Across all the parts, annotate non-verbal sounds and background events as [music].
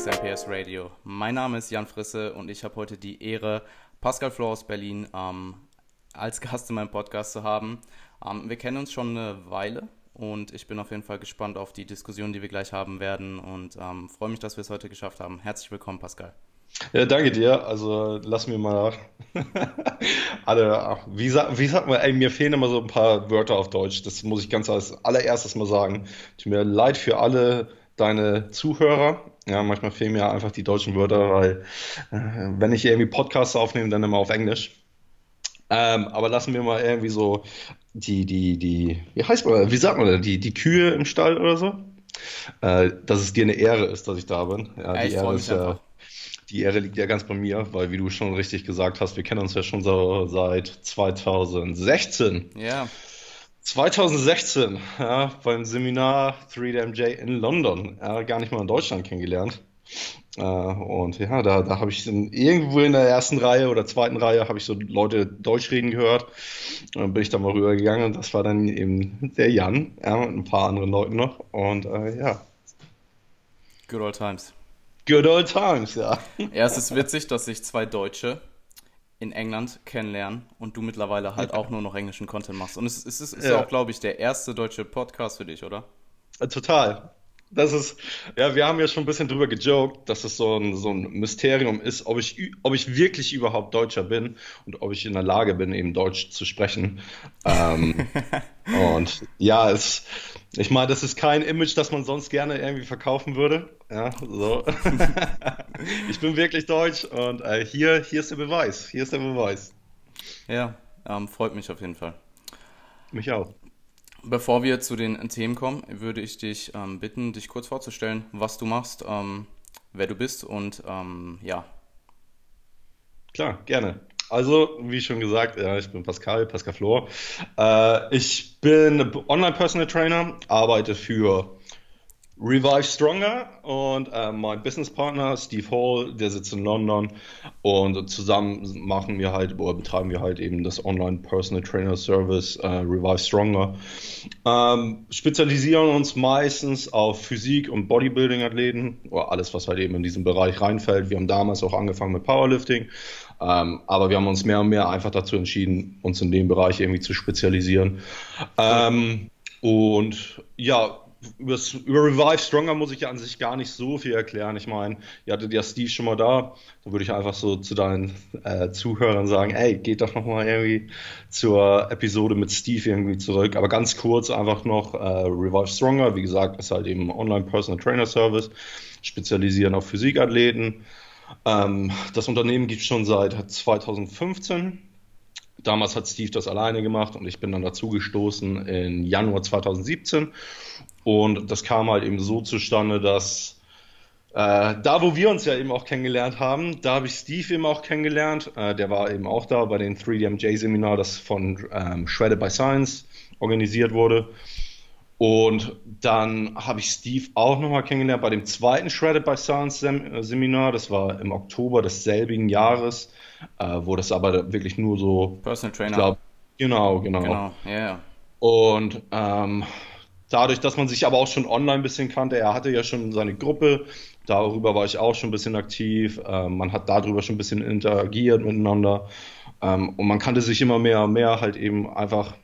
Hallo und herzlich willkommen zum Max MPS Radio. Mein Name ist Jan Frisse und ich habe heute die Ehre, Pascal Flor aus Berlin ähm, als Gast in meinem Podcast zu haben. Ähm, wir kennen uns schon eine Weile und ich bin auf jeden Fall gespannt auf die Diskussion, die wir gleich haben werden und ähm, freue mich, dass wir es heute geschafft haben. Herzlich willkommen, Pascal. Ja, danke dir. Also lass mir mal [laughs] alle, wie, wie sagt man, ey, mir fehlen immer so ein paar Wörter auf Deutsch. Das muss ich ganz als allererstes mal sagen. Tut mir leid für alle deine Zuhörer. Ja, manchmal fehlen mir einfach die deutschen Wörter, weil äh, wenn ich irgendwie Podcasts aufnehme, dann immer auf Englisch. Ähm, aber lassen wir mal irgendwie so die, die, die, wie heißt man, wie sagt man das, die, die Kühe im Stall oder so? Äh, dass es dir eine Ehre ist, dass ich da bin. Ja, ja die Ehre ist ja. Äh, die Ehre liegt ja ganz bei mir, weil wie du schon richtig gesagt hast, wir kennen uns ja schon so seit 2016. Ja. 2016, ja, beim Seminar 3DMJ in London, ja, gar nicht mal in Deutschland kennengelernt. Äh, und ja, da, da habe ich in, irgendwo in der ersten Reihe oder zweiten Reihe habe ich so Leute Deutsch reden gehört. Und dann bin ich da mal rübergegangen und das war dann eben der Jan, ja, und ein paar anderen Leuten noch. Und äh, ja. Good old times. Good old times, ja. Ja, es ist witzig, dass sich zwei Deutsche in England kennenlernen und du mittlerweile halt auch nur noch englischen Content machst. Und es, es ist, ist ja. auch, glaube ich, der erste deutsche Podcast für dich, oder? Äh, total. Das ist, ja, wir haben ja schon ein bisschen drüber gejoked, dass es so ein, so ein Mysterium ist, ob ich, ob ich wirklich überhaupt Deutscher bin und ob ich in der Lage bin, eben Deutsch zu sprechen. Ähm, [laughs] und ja, es, ich meine, das ist kein Image, das man sonst gerne irgendwie verkaufen würde. Ja, so. [laughs] ich bin wirklich deutsch und äh, hier, hier ist der Beweis. Hier ist der Beweis. Ja, ähm, freut mich auf jeden Fall. Mich auch. Bevor wir zu den Themen kommen, würde ich dich ähm, bitten, dich kurz vorzustellen, was du machst, ähm, wer du bist und ähm, ja. Klar, gerne. Also, wie schon gesagt, ja, ich bin Pascal, Pascal Flor. Äh, ich bin Online-Personal Trainer, arbeite für Revive Stronger und äh, mein Businesspartner Steve Hall, der sitzt in London und zusammen machen wir halt oder betreiben wir halt eben das Online Personal Trainer Service äh, Revive Stronger. Ähm, spezialisieren uns meistens auf Physik und Bodybuilding Athleten oder alles, was halt eben in diesen Bereich reinfällt. Wir haben damals auch angefangen mit Powerlifting, ähm, aber wir haben uns mehr und mehr einfach dazu entschieden, uns in dem Bereich irgendwie zu spezialisieren. Ähm, und ja, übers, über Revive Stronger muss ich ja an sich gar nicht so viel erklären. Ich meine, ihr hattet ja Steve schon mal da. Da würde ich einfach so zu deinen äh, Zuhörern sagen, ey, geht doch nochmal irgendwie zur Episode mit Steve irgendwie zurück. Aber ganz kurz einfach noch äh, Revive Stronger. Wie gesagt, ist halt eben Online Personal Trainer Service. Spezialisieren auf Physikathleten. Ähm, das Unternehmen gibt es schon seit 2015. Damals hat Steve das alleine gemacht und ich bin dann dazu gestoßen in Januar 2017 und das kam halt eben so zustande, dass äh, da, wo wir uns ja eben auch kennengelernt haben, da habe ich Steve eben auch kennengelernt. Äh, der war eben auch da bei dem 3DMJ-Seminar, das von ähm, Shredded by Science organisiert wurde. Und dann habe ich Steve auch nochmal kennengelernt bei dem zweiten Shredded by Science Sem Seminar. Das war im Oktober desselbigen Jahres, äh, wo das aber wirklich nur so. Personal Trainer. Glaub, genau, genau. Genau, ja. Yeah. Und ähm, Dadurch, dass man sich aber auch schon online ein bisschen kannte, er hatte ja schon seine Gruppe, darüber war ich auch schon ein bisschen aktiv, ähm, man hat darüber schon ein bisschen interagiert miteinander ähm, und man kannte sich immer mehr und mehr halt eben einfach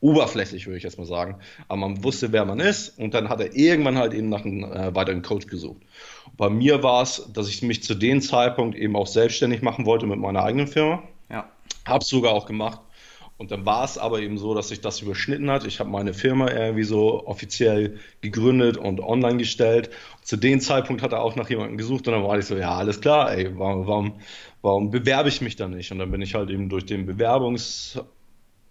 oberflächlich, würde ich jetzt mal sagen. Aber man wusste, wer man ist und dann hat er irgendwann halt eben nach einem äh, weiteren Coach gesucht. Bei mir war es, dass ich mich zu dem Zeitpunkt eben auch selbstständig machen wollte mit meiner eigenen Firma. Ja. Hab's sogar auch gemacht. Und dann war es aber eben so, dass sich das überschnitten hat. Ich habe meine Firma irgendwie so offiziell gegründet und online gestellt. Zu dem Zeitpunkt hat er auch nach jemandem gesucht und dann war ich so, ja, alles klar, ey, warum, warum, warum bewerbe ich mich da nicht? Und dann bin ich halt eben durch den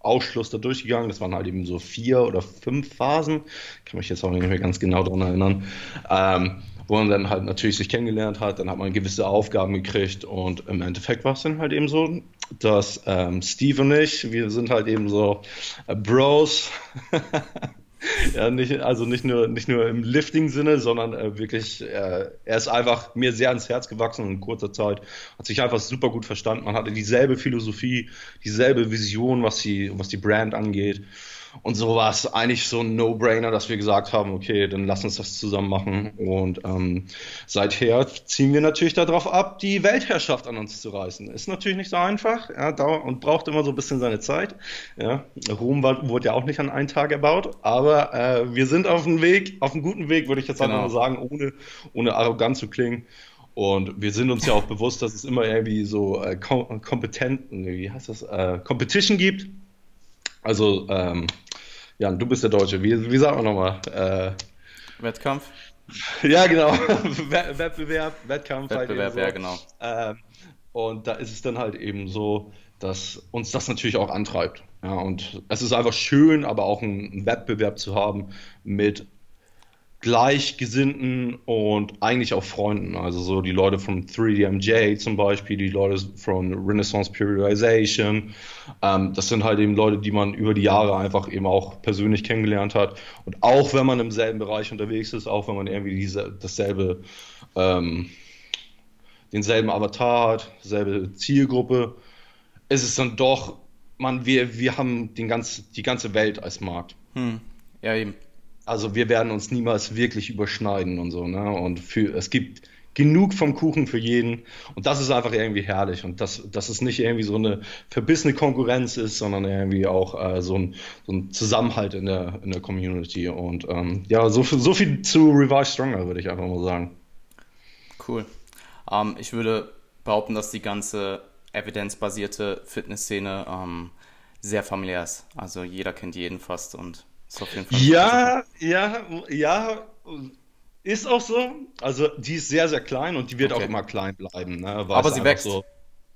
Bewerbungsausschluss da durchgegangen. Das waren halt eben so vier oder fünf Phasen. Ich kann mich jetzt auch nicht mehr ganz genau daran erinnern. Ähm, wo man dann halt natürlich sich kennengelernt hat, dann hat man gewisse Aufgaben gekriegt und im Endeffekt war es dann halt eben so, dass ähm, Steve und ich, wir sind halt eben so äh, Bros. [laughs] [laughs] ja, nicht, also nicht nur, nicht nur im Lifting-Sinne, sondern äh, wirklich, äh, er ist einfach mir sehr ans Herz gewachsen in kurzer Zeit hat sich einfach super gut verstanden. Man hatte dieselbe Philosophie, dieselbe Vision, was die, was die Brand angeht. Und so war es eigentlich so ein No-Brainer, dass wir gesagt haben, okay, dann lass uns das zusammen machen. Und ähm, seither ziehen wir natürlich darauf ab, die Weltherrschaft an uns zu reißen. Ist natürlich nicht so einfach ja, und braucht immer so ein bisschen seine Zeit. Ja. Rom war, wurde ja auch nicht an einen Tag erbaut, aber äh, wir sind auf dem Weg, auf einem guten Weg, würde ich jetzt genau. einfach sagen, ohne, ohne arrogant zu klingen. Und wir sind uns ja auch bewusst, dass es immer irgendwie so äh, kompetenten, wie heißt das, äh, Competition gibt. Also, ähm, Jan, du bist der Deutsche. Wie, wie sagt man nochmal? Äh, Wettkampf? [laughs] Ja, genau. [laughs] Wettbewerb, Wettkampf. Halt Wettbewerb, halt so. ja, genau. Ähm, und da ist es dann halt eben so, dass uns das natürlich auch antreibt. Ja, und es ist einfach schön, aber auch einen Wettbewerb zu haben mit Gleichgesinnten und eigentlich auch Freunden. Also so die Leute von 3DMJ zum Beispiel, die Leute von Renaissance Periodization. Ähm, das sind halt eben Leute, die man über die Jahre einfach eben auch persönlich kennengelernt hat. Und auch wenn man im selben Bereich unterwegs ist, auch wenn man irgendwie diese, dasselbe, ähm, denselben Avatar hat, dieselbe Zielgruppe, ist es dann doch, man, wir, wir haben den ganz, die ganze Welt als Markt. Hm. Ja, eben also wir werden uns niemals wirklich überschneiden und so, ne? Und für, es gibt genug vom Kuchen für jeden. Und das ist einfach irgendwie herrlich. Und dass, dass es nicht irgendwie so eine verbissene Konkurrenz ist, sondern irgendwie auch äh, so, ein, so ein Zusammenhalt in der, in der Community. Und ähm, ja, so, so viel zu Revive Stronger, würde ich einfach mal sagen. Cool. Ähm, ich würde behaupten, dass die ganze evidenzbasierte Fitnessszene ähm, sehr familiär ist. Also jeder kennt jeden fast und ist auf jeden Fall ja, ja, ja, ist auch so. Also die ist sehr, sehr klein und die wird okay. auch immer klein bleiben. Ne? Aber sie wächst. So,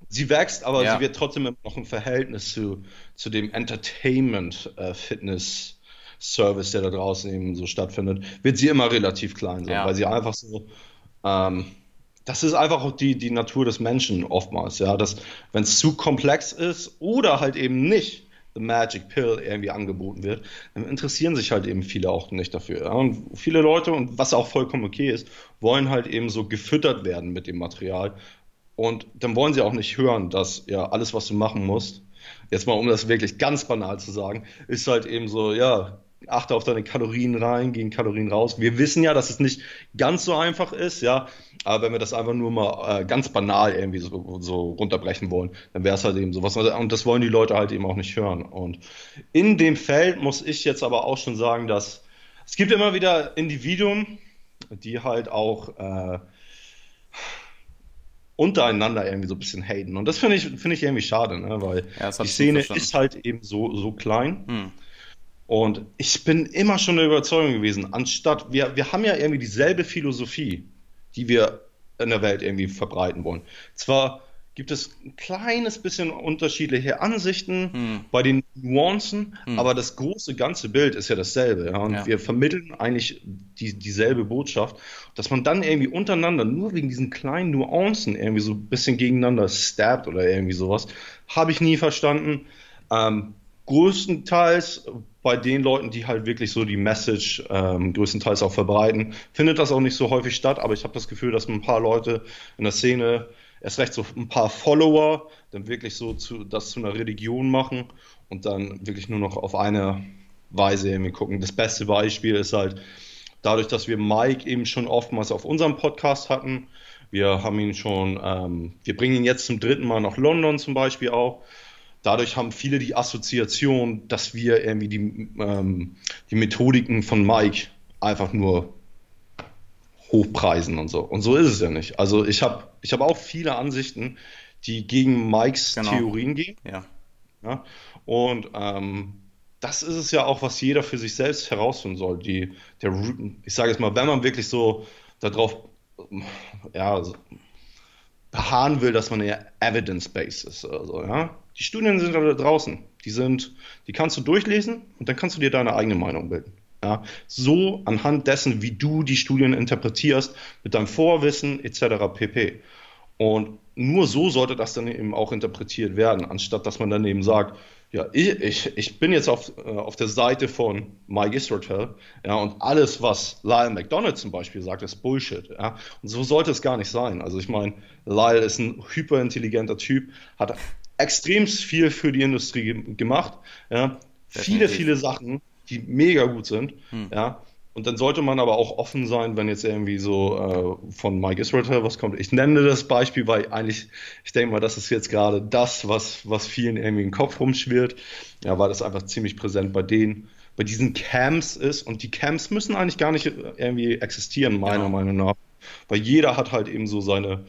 sie wächst, aber ja. sie wird trotzdem noch ein Verhältnis zu, zu dem Entertainment-Fitness-Service, äh, der da draußen eben so stattfindet, wird sie immer relativ klein sein, ja. weil sie einfach so. Ähm, das ist einfach auch die, die Natur des Menschen oftmals, ja, dass wenn es zu komplex ist oder halt eben nicht, The Magic Pill irgendwie angeboten wird, dann interessieren sich halt eben viele auch nicht dafür. Ja? Und viele Leute, und was auch vollkommen okay ist, wollen halt eben so gefüttert werden mit dem Material. Und dann wollen sie auch nicht hören, dass ja alles, was du machen musst, jetzt mal um das wirklich ganz banal zu sagen, ist halt eben so, ja, achte auf deine Kalorien rein, gehen Kalorien raus. Wir wissen ja, dass es nicht ganz so einfach ist, ja. Aber wenn wir das einfach nur mal äh, ganz banal irgendwie so, so runterbrechen wollen, dann wäre es halt eben sowas. Und das wollen die Leute halt eben auch nicht hören. Und in dem Feld muss ich jetzt aber auch schon sagen, dass es gibt immer wieder Individuen, die halt auch äh, untereinander irgendwie so ein bisschen haten. Und das finde ich, finde ich irgendwie schade, ne? weil ja, die Szene ist halt eben so, so klein. Hm. Und ich bin immer schon der Überzeugung gewesen, anstatt, wir, wir haben ja irgendwie dieselbe Philosophie, die wir in der Welt irgendwie verbreiten wollen. Zwar gibt es ein kleines bisschen unterschiedliche Ansichten hm. bei den Nuancen, hm. aber das große ganze Bild ist ja dasselbe. Ja? Und ja. wir vermitteln eigentlich die, dieselbe Botschaft, dass man dann irgendwie untereinander nur wegen diesen kleinen Nuancen irgendwie so ein bisschen gegeneinander stabbt oder irgendwie sowas, habe ich nie verstanden. Ähm, größtenteils bei den Leuten, die halt wirklich so die Message ähm, größtenteils auch verbreiten, findet das auch nicht so häufig statt, aber ich habe das Gefühl, dass ein paar Leute in der Szene, erst recht so ein paar Follower, dann wirklich so zu, das zu einer Religion machen und dann wirklich nur noch auf eine Weise irgendwie gucken. Das beste Beispiel ist halt dadurch, dass wir Mike eben schon oftmals auf unserem Podcast hatten. Wir haben ihn schon, ähm, wir bringen ihn jetzt zum dritten Mal nach London zum Beispiel auch dadurch haben viele die Assoziation, dass wir irgendwie die, ähm, die Methodiken von Mike einfach nur hochpreisen und so. Und so ist es ja nicht. Also ich habe ich hab auch viele Ansichten, die gegen Mikes genau. Theorien gehen. Ja. ja? Und ähm, das ist es ja auch, was jeder für sich selbst herausfinden soll. Die, der, ich sage jetzt mal, wenn man wirklich so darauf ja, beharren will, dass man ja evidence-based ist. Also, ja? Die Studien sind da draußen. Die sind, die kannst du durchlesen und dann kannst du dir deine eigene Meinung bilden. Ja? So anhand dessen, wie du die Studien interpretierst, mit deinem Vorwissen etc. pp. Und nur so sollte das dann eben auch interpretiert werden, anstatt dass man dann eben sagt, ja, ich, ich, ich bin jetzt auf, äh, auf der Seite von Mike Isrotel, ja, und alles, was Lyle McDonald zum Beispiel sagt, ist Bullshit, ja. Und so sollte es gar nicht sein. Also ich meine, Lyle ist ein hyperintelligenter Typ, hat extrem viel für die Industrie gemacht, ja. viele, viele Sachen, die mega gut sind, hm. ja. Und dann sollte man aber auch offen sein, wenn jetzt irgendwie so äh, von Mike Israel was kommt. Ich nenne das Beispiel, weil eigentlich, ich denke mal, das ist jetzt gerade das, was, was vielen irgendwie im Kopf rumschwirrt. Ja, weil das einfach ziemlich präsent bei denen, bei diesen Camps ist. Und die Camps müssen eigentlich gar nicht irgendwie existieren, meiner genau. Meinung nach. Weil jeder hat halt eben so seine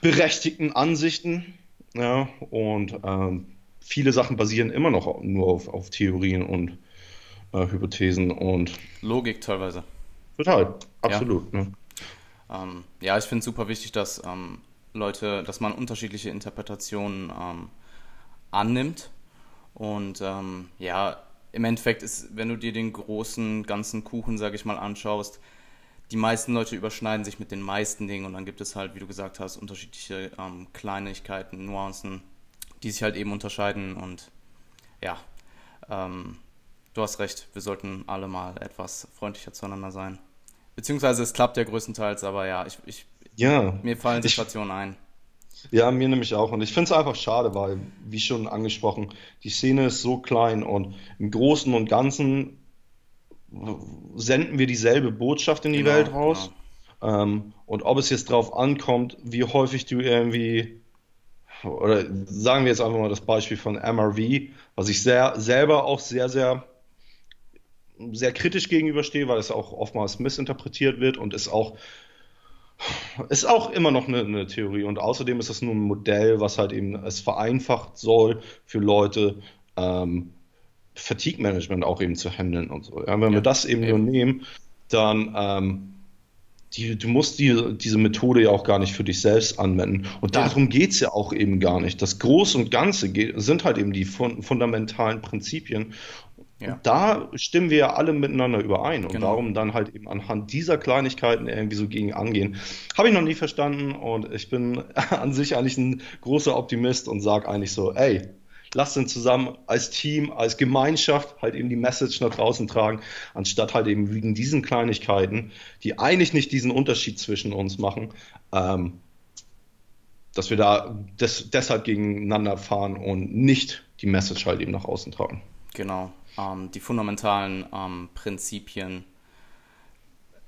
berechtigten Ansichten. Ja, und ähm, viele Sachen basieren immer noch nur auf, auf Theorien und äh, Hypothesen und Logik teilweise. Total, absolut. Ja, ne? ähm, ja ich finde es super wichtig, dass ähm, Leute, dass man unterschiedliche Interpretationen ähm, annimmt. Und ähm, ja, im Endeffekt ist, wenn du dir den großen ganzen Kuchen, sage ich mal, anschaust, die meisten Leute überschneiden sich mit den meisten Dingen und dann gibt es halt, wie du gesagt hast, unterschiedliche ähm, Kleinigkeiten, Nuancen, die sich halt eben unterscheiden und ja, ähm, du hast recht, wir sollten alle mal etwas freundlicher zueinander sein. Beziehungsweise es klappt ja größtenteils, aber ja, ich, ich ja, mir fallen Situationen ein. Ja, mir nämlich auch. Und ich finde es einfach schade, weil, wie schon angesprochen, die Szene ist so klein und im Großen und Ganzen senden wir dieselbe Botschaft in die genau, Welt raus. Genau. Ähm, und ob es jetzt drauf ankommt, wie häufig du irgendwie, oder sagen wir jetzt einfach mal das Beispiel von MRV, was ich sehr, selber auch sehr, sehr, sehr kritisch gegenüberstehe, weil es auch oftmals missinterpretiert wird und es auch ist auch immer noch eine, eine, Theorie und außerdem ist das nur ein Modell, was halt eben es vereinfacht soll für Leute, ähm, Fatigue-Management auch eben zu handeln und so. Ja, wenn ja, wir das eben, eben, nur nehmen, dann ähm, die, du musst die, diese Methode ja auch gar nicht für dich selbst anwenden. Und darum geht es ja auch eben gar nicht. Das Große und Ganze geht, sind halt eben die fun fundamentalen Prinzipien. Ja. da stimmen wir ja alle miteinander überein. Und genau. darum dann halt eben anhand dieser Kleinigkeiten irgendwie so gegen angehen. Habe ich noch nie verstanden und ich bin [laughs] an sich eigentlich ein großer Optimist und sage eigentlich so, ey, lasst uns zusammen als Team, als Gemeinschaft halt eben die Message nach draußen tragen, anstatt halt eben wegen diesen Kleinigkeiten, die eigentlich nicht diesen Unterschied zwischen uns machen, ähm, dass wir da des, deshalb gegeneinander fahren und nicht die Message halt eben nach außen tragen. Genau. Ähm, die fundamentalen ähm, Prinzipien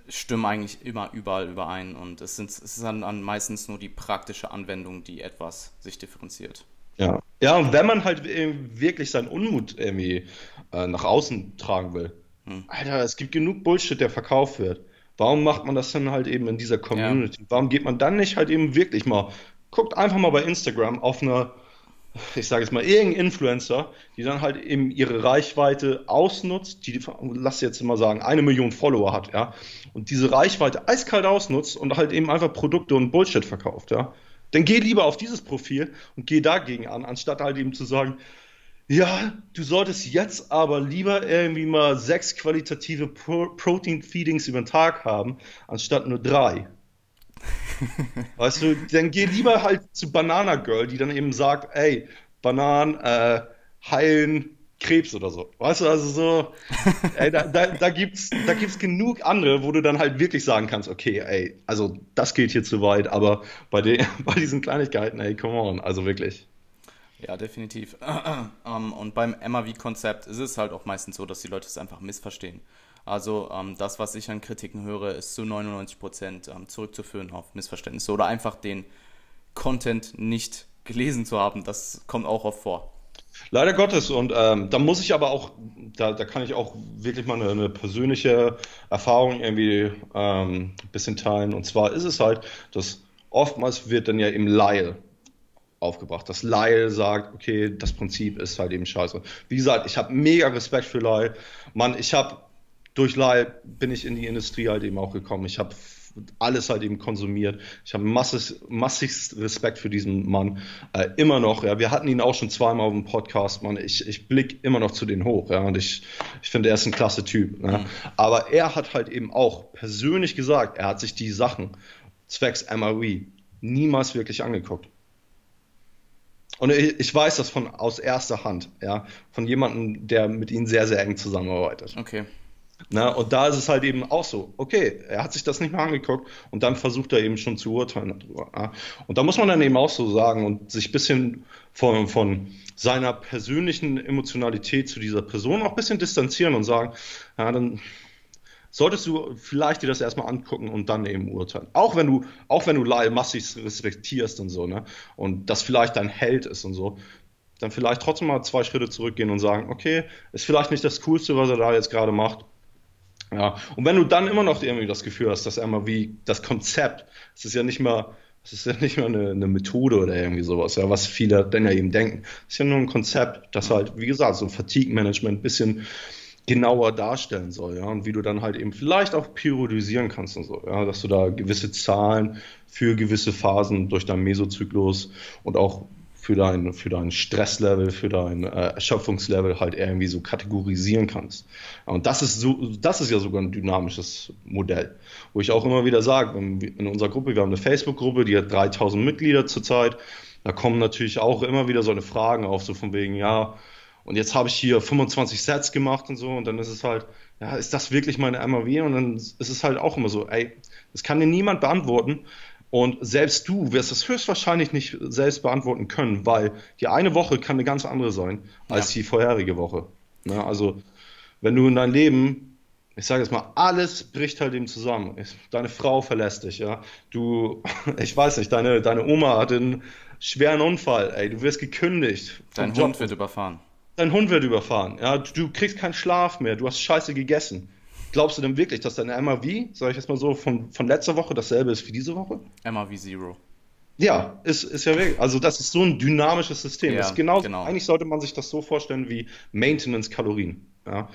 stimmen eigentlich immer überall überein und es, sind, es ist dann, dann meistens nur die praktische Anwendung, die etwas sich differenziert. Ja. Ja, und wenn man halt wirklich seinen Unmut irgendwie äh, nach außen tragen will, hm. Alter, es gibt genug Bullshit, der verkauft wird. Warum macht man das dann halt eben in dieser Community? Ja. Warum geht man dann nicht halt eben wirklich mal, guckt einfach mal bei Instagram auf eine, ich sage jetzt mal, irgendein Influencer, die dann halt eben ihre Reichweite ausnutzt, die, lass jetzt mal sagen, eine Million Follower hat, ja, und diese Reichweite eiskalt ausnutzt und halt eben einfach Produkte und Bullshit verkauft, ja. Dann geh lieber auf dieses Profil und geh dagegen an, anstatt halt eben zu sagen, ja, du solltest jetzt aber lieber irgendwie mal sechs qualitative Pro Protein-Feedings über den Tag haben, anstatt nur drei. [laughs] weißt du, dann geh lieber halt zu Banana Girl, die dann eben sagt, ey, Bananen äh, heilen Krebs oder so. Weißt du, also so, [laughs] ey, da, da, da, gibt's, da gibt's genug andere, wo du dann halt wirklich sagen kannst, okay, ey, also das geht hier zu weit, aber bei, den, [laughs] bei diesen Kleinigkeiten, ey, come on, also wirklich. Ja, definitiv. Um, [clears throat] und beim MAV-Konzept ist es halt auch meistens so, dass die Leute es einfach missverstehen. Also um, das, was ich an Kritiken höre, ist zu 99 Prozent um, zurückzuführen auf Missverständnisse oder einfach den Content nicht gelesen zu haben. Das kommt auch oft vor. Leider Gottes. Und ähm, da muss ich aber auch, da, da kann ich auch wirklich mal eine, eine persönliche Erfahrung irgendwie ähm, ein bisschen teilen. Und zwar ist es halt, dass oftmals wird dann ja im Laie aufgebracht. Dass Lyle sagt, okay, das Prinzip ist halt eben scheiße. Wie gesagt, ich habe mega Respekt für Lyle. Mann, ich habe durch Lyle bin ich in die Industrie halt eben auch gekommen. Ich habe alles halt eben konsumiert. Ich habe massig, massigst Respekt für diesen Mann. Äh, immer noch, ja. Wir hatten ihn auch schon zweimal auf dem Podcast, Mann. Ich, ich blick immer noch zu denen hoch, ja. Und ich, ich finde, er ist ein klasse Typ. Ja? Mhm. Aber er hat halt eben auch persönlich gesagt, er hat sich die Sachen zwecks MRE niemals wirklich angeguckt. Und ich, ich weiß das von aus erster Hand, ja, von jemandem, der mit ihnen sehr, sehr eng zusammenarbeitet. Okay. Na, und da ist es halt eben auch so, okay, er hat sich das nicht mehr angeguckt und dann versucht er eben schon zu urteilen darüber. Ja. Und da muss man dann eben auch so sagen und sich ein bisschen von, von seiner persönlichen Emotionalität zu dieser Person auch ein bisschen distanzieren und sagen, ja, dann solltest du vielleicht dir das erstmal angucken und dann eben urteilen. Auch wenn du, auch wenn du Lyle massiv respektierst und so, ne? Und das vielleicht dein Held ist und so, dann vielleicht trotzdem mal zwei Schritte zurückgehen und sagen, okay, ist vielleicht nicht das Coolste, was er da jetzt gerade macht. Ja, und wenn du dann immer noch irgendwie das Gefühl hast, dass er mal wie das Konzept, es ist ja nicht mal, es ist ja nicht mal eine, eine, Methode oder irgendwie sowas, ja, was viele dann ja eben denken. Es ist ja nur ein Konzept, das halt, wie gesagt, so Fatigue-Management ein bisschen genauer darstellen soll, ja, und wie du dann halt eben vielleicht auch periodisieren kannst und so, ja, dass du da gewisse Zahlen für gewisse Phasen durch deinen Mesozyklus und auch für dein, für dein Stresslevel, für dein äh, Erschöpfungslevel halt irgendwie so kategorisieren kannst. Und das ist so, das ist ja sogar ein dynamisches Modell, wo ich auch immer wieder sage, in unserer Gruppe, wir haben eine Facebook-Gruppe, die hat 3000 Mitglieder zurzeit, da kommen natürlich auch immer wieder so eine Fragen auf, so von wegen, ja, und jetzt habe ich hier 25 Sets gemacht und so und dann ist es halt, ja, ist das wirklich meine MAW? Und dann ist es halt auch immer so, ey, das kann dir niemand beantworten. Und selbst du wirst es höchstwahrscheinlich nicht selbst beantworten können, weil die eine Woche kann eine ganz andere sein als ja. die vorherige Woche. Ja, also, wenn du in dein Leben, ich sage jetzt mal, alles bricht halt eben zusammen. Deine Frau verlässt dich, ja. Du, [laughs] ich weiß nicht, deine, deine Oma hat einen schweren Unfall, ey, du wirst gekündigt. Dein Hund wird überfahren. Dein Hund wird überfahren, ja. Du kriegst keinen Schlaf mehr, du hast Scheiße gegessen. Glaubst du denn wirklich, dass deine MAV, sage ich jetzt mal so, von, von letzter Woche dasselbe ist wie diese Woche? MAV Zero. Ja, ist, ist ja wirklich. Also, das ist so ein dynamisches System. Ja, ist genau, genau. Eigentlich sollte man sich das so vorstellen wie Maintenance-Kalorien. Ja.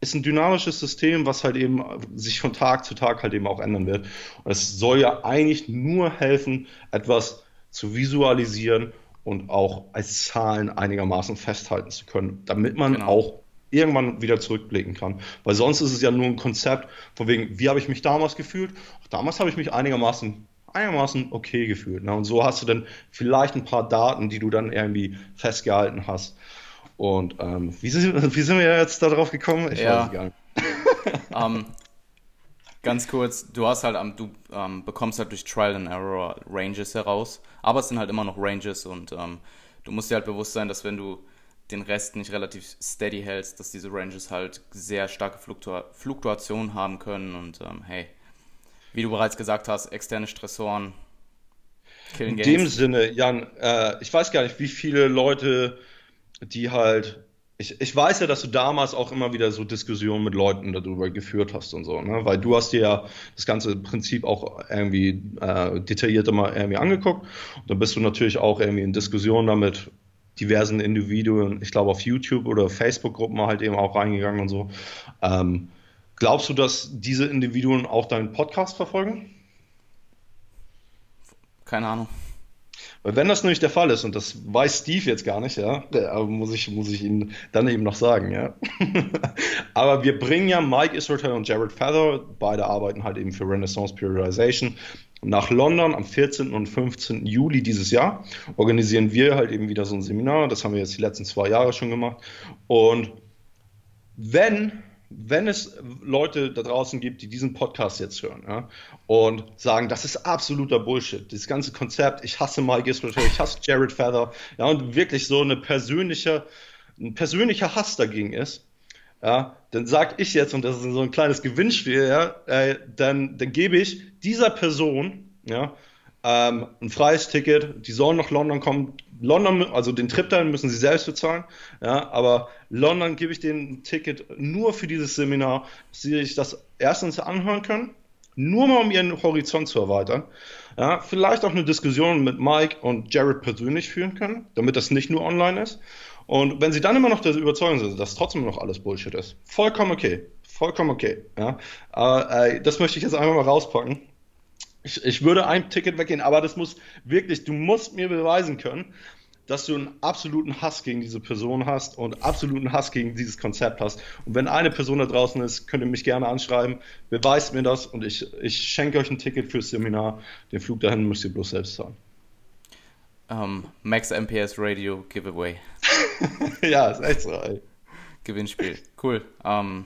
Ist ein dynamisches System, was halt eben sich von Tag zu Tag halt eben auch ändern wird. Und es soll ja eigentlich nur helfen, etwas zu visualisieren und auch als Zahlen einigermaßen festhalten zu können, damit man genau. auch irgendwann wieder zurückblicken kann. Weil sonst ist es ja nur ein Konzept von wegen, wie habe ich mich damals gefühlt? Auch damals habe ich mich einigermaßen einigermaßen okay gefühlt. Ne? Und so hast du dann vielleicht ein paar Daten, die du dann irgendwie festgehalten hast. Und ähm, wie, sind, [laughs] wie sind wir jetzt darauf gekommen? Ich ja. weiß gar nicht. um, [laughs] ähm, ganz kurz, du hast halt, du ähm, bekommst halt durch Trial and Error Ranges heraus, aber es sind halt immer noch Ranges und ähm, du musst dir halt bewusst sein, dass wenn du den Rest nicht relativ steady hältst, dass diese Ranges halt sehr starke Fluktua Fluktuationen haben können und ähm, hey, wie du bereits gesagt hast, externe Stressoren. In Games. dem Sinne, Jan, äh, ich weiß gar nicht, wie viele Leute, die halt ich, ich, weiß ja, dass du damals auch immer wieder so Diskussionen mit Leuten darüber geführt hast und so, ne? Weil du hast dir ja das ganze Prinzip auch irgendwie äh, detailliert immer irgendwie angeguckt. Und dann bist du natürlich auch irgendwie in Diskussionen damit diversen Individuen, ich glaube auf YouTube oder Facebook-Gruppen halt eben auch reingegangen und so. Ähm, glaubst du, dass diese Individuen auch deinen Podcast verfolgen? Keine Ahnung. Weil wenn das nämlich der Fall ist, und das weiß Steve jetzt gar nicht, ja, muss ich, muss ich Ihnen dann eben noch sagen, ja. [laughs] Aber wir bringen ja Mike Israel und Jared Feather, beide arbeiten halt eben für Renaissance Periodization, nach London am 14. und 15. Juli dieses Jahr organisieren wir halt eben wieder so ein Seminar. Das haben wir jetzt die letzten zwei Jahre schon gemacht. Und wenn, wenn es Leute da draußen gibt, die diesen Podcast jetzt hören ja, und sagen, das ist absoluter Bullshit, dieses ganze Konzept, ich hasse Mike Israel, ich hasse Jared Feather, ja, und wirklich so eine persönliche, ein persönlicher Hass dagegen ist, ja, dann sag ich jetzt, und das ist so ein kleines Gewinnspiel, ja, äh, dann, dann gebe ich dieser Person, ja, ähm, ein freies Ticket, die sollen nach London kommen. London, also den Trip dahin müssen sie selbst bezahlen, ja, aber London gebe ich ein Ticket nur für dieses Seminar, dass sie sich das erstens anhören können, nur mal um ihren Horizont zu erweitern. Ja, vielleicht auch eine Diskussion mit Mike und Jared persönlich führen können, damit das nicht nur online ist. Und wenn sie dann immer noch der Überzeugung sind, dass trotzdem noch alles Bullshit ist, vollkommen okay. Vollkommen okay. Ja. Äh, das möchte ich jetzt einfach mal rauspacken. Ich, ich würde ein Ticket weggehen, aber das muss wirklich, du musst mir beweisen können, dass du einen absoluten Hass gegen diese Person hast und absoluten Hass gegen dieses Konzept hast. Und wenn eine Person da draußen ist, könnt ihr mich gerne anschreiben, beweist mir das und ich, ich schenke euch ein Ticket fürs Seminar. Den Flug dahin müsst ihr bloß selbst zahlen. Um, ähm, Max MPS Radio Giveaway. [laughs] ja, ist echt so, ey. Gewinnspiel. Cool. Um, ähm,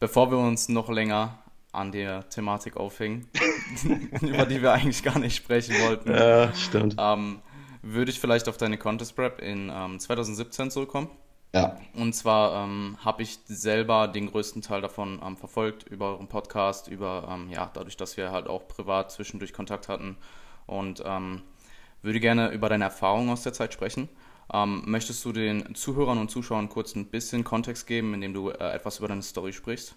bevor wir uns noch länger an der Thematik aufhängen, [laughs] über die wir eigentlich gar nicht sprechen wollten, Ja, stimmt. ähm, würde ich vielleicht auf deine Contest Prep in ähm, 2017 zurückkommen. Ja, Und zwar habe ich selber den größten Teil davon verfolgt über euren Podcast, über ja dadurch, dass wir halt auch privat zwischendurch Kontakt hatten und ähm, würde gerne über deine Erfahrungen aus der Zeit sprechen. Ähm, möchtest du den Zuhörern und Zuschauern kurz ein bisschen Kontext geben, indem du äh, etwas über deine Story sprichst?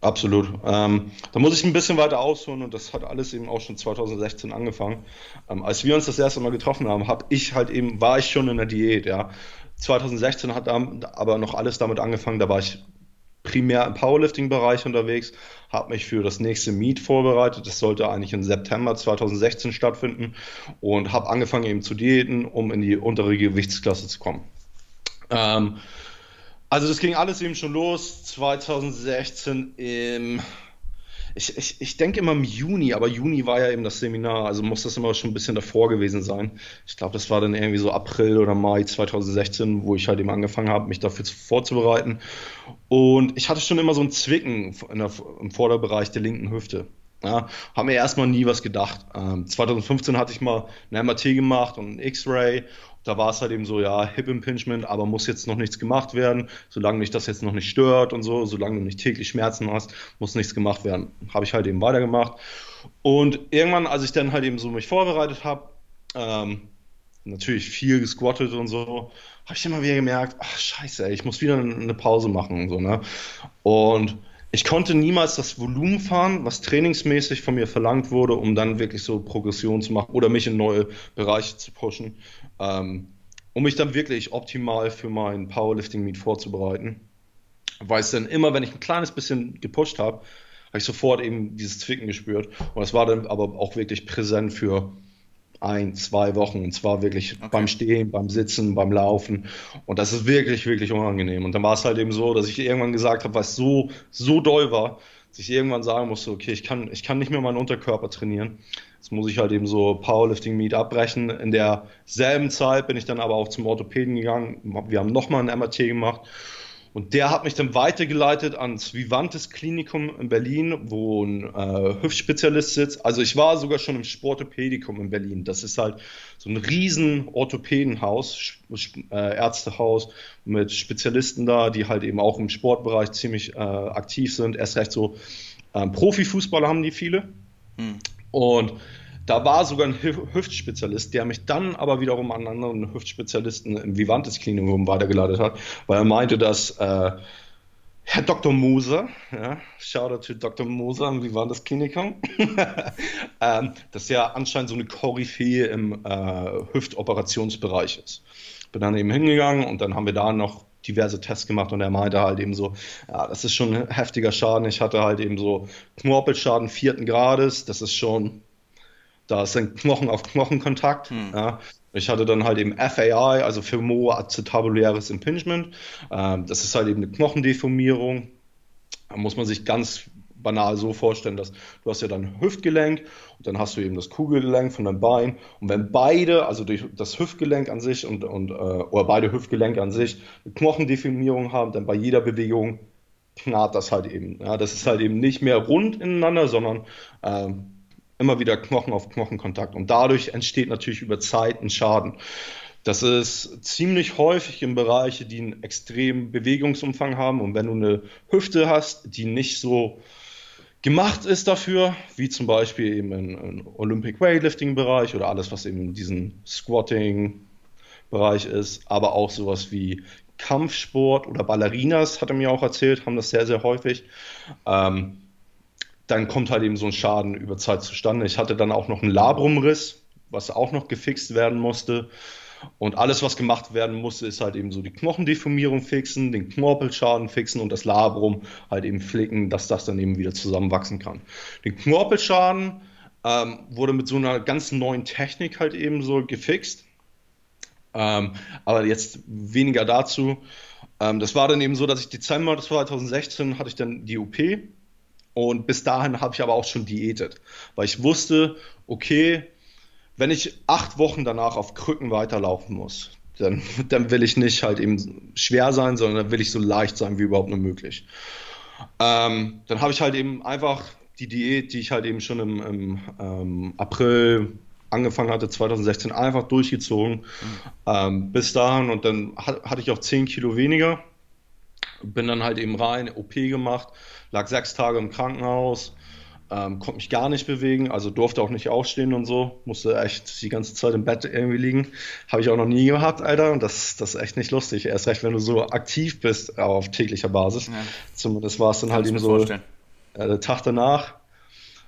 absolut. Ähm, da muss ich ein bisschen weiter ausholen und das hat alles eben auch schon 2016 angefangen. Ähm, als wir uns das erste Mal getroffen haben, habe ich halt eben, war ich schon in der Diät, ja. 2016 hat aber noch alles damit angefangen, da war ich primär im Powerlifting-Bereich unterwegs, habe mich für das nächste Meet vorbereitet. Das sollte eigentlich im September 2016 stattfinden und habe angefangen eben zu diäten, um in die untere Gewichtsklasse zu kommen. Ähm, also das ging alles eben schon los 2016 im, ich, ich, ich denke immer im Juni, aber Juni war ja eben das Seminar, also muss das immer schon ein bisschen davor gewesen sein. Ich glaube, das war dann irgendwie so April oder Mai 2016, wo ich halt eben angefangen habe, mich dafür vorzubereiten. Und ich hatte schon immer so ein Zwicken der, im Vorderbereich der linken Hüfte. Ja, haben mir erstmal nie was gedacht. Ähm, 2015 hatte ich mal ein MRT gemacht und ein X-Ray. Da war es halt eben so, ja, Hip Impingement, aber muss jetzt noch nichts gemacht werden, solange mich das jetzt noch nicht stört und so, solange du nicht täglich Schmerzen hast, muss nichts gemacht werden. Habe ich halt eben weitergemacht. Und irgendwann, als ich dann halt eben so mich vorbereitet habe, ähm, natürlich viel gesquattet und so, habe ich immer wieder gemerkt, ach scheiße, ey, ich muss wieder eine Pause machen und so, ne? Und ich konnte niemals das Volumen fahren, was trainingsmäßig von mir verlangt wurde, um dann wirklich so Progression zu machen oder mich in neue Bereiche zu pushen, ähm, um mich dann wirklich optimal für mein Powerlifting-Meet vorzubereiten. Weil es dann immer, wenn ich ein kleines bisschen gepusht habe, habe ich sofort eben dieses Zwicken gespürt. Und es war dann aber auch wirklich präsent für ein, zwei Wochen. Und zwar wirklich Okay. beim Stehen, beim Sitzen, beim Laufen. Und das ist wirklich, wirklich unangenehm. Und dann war es halt eben so, dass ich irgendwann gesagt habe, was so, so doll war, dass ich irgendwann sagen musste, okay, ich kann, ich kann nicht mehr meinen Unterkörper trainieren. Jetzt muss ich halt eben so Powerlifting Meet abbrechen. In derselben Zeit bin ich dann aber auch zum Orthopäden gegangen. Wir haben nochmal ein MRT gemacht. Und der hat mich dann weitergeleitet ans Vivantes Klinikum in Berlin, wo ein äh, Hüftspezialist sitzt. Also ich war sogar schon im Sportopädikum in Berlin. Das ist halt so ein riesen Orthopädenhaus, äh, Ärztehaus mit Spezialisten da, die halt eben auch im Sportbereich ziemlich äh, aktiv sind. Erst recht so ähm, Profifußballer haben die viele. Hm. Und da war sogar ein Hü- Hüftspezialist, der mich dann aber wiederum an einen anderen Hüftspezialisten im Vivantes Klinikum weitergeleitet hat, weil er meinte, dass äh, Herr Dr. Moser, ja, Shoutout to Dr. Moser im Vivantes Klinikum, [laughs] ähm, dass er anscheinend so eine Koryphäe im äh, Hüftoperationsbereich ist. Bin dann eben hingegangen und dann haben wir da noch diverse Tests gemacht und er meinte halt eben so, ja, das ist schon ein heftiger Schaden. Ich hatte halt eben so Knorpelschaden vierten Grades, das ist schon, da ist ein Knochen auf Knochenkontakt. Hm. Ja. Ich hatte dann halt eben FAI, also Femoacetabuläres Impingement. Ähm, das ist halt eben eine Knochendeformierung. Da muss man sich ganz banal so vorstellen, dass du hast ja dein Hüftgelenk und dann hast du eben das Kugelgelenk von deinem Bein und wenn beide, also durch das Hüftgelenk an sich und, und äh, oder beide Hüftgelenke an sich eine Knochendeformierung haben, dann bei jeder Bewegung knarrt das halt eben. Ja, das ist halt eben nicht mehr rund ineinander, sondern ähm, immer wieder Knochen auf Knochenkontakt und dadurch entsteht natürlich über Zeit ein Schaden. Das ist ziemlich häufig in Bereiche, die einen extremen Bewegungsumfang haben. Und wenn du eine Hüfte hast, die nicht so gemacht ist dafür, wie zum Beispiel eben im Olympic Weightlifting Bereich oder alles, was eben in diesem Squatting Bereich ist, aber auch sowas wie Kampfsport oder Ballerinas, hat er mir auch erzählt, haben das sehr, sehr häufig. Ähm, dann kommt halt eben so ein Schaden über Zeit zustande. Ich hatte dann auch noch einen Labrumriss, was auch noch gefixt werden musste. Und alles, was gemacht werden musste, ist halt eben so die Knochendeformierung fixen, den Knorpelschaden fixen und das Labrum halt eben flicken, dass das dann eben wieder zusammenwachsen kann. Den Knorpelschaden ähm, wurde mit so einer ganz neuen Technik halt eben so gefixt. Ähm, aber jetzt weniger dazu. Ähm, das war dann eben so, dass ich Dezember 2016 hatte ich dann die OP und bis dahin habe ich aber auch schon diätet, weil ich wusste, okay, wenn ich acht Wochen danach auf Krücken weiterlaufen muss, dann, [laughs] dann will ich nicht halt eben schwer sein, sondern dann will ich so leicht sein wie überhaupt nur möglich. Ähm, dann habe ich halt eben einfach die Diät, die ich halt eben schon im, im ähm, April angefangen hatte, 2016, einfach durchgezogen. Mhm. Ähm, bis dahin und dann hat, hatte ich auch 10 Kilo weniger. Bin dann halt eben rein, OP gemacht, lag sechs Tage im Krankenhaus, ähm, konnte mich gar nicht bewegen, also durfte auch nicht aufstehen und so, musste echt die ganze Zeit im Bett irgendwie liegen. Habe ich auch noch nie gehabt, Alter, und das, das ist echt nicht lustig. Erst recht, wenn du so aktiv bist auf täglicher Basis. Ja. Zumindest war es dann halt eben so äh, der Tag danach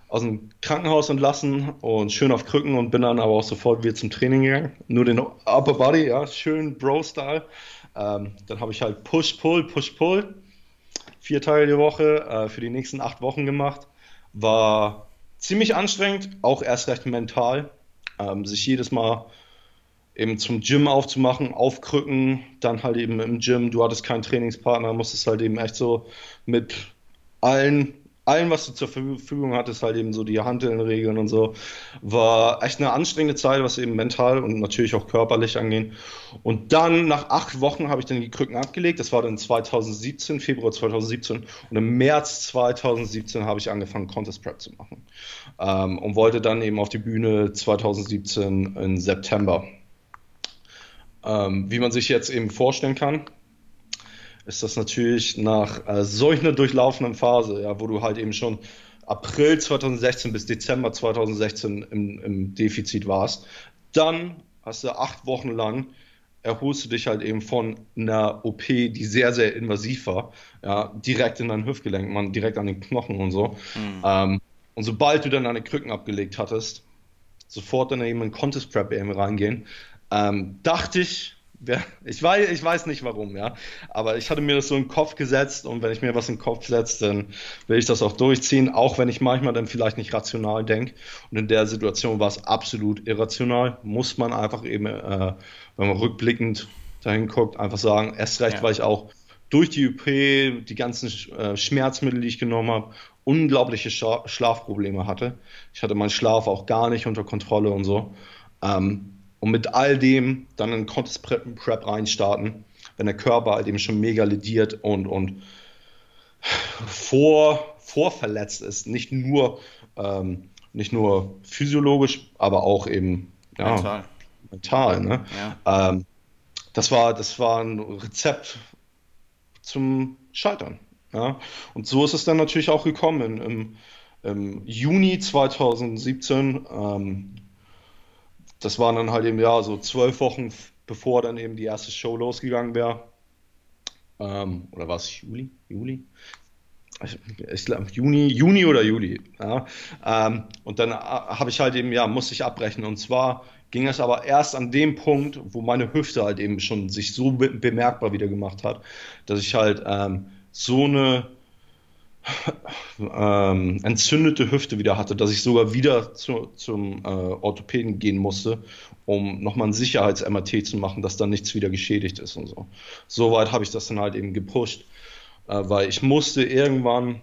aus dem Krankenhaus entlassen und schön auf Krücken und bin dann aber auch sofort wieder zum Training gegangen. Nur den Upper Body, ja, schön Bro-Style. Ähm, dann habe ich halt Push-Pull, Push-Pull. Vier Tage die Woche äh, für die nächsten acht Wochen gemacht. War ziemlich anstrengend, auch erst recht mental. Ähm, sich jedes Mal eben zum Gym aufzumachen, aufkrücken, dann halt eben im Gym. Du hattest keinen Trainingspartner, musstest halt eben echt so mit allen allem, was du zur Verfügung hattest, halt eben so die Handeln und so, war echt eine anstrengende Zeit, was eben mental und natürlich auch körperlich angehen. Und dann nach acht Wochen habe ich dann die Krücken abgelegt. Das war dann 2017, Februar 2017. Und im März 2017 habe ich angefangen, Contest Prep zu machen. Ähm, und wollte dann eben auf die Bühne 2017 im September. Ähm, wie man sich jetzt eben vorstellen kann, ist das natürlich nach äh, solch einer durchlaufenden Phase, ja, wo du halt eben schon April 2016 bis Dezember 2016 im, im Defizit warst, dann hast du acht Wochen lang erholst du dich halt eben von einer OP, die sehr, sehr invasiv war, ja, direkt in dein Hüftgelenk, man direkt an den Knochen und so. Mhm. Ähm, und sobald du dann deine Krücken abgelegt hattest, sofort dann eben in Contest Prep eben reingehen, ähm, dachte ich, ich weiß, ich weiß nicht warum, ja. Aber ich hatte mir das so in den Kopf gesetzt und wenn ich mir was in den Kopf setze, dann will ich das auch durchziehen, auch wenn ich manchmal dann vielleicht nicht rational denke. Und in der Situation war es absolut irrational. Muss man einfach eben, äh, wenn man rückblickend dahin guckt, einfach sagen, erst recht, ja. weil ich auch durch die UP, die ganzen äh, Schmerzmittel, die ich genommen habe, unglaubliche Schla Schlafprobleme hatte. Ich hatte meinen Schlaf auch gar nicht unter Kontrolle und so. Ähm, und mit all dem dann in Contest Prep, Prep reinstarten, wenn der Körper halt eben schon mega lediert und, und vor, vorverletzt ist, nicht nur, ähm, nicht nur physiologisch, aber auch eben ja, mental. mental ne? Ja. Ähm, das, war, das war ein Rezept zum Scheitern. Ja? Und so ist es dann natürlich auch gekommen. Im, im Juni 2017 ähm, das waren dann halt eben, ja, so zwölf Wochen bevor dann eben die erste Show losgegangen wäre. Ähm, oder war es Juli? Juli? Ich, ich glaube Juni, Juni oder Juli. Ja. Ähm, und dann äh, habe ich halt eben, ja, musste ich abbrechen. Und zwar ging es aber erst an dem Punkt, wo meine Hüfte halt eben schon sich so be bemerkbar wieder gemacht hat, dass ich halt ähm, so eine ähm, entzündete Hüfte wieder hatte, dass ich sogar wieder zu, zum äh, Orthopäden gehen musste, um nochmal ein Sicherheits-MRT zu machen, dass da nichts wieder geschädigt ist und so. Soweit habe ich das dann halt eben gepusht, äh, weil ich musste irgendwann,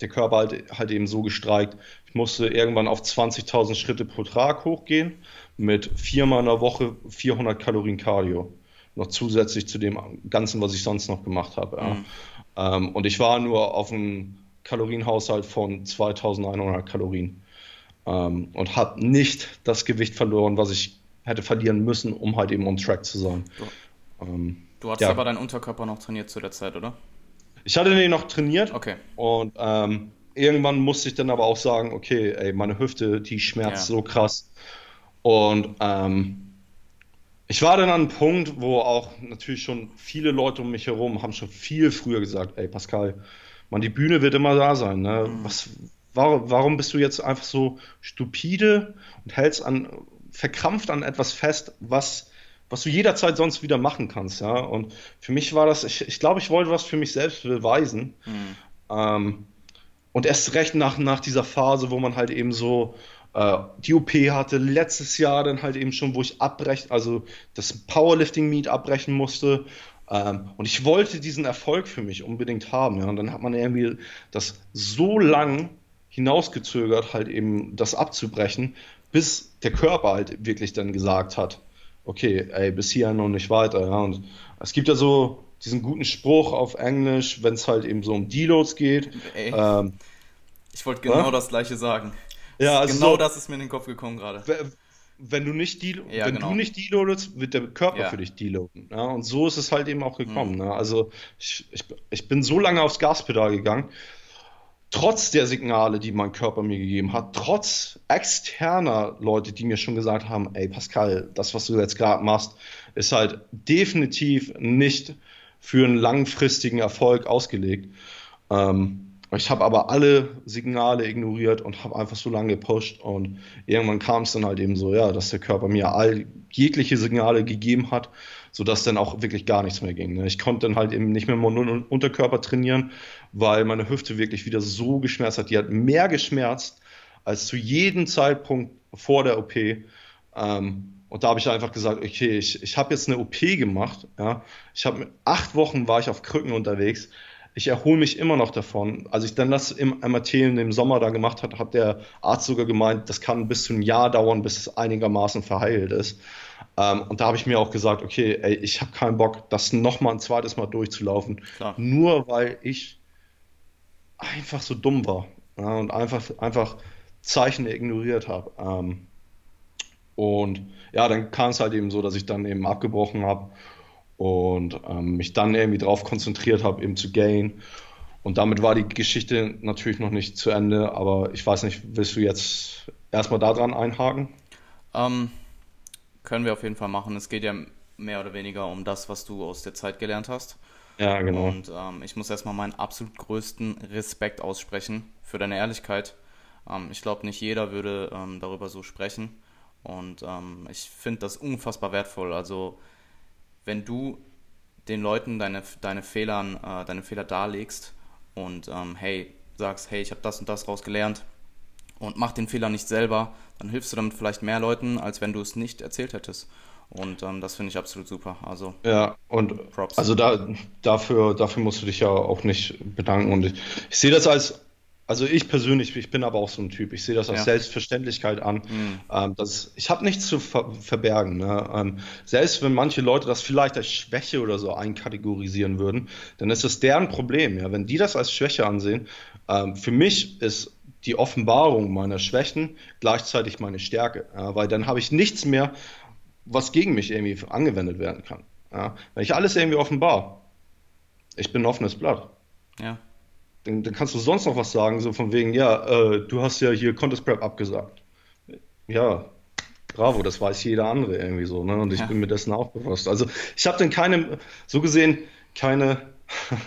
der Körper halt, halt eben so gestreikt, ich musste irgendwann auf 20.000 Schritte pro Tag hochgehen mit viermal in der Woche 400 Kalorien Cardio. Noch zusätzlich zu dem Ganzen, was ich sonst noch gemacht habe. Ja. Mhm. Ähm, und ich war nur auf einem Kalorienhaushalt von 2100 Kalorien ähm, und habe nicht das Gewicht verloren, was ich hätte verlieren müssen, um halt eben on track zu sein. Du, ähm, du hattest ja. aber deinen Unterkörper noch trainiert zu der Zeit, oder? Ich hatte den noch trainiert. Okay. Und ähm, irgendwann musste ich dann aber auch sagen, okay, ey, meine Hüfte, die schmerzt ja. so krass. Und ähm, ich war dann an einem Punkt, wo auch natürlich schon viele Leute um mich herum haben schon viel früher gesagt, ey Pascal, man, die Bühne wird immer da sein. Ne? Mhm. Was, warum, warum bist du jetzt einfach so stupide und hältst an, verkrampft an etwas fest, was, was du jederzeit sonst wieder machen kannst, ja? Und für mich war das, ich, ich glaube, ich wollte was für mich selbst beweisen. Mhm. Ähm, und erst recht nach, nach dieser Phase, wo man halt eben so äh, die OP hatte, letztes Jahr dann halt eben schon, wo ich abbrechen, also das Powerlifting-Meet abbrechen musste. Ähm, und ich wollte diesen Erfolg für mich unbedingt haben. Ja? Und dann hat man irgendwie das so lang hinausgezögert, halt eben das abzubrechen, bis der Körper halt wirklich dann gesagt hat, okay, ey, bis hierhin und nicht weiter. Ja? Und es gibt ja so diesen guten Spruch auf Englisch, wenn es halt eben so um Deloads geht. Ähm, ich wollte genau ja? das gleiche sagen. Ja, also genau so, das ist mir in den Kopf gekommen gerade. Wenn du nicht de ja, wenn genau. du nicht deloadest, wird der Körper ja. für dich deloaden. Ja, und so ist es halt eben auch gekommen. Mhm. Ne? Also ich, ich, ich bin so lange aufs Gaspedal gegangen, trotz der Signale, die mein Körper mir gegeben hat, trotz externer Leute, die mir schon gesagt haben, ey Pascal, das, was du jetzt gerade machst, ist halt definitiv nicht für einen langfristigen Erfolg ausgelegt. Ähm, ich habe aber alle Signale ignoriert und habe einfach so lange gepusht und irgendwann kam es dann halt eben so, ja, dass der Körper mir all jegliche Signale gegeben hat, sodass dann auch wirklich gar nichts mehr ging. Ne? Ich konnte dann halt eben nicht mehr meinen Unterkörper trainieren, weil meine Hüfte wirklich wieder so geschmerzt hat. Die hat mehr geschmerzt als zu jedem Zeitpunkt vor der OP. Ähm, und da habe ich einfach gesagt, okay, ich, ich habe jetzt eine OP gemacht. Ja? Ich habe acht Wochen war ich auf Krücken unterwegs ich erhole mich immer noch davon. Als ich dann das im MRT in dem Sommer da gemacht habe, hat der Arzt sogar gemeint, das kann bis zu einem Jahr dauern, bis es einigermaßen verheilt ist. Ähm, und da habe ich mir auch gesagt, okay, ey, ich habe keinen Bock, das nochmal ein zweites Mal durchzulaufen. Klar. Nur weil ich einfach so dumm war ja, und einfach, einfach Zeichen ignoriert habe. Ähm, und ja, dann kam es halt eben so, dass ich dann eben abgebrochen habe und ähm, mich dann irgendwie darauf konzentriert habe, eben zu gain. Und damit war die Geschichte natürlich noch nicht zu Ende, aber ich weiß nicht, willst du jetzt erstmal daran einhaken? Ähm, können wir auf jeden Fall machen. Es geht ja mehr oder weniger um das, was du aus der Zeit gelernt hast. Ja, genau. Und ähm, ich muss erstmal meinen absolut größten Respekt aussprechen für deine Ehrlichkeit. Ähm, ich glaube, nicht jeder würde ähm, darüber so sprechen. Und ähm, ich finde das unfassbar wertvoll. Also wenn du den Leuten deine, deine, Fehlern, äh, deine Fehler darlegst und ähm, hey, sagst, hey, ich habe das und das rausgelernt und mach den Fehler nicht selber, dann hilfst du damit vielleicht mehr Leuten, als wenn du es nicht erzählt hättest. Und ähm, das finde ich absolut super. Also ja, und Props. also da, dafür, dafür musst du dich ja auch nicht bedanken. Und ich, ich sehe das als also ich persönlich, ich bin aber auch so ein Typ. Ich sehe das als ja. Selbstverständlichkeit an. Mhm. Ähm, das, ich habe nichts zu ver verbergen. Ne? Ähm, selbst wenn manche Leute das vielleicht als Schwäche oder so einkategorisieren würden, dann ist das deren Problem. Ja? Wenn die das als Schwäche ansehen, ähm, für mich ist die Offenbarung meiner Schwächen gleichzeitig meine Stärke. Ja? Weil dann habe ich nichts mehr, was gegen mich irgendwie angewendet werden kann. Ja? Wenn ich alles irgendwie offenbar, ich bin ein offenes Blatt. Ja dann, dann, kannst du sonst noch was sagen, so von wegen, ja, äh, du hast ja hier Contest Prep abgesagt. Ja, bravo, das weiß jeder andere irgendwie so, ne? Und ich ja. bin mir dessen auch bewusst. Also ich habe dann keine, so gesehen, keine,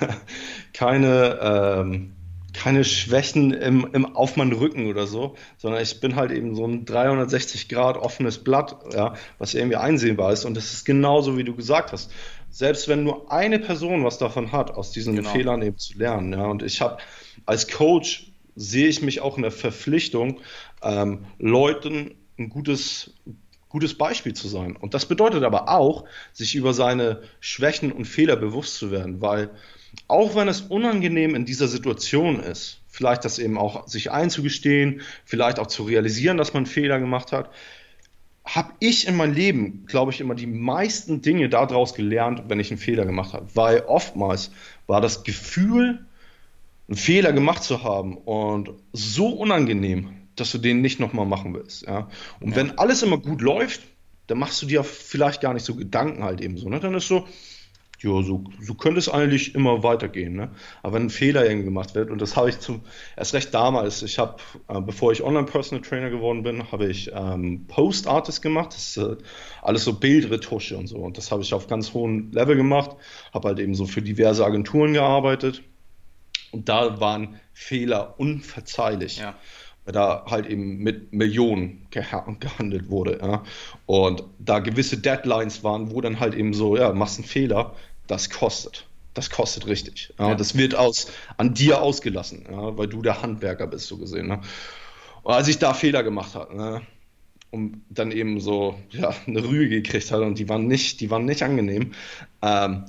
[laughs] keine, ähm, keine Schwächen im, im, auf meinen Rücken oder so, sondern ich bin halt eben so ein 360 Grad offenes Blatt, ja, was irgendwie einsehbar ist. Und das ist genauso, wie du gesagt hast selbst wenn nur eine Person was davon hat, aus diesen genau. Fehlern eben zu lernen. Ja, und ich habe als Coach sehe ich mich auch in der Verpflichtung, ähm, Leuten ein gutes, gutes Beispiel zu sein. Und das bedeutet aber auch, sich über seine Schwächen und Fehler bewusst zu werden, weil auch wenn es unangenehm in dieser Situation ist, vielleicht das eben auch sich einzugestehen, vielleicht auch zu realisieren, dass man Fehler gemacht hat, habe ich in meinem Leben, glaube ich, immer die meisten Dinge daraus gelernt, wenn ich einen Fehler gemacht habe. Weil oftmals war das Gefühl, einen Fehler gemacht zu haben und so unangenehm, dass du den nicht nochmal machen willst. Ja? Und ja. wenn alles immer gut läuft, dann machst du dir vielleicht gar nicht so Gedanken halt eben so. Ne? Dann ist so, ja, so, so könnte es eigentlich immer weitergehen. Ne? Aber wenn ein Fehler irgendwie gemacht wird, und das habe ich zum, erst recht damals, ich habe, äh, bevor ich Online-Personal Trainer geworden bin, habe ich ähm, Post-Artist gemacht. Das ist äh, alles so Bildretusche und so. Und das habe ich auf ganz hohem Level gemacht, habe halt eben so für diverse Agenturen gearbeitet. Und da waren Fehler unverzeihlich. Ja da halt eben mit Millionen gehandelt wurde. Ja. Und da gewisse Deadlines waren, wo dann halt eben so, ja, machst einen Fehler, das kostet. Das kostet richtig. Ja. Ja. Das wird aus, an dir ausgelassen, ja, weil du der Handwerker bist, so gesehen. Ne. Und als ich da Fehler gemacht habe, ne, und dann eben so ja, eine Rühe gekriegt hatte und die waren nicht, die waren nicht angenehm, ähm,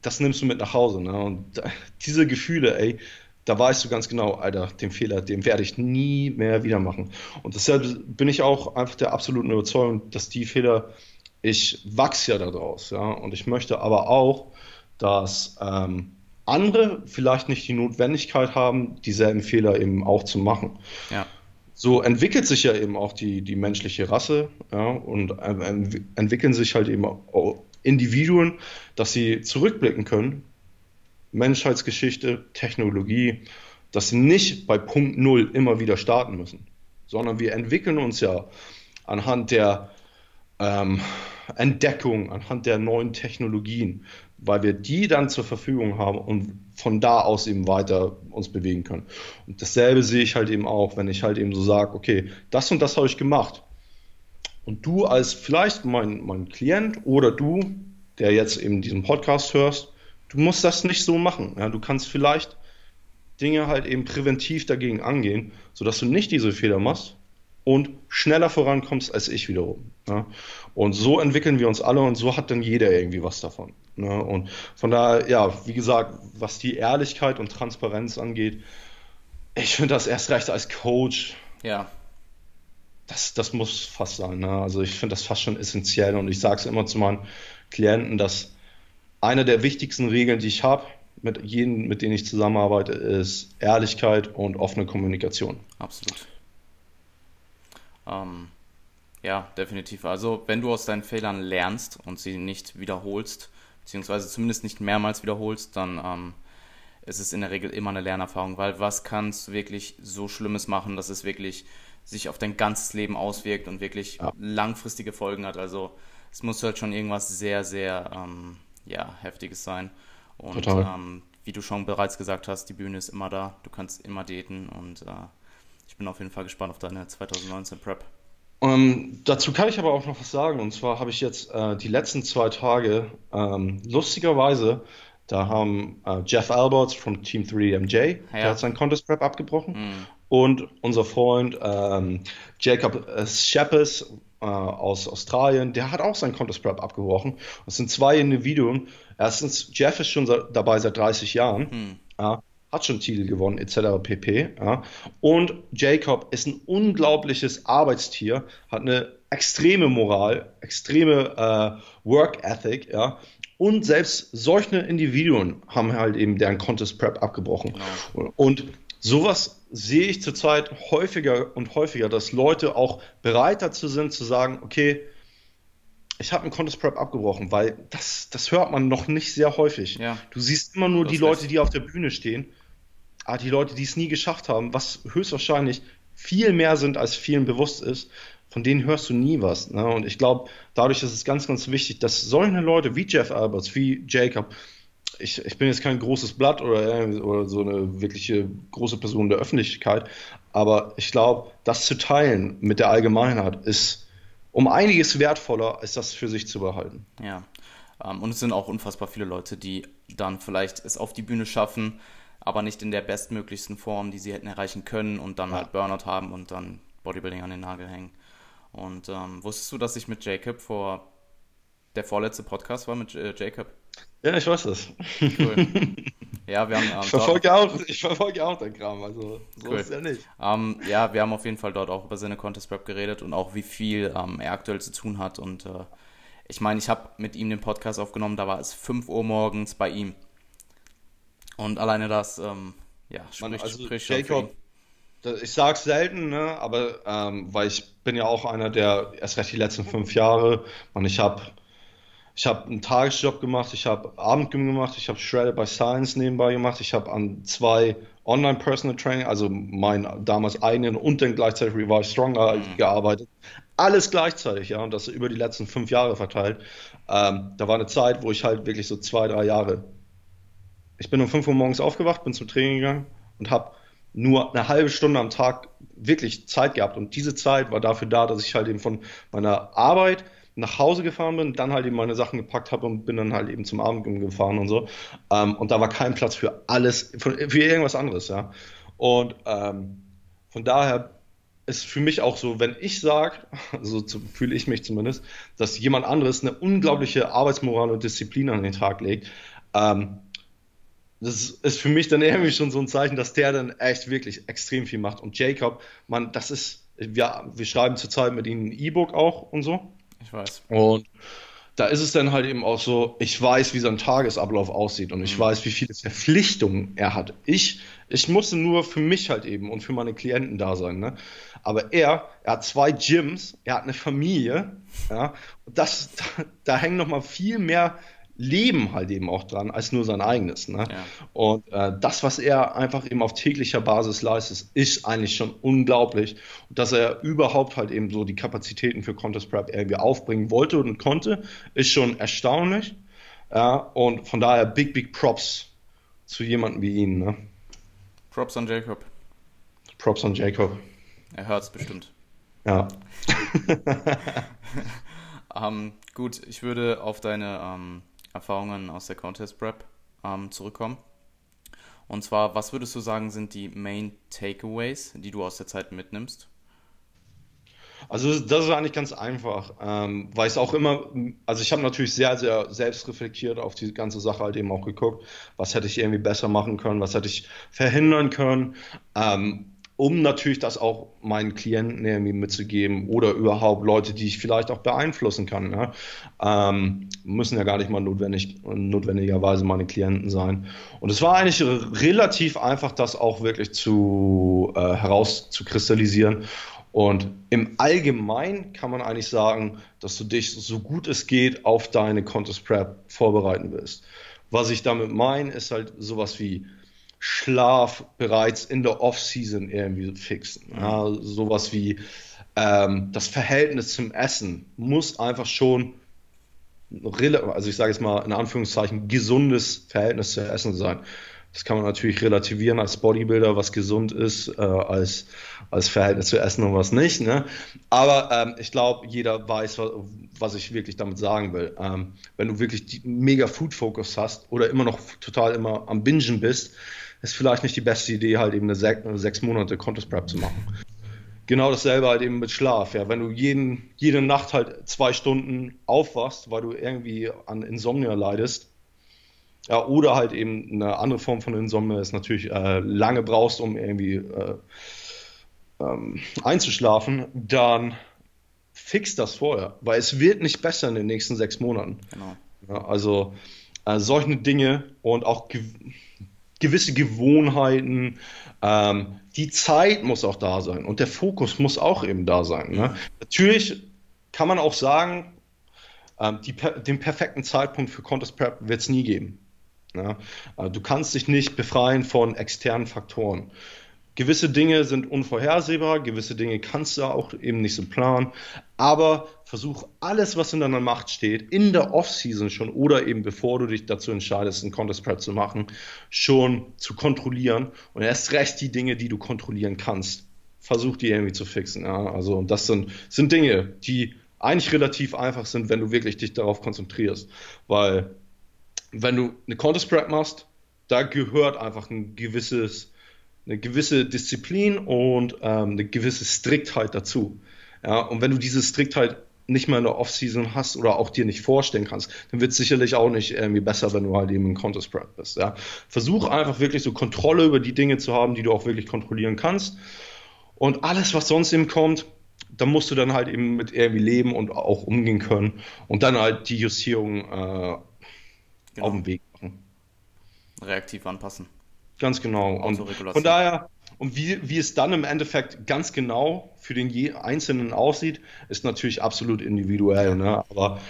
das nimmst du mit nach Hause. Ne? Und diese Gefühle, ey, da weißt du ganz genau, Alter, den Fehler, den werde ich nie mehr wieder machen. Und deshalb bin ich auch einfach der absoluten Überzeugung, dass die Fehler, ich wachse ja daraus, ja, und ich möchte aber auch, dass ähm, andere vielleicht nicht die Notwendigkeit haben, dieselben Fehler eben auch zu machen. Ja. So entwickelt sich ja eben auch die, die menschliche Rasse ja, und ähm, entwickeln sich halt eben auch Individuen, dass sie zurückblicken können, Menschheitsgeschichte, Technologie, dass sie nicht bei Punkt Null immer wieder starten müssen, sondern wir entwickeln uns ja anhand der ähm, Entdeckung, anhand der neuen Technologien, weil wir die dann zur Verfügung haben und von da aus eben weiter uns bewegen können. Und dasselbe sehe ich halt eben auch, wenn ich halt eben so sage, okay, das und das habe ich gemacht. Und du als vielleicht mein, mein Klient oder du, der jetzt eben diesen Podcast hörst, du musst das nicht so machen. Ja, du kannst vielleicht Dinge halt eben präventiv dagegen angehen, sodass du nicht diese Fehler machst und schneller vorankommst als ich wiederum. Ja? Und so entwickeln wir uns alle und so hat dann jeder irgendwie was davon. Ne? Und von daher, ja, wie gesagt, was die Ehrlichkeit und Transparenz angeht, ich finde das erst recht als Coach. Ja. Das, das muss fast sein. Ne? Also ich finde das fast schon essentiell und ich sage es immer zu meinen Klienten, dass eine der wichtigsten Regeln, die ich habe, mit jedem, mit denen ich zusammenarbeite, ist Ehrlichkeit und offene Kommunikation. Absolut. Ähm, ja, definitiv. Also wenn du aus deinen Fehlern lernst und sie nicht wiederholst, beziehungsweise zumindest nicht mehrmals wiederholst, dann ähm, ist es in der Regel immer eine Lernerfahrung, weil was kannst du wirklich so Schlimmes machen, dass es wirklich sich auf dein ganzes Leben auswirkt und wirklich ja. langfristige Folgen hat. Also es muss halt schon irgendwas sehr, sehr ähm, ja, Heftiges sein. Und ähm, wie du schon bereits gesagt hast, die Bühne ist immer da, du kannst immer daten und äh, ich bin auf jeden Fall gespannt auf deine 2019 Prep. Um, ähm, dazu kann ich aber auch noch was sagen. Und zwar habe ich jetzt äh, die letzten zwei Tage, ähm, lustigerweise, da haben äh, Jeff Alberts vom Team 3MJ, ja. der hat seinen Contest Prep abgebrochen. Mhm. Und unser Freund ähm, Jacob äh, Sheppes äh, aus Australien, der hat auch seinen Contest Prep abgebrochen. Das sind zwei Individuen. Erstens, Jeff ist schon dabei seit 30 Jahren. Mhm. Ja, hat schon Titel gewonnen, etc. pp. Ja. Und Jacob ist ein unglaubliches Arbeitstier, hat eine extreme Moral, extreme äh, Work Ethic, ja. Und selbst solche Individuen haben halt eben deren Contest Prep abgebrochen. Genau. Und sowas sehe ich zurzeit häufiger und häufiger, dass Leute auch bereit dazu sind zu sagen, okay, ich habe einen Contest Prep abgebrochen, weil das, das hört man noch nicht sehr häufig. Ja. Du siehst immer nur das die Leute, die auf der Bühne stehen ah, die Leute, die es nie geschafft haben, was höchstwahrscheinlich viel mehr sind, als vielen bewusst ist, von denen hörst du nie was. Ne? Und ich glaube, dadurch ist es ganz, ganz wichtig, dass solche Leute wie Jeff Alberts, wie Jacob, ich, ich bin jetzt kein großes Blatt oder, oder so eine wirkliche große Person der Öffentlichkeit, aber ich glaube, das zu teilen mit der Allgemeinheit ist um einiges wertvoller, als das für sich zu behalten. Ja, ähm, und es sind auch unfassbar viele Leute, die dann vielleicht es auf die Bühne schaffen, aber nicht in der bestmöglichsten Form, die sie hätten erreichen können und dann ja. halt Burnout haben und dann Bodybuilding an den Nagel hängen. Und ähm, wusstest du, dass ich mit Jacob vor der vorletzte Podcast war mit äh, Jacob? Ja, ich weiß das. Cool. [laughs] Ja, wir haben. Ähm, ich, verfolge auch, ich verfolge auch den Kram, also so cool. ist ja nicht. Ähm, ja, wir haben auf jeden Fall dort auch über seine Contest Prep geredet und auch wie viel ähm, er aktuell zu tun hat. Und äh, ich meine, ich habe mit ihm den Podcast aufgenommen, da war es 5 Uhr morgens bei ihm. Und alleine das, ähm, ja, spricht, also spricht Jacob, ich sag's selten, ne, aber ähm, weil ich bin ja auch einer der erst recht die letzten fünf Jahre, und ich habe ich habe einen Tagesjob gemacht, ich habe Abendgym gemacht, ich habe Shredded by Science nebenbei gemacht, ich habe an zwei Online Personal Training, also meinen damals eigenen und dann gleichzeitig Revive Stronger mhm. gearbeitet. Alles gleichzeitig, ja, und das über die letzten fünf Jahre verteilt. Ähm, da war eine Zeit, wo ich halt wirklich so zwei, drei Jahre ich bin um 5 Uhr morgens aufgewacht, bin zum Training gegangen und habe nur eine halbe Stunde am Tag wirklich Zeit gehabt. Und diese Zeit war dafür da, dass ich halt eben von meiner Arbeit nach Hause gefahren bin, dann halt eben meine Sachen gepackt habe und bin dann halt eben zum Abend gefahren und so. Ähm, und da war kein Platz für alles, für, für irgendwas anderes, ja. Und ähm, von daher ist für mich auch so, wenn ich sage, [laughs] so fühle ich mich zumindest, dass jemand anderes eine unglaubliche Arbeitsmoral und Disziplin an den Tag legt, ähm, das ist für mich dann irgendwie schon so ein Zeichen, dass der dann echt wirklich extrem viel macht. Und Jacob, man, das ist, wir, wir schreiben zurzeit mit ihm ein E-Book auch und so. Ich weiß. Und da ist es dann halt eben auch so, ich weiß, wie sein Tagesablauf aussieht und ich mhm. weiß, wie viele Verpflichtungen er hat. Ich, ich musste nur für mich halt eben und für meine Klienten da sein. Ne? Aber er, er hat zwei Gyms, er hat eine Familie, ja, und das, da, [laughs] da hängen nochmal viel mehr Leben halt eben auch dran, als nur sein eigenes. Ne? Ja. Und äh, das, was er einfach eben auf täglicher Basis leistet, ist eigentlich schon unglaublich. Und dass er überhaupt halt eben so die Kapazitäten für Contest Prep irgendwie aufbringen wollte und konnte, ist schon erstaunlich. Ja, und von daher big, big Props zu jemandem wie ihm. Ne? Props an Jacob. Props an Jacob. Er hört es bestimmt. Ja. [laughs] ähm, gut, ich würde auf deine ähm, Erfahrungen aus der Contest Prep ähm, zurückkommen. Und zwar, was würdest du sagen, sind die Main Takeaways, die du aus der Zeit mitnimmst? Also das ist eigentlich ganz einfach, ähm, weil es auch immer, also ich habe natürlich sehr, sehr selbst reflektiert auf die ganze Sache halt eben auch geguckt, was hätte ich irgendwie besser machen können, was hätte ich verhindern können. Ähm, um natürlich das auch meinen Klienten irgendwie mitzugeben oder überhaupt Leute, die ich vielleicht auch beeinflussen kann. Ne? Ähm, müssen ja gar nicht mal notwendig, notwendigerweise meine Klienten sein. Und es war eigentlich relativ einfach, das auch wirklich zu, äh, herauszukristallisieren. Und im Allgemeinen kann man eigentlich sagen, dass du dich so gut es geht auf deine Contest Prep vorbereiten willst. Was ich damit meine, ist halt sowas wie Schlaf bereits in der Off-Season irgendwie fixen. Ja, sowas wie ähm, das Verhältnis zum Essen muss einfach schon, also ich sage jetzt mal in Anführungszeichen, gesundes Verhältnis zu Essen sein. Das kann man natürlich relativieren als Bodybuilder, was gesund ist, äh, als, als Verhältnis zu Essen und was nicht. Ne? Aber ähm, ich glaube, jeder weiß, was, was, ich wirklich damit sagen will. Ähm, wenn du wirklich mega Food-Focus hast oder immer noch total immer am Bingen bist, ist vielleicht nicht die beste Idee, halt eben eine, sech, sechs Monate Contest Prep zu machen. Genau dasselbe halt eben mit Schlaf. Ja, wenn du jeden, jede Nacht halt zwei Stunden aufwachst, weil du irgendwie an Insomnia leidest, ja, oder halt eben eine andere Form von Insomnia ist natürlich äh, lange brauchst, um irgendwie äh, ähm, einzuschlafen, dann fix das vorher, weil es wird nicht besser in den nächsten sechs Monaten. Genau. Ja, also äh, solche Dinge und auch gewisse Gewohnheiten. Ähm, die Zeit muss auch da sein und der Fokus muss auch eben da sein. Ne? Natürlich kann man auch sagen, ähm, die, den perfekten Zeitpunkt für Contest Prep wird es nie geben. Ja? Äh, du kannst dich nicht befreien von externen Faktoren gewisse Dinge sind unvorhersehbar, gewisse Dinge kannst du auch eben nicht so planen, aber versuch alles, was in deiner Macht steht, in der Offseason schon oder eben bevor du dich dazu entscheidest, einen Contest Prep zu machen, schon zu kontrollieren und erst recht die Dinge, die du kontrollieren kannst, versuch die irgendwie zu fixen. Ja? Also das sind, sind Dinge, die eigentlich relativ einfach sind, wenn du wirklich dich darauf konzentrierst, weil wenn du eine Contest Prep machst, da gehört einfach ein gewisses eine gewisse Disziplin und ähm, eine gewisse Striktheit dazu. Ja, und wenn du diese Striktheit nicht mal in der Offseason hast oder auch dir nicht vorstellen kannst, dann wird es sicherlich auch nicht irgendwie besser, wenn du halt eben in Contest Prep bist. Ja. Versuch einfach wirklich so Kontrolle über die Dinge zu haben, die du auch wirklich kontrollieren kannst. Und alles, was sonst eben kommt, da musst du dann halt eben mit irgendwie leben und auch umgehen können und dann halt die Justierung äh, genau. auf dem Weg machen. Reaktiv anpassen. Ganz genau. Und von daher, und wie, wie es dann im Endeffekt ganz genau für den je Einzelnen aussieht, ist natürlich absolut individuell. Ne? Aber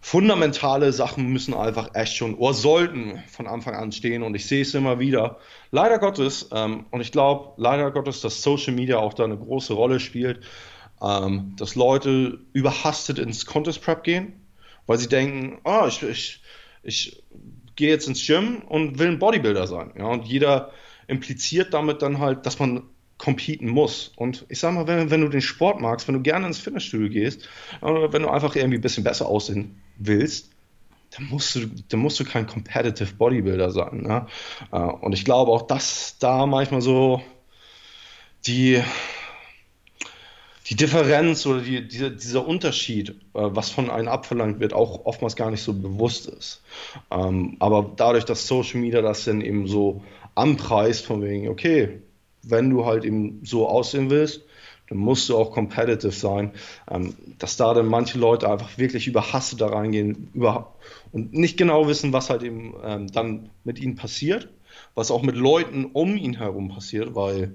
fundamentale Sachen müssen einfach echt schon oder sollten von Anfang an stehen. Und ich sehe es immer wieder. Leider Gottes, ähm, und ich glaube leider Gottes, dass Social Media auch da eine große Rolle spielt, ähm, dass Leute überhastet ins Contest Prep gehen, weil sie denken, oh, ich, ich, ich gehe jetzt ins Gym und will ein Bodybuilder sein. Ja, und jeder impliziert damit dann halt, dass man competen muss. Und ich sag mal, wenn, wenn du den Sport magst, wenn du gerne ins Fitnessstudio gehst, oder wenn du einfach irgendwie ein bisschen besser aussehen willst, dann musst du, dann musst du kein competitive Bodybuilder sein. Ne? Äh, und ich glaube auch, dass da manchmal so die, die Differenz oder die, die, dieser Unterschied, äh, was von einem abverlangt wird, auch oftmals gar nicht so bewusst ist. Ähm, aber dadurch, dass Social Media das dann eben so anpreist, von wegen, okay, wenn du halt eben so aussehen willst, dann musst du auch competitive sein, ähm, dass da dann manche Leute einfach wirklich über Hasse da reingehen über, und nicht genau wissen, was halt eben ähm, dann mit ihnen passiert, was auch mit Leuten um ihn herum passiert, weil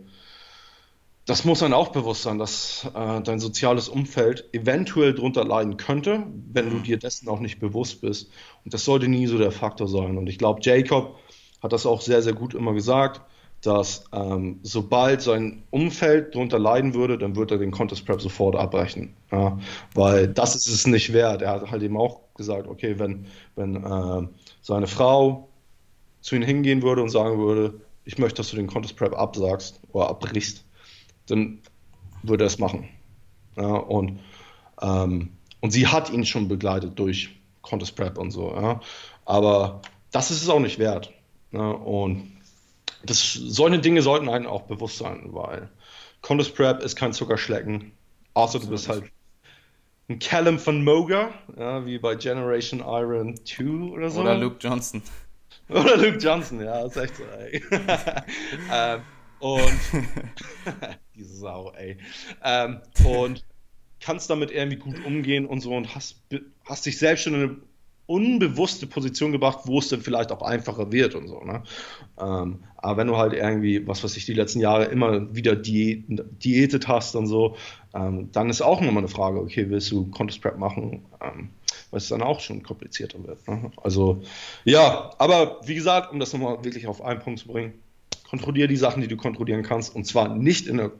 das muss dann auch bewusst sein, dass äh, dein soziales Umfeld eventuell darunter leiden könnte, wenn du dir dessen auch nicht bewusst bist. Und das sollte nie so der Faktor sein. Und ich glaube, Jacob hat das auch sehr, sehr gut immer gesagt dass ähm, sobald sein Umfeld darunter leiden würde, dann würde er den Contest Prep sofort abbrechen. Ja? Weil das ist es nicht wert. Er hat halt eben auch gesagt, okay, wenn, wenn äh, seine Frau zu ihm hingehen würde und sagen würde, ich möchte, dass du den Contest Prep absagst oder abbrichst, dann würde er es machen. Ja? Und, ähm, und sie hat ihn schon begleitet durch Contest Prep und so. Ja? Aber das ist es auch nicht wert. Ja? Und das, solche Dinge sollten einem auch bewusst sein, weil Contest Prep ist kein Zuckerschlecken. Außer du bist halt ein Callum von Moga, ja, wie bei Generation Iron 2 oder so. Oder Luke Johnson. Oder Luke Johnson, ja, ist echt so, [laughs] ähm, und [laughs] diese Sau, ey. Ähm, und kannst damit irgendwie gut umgehen und so und hast, hast dich selbst schon in eine unbewusste Position gebracht, wo es dann vielleicht auch einfacher wird und so. Ne? Ähm, aber wenn du halt irgendwie, was weiß ich, die letzten Jahre immer wieder Diät, diätet hast und so, ähm, dann ist auch nochmal eine Frage, okay, willst du Contest Prep machen? Ähm, weil es dann auch schon komplizierter wird. Ne? Also, ja, aber wie gesagt, um das nochmal wirklich auf einen Punkt zu bringen, kontrolliere die Sachen, die du kontrollieren kannst, und zwar nicht, in der,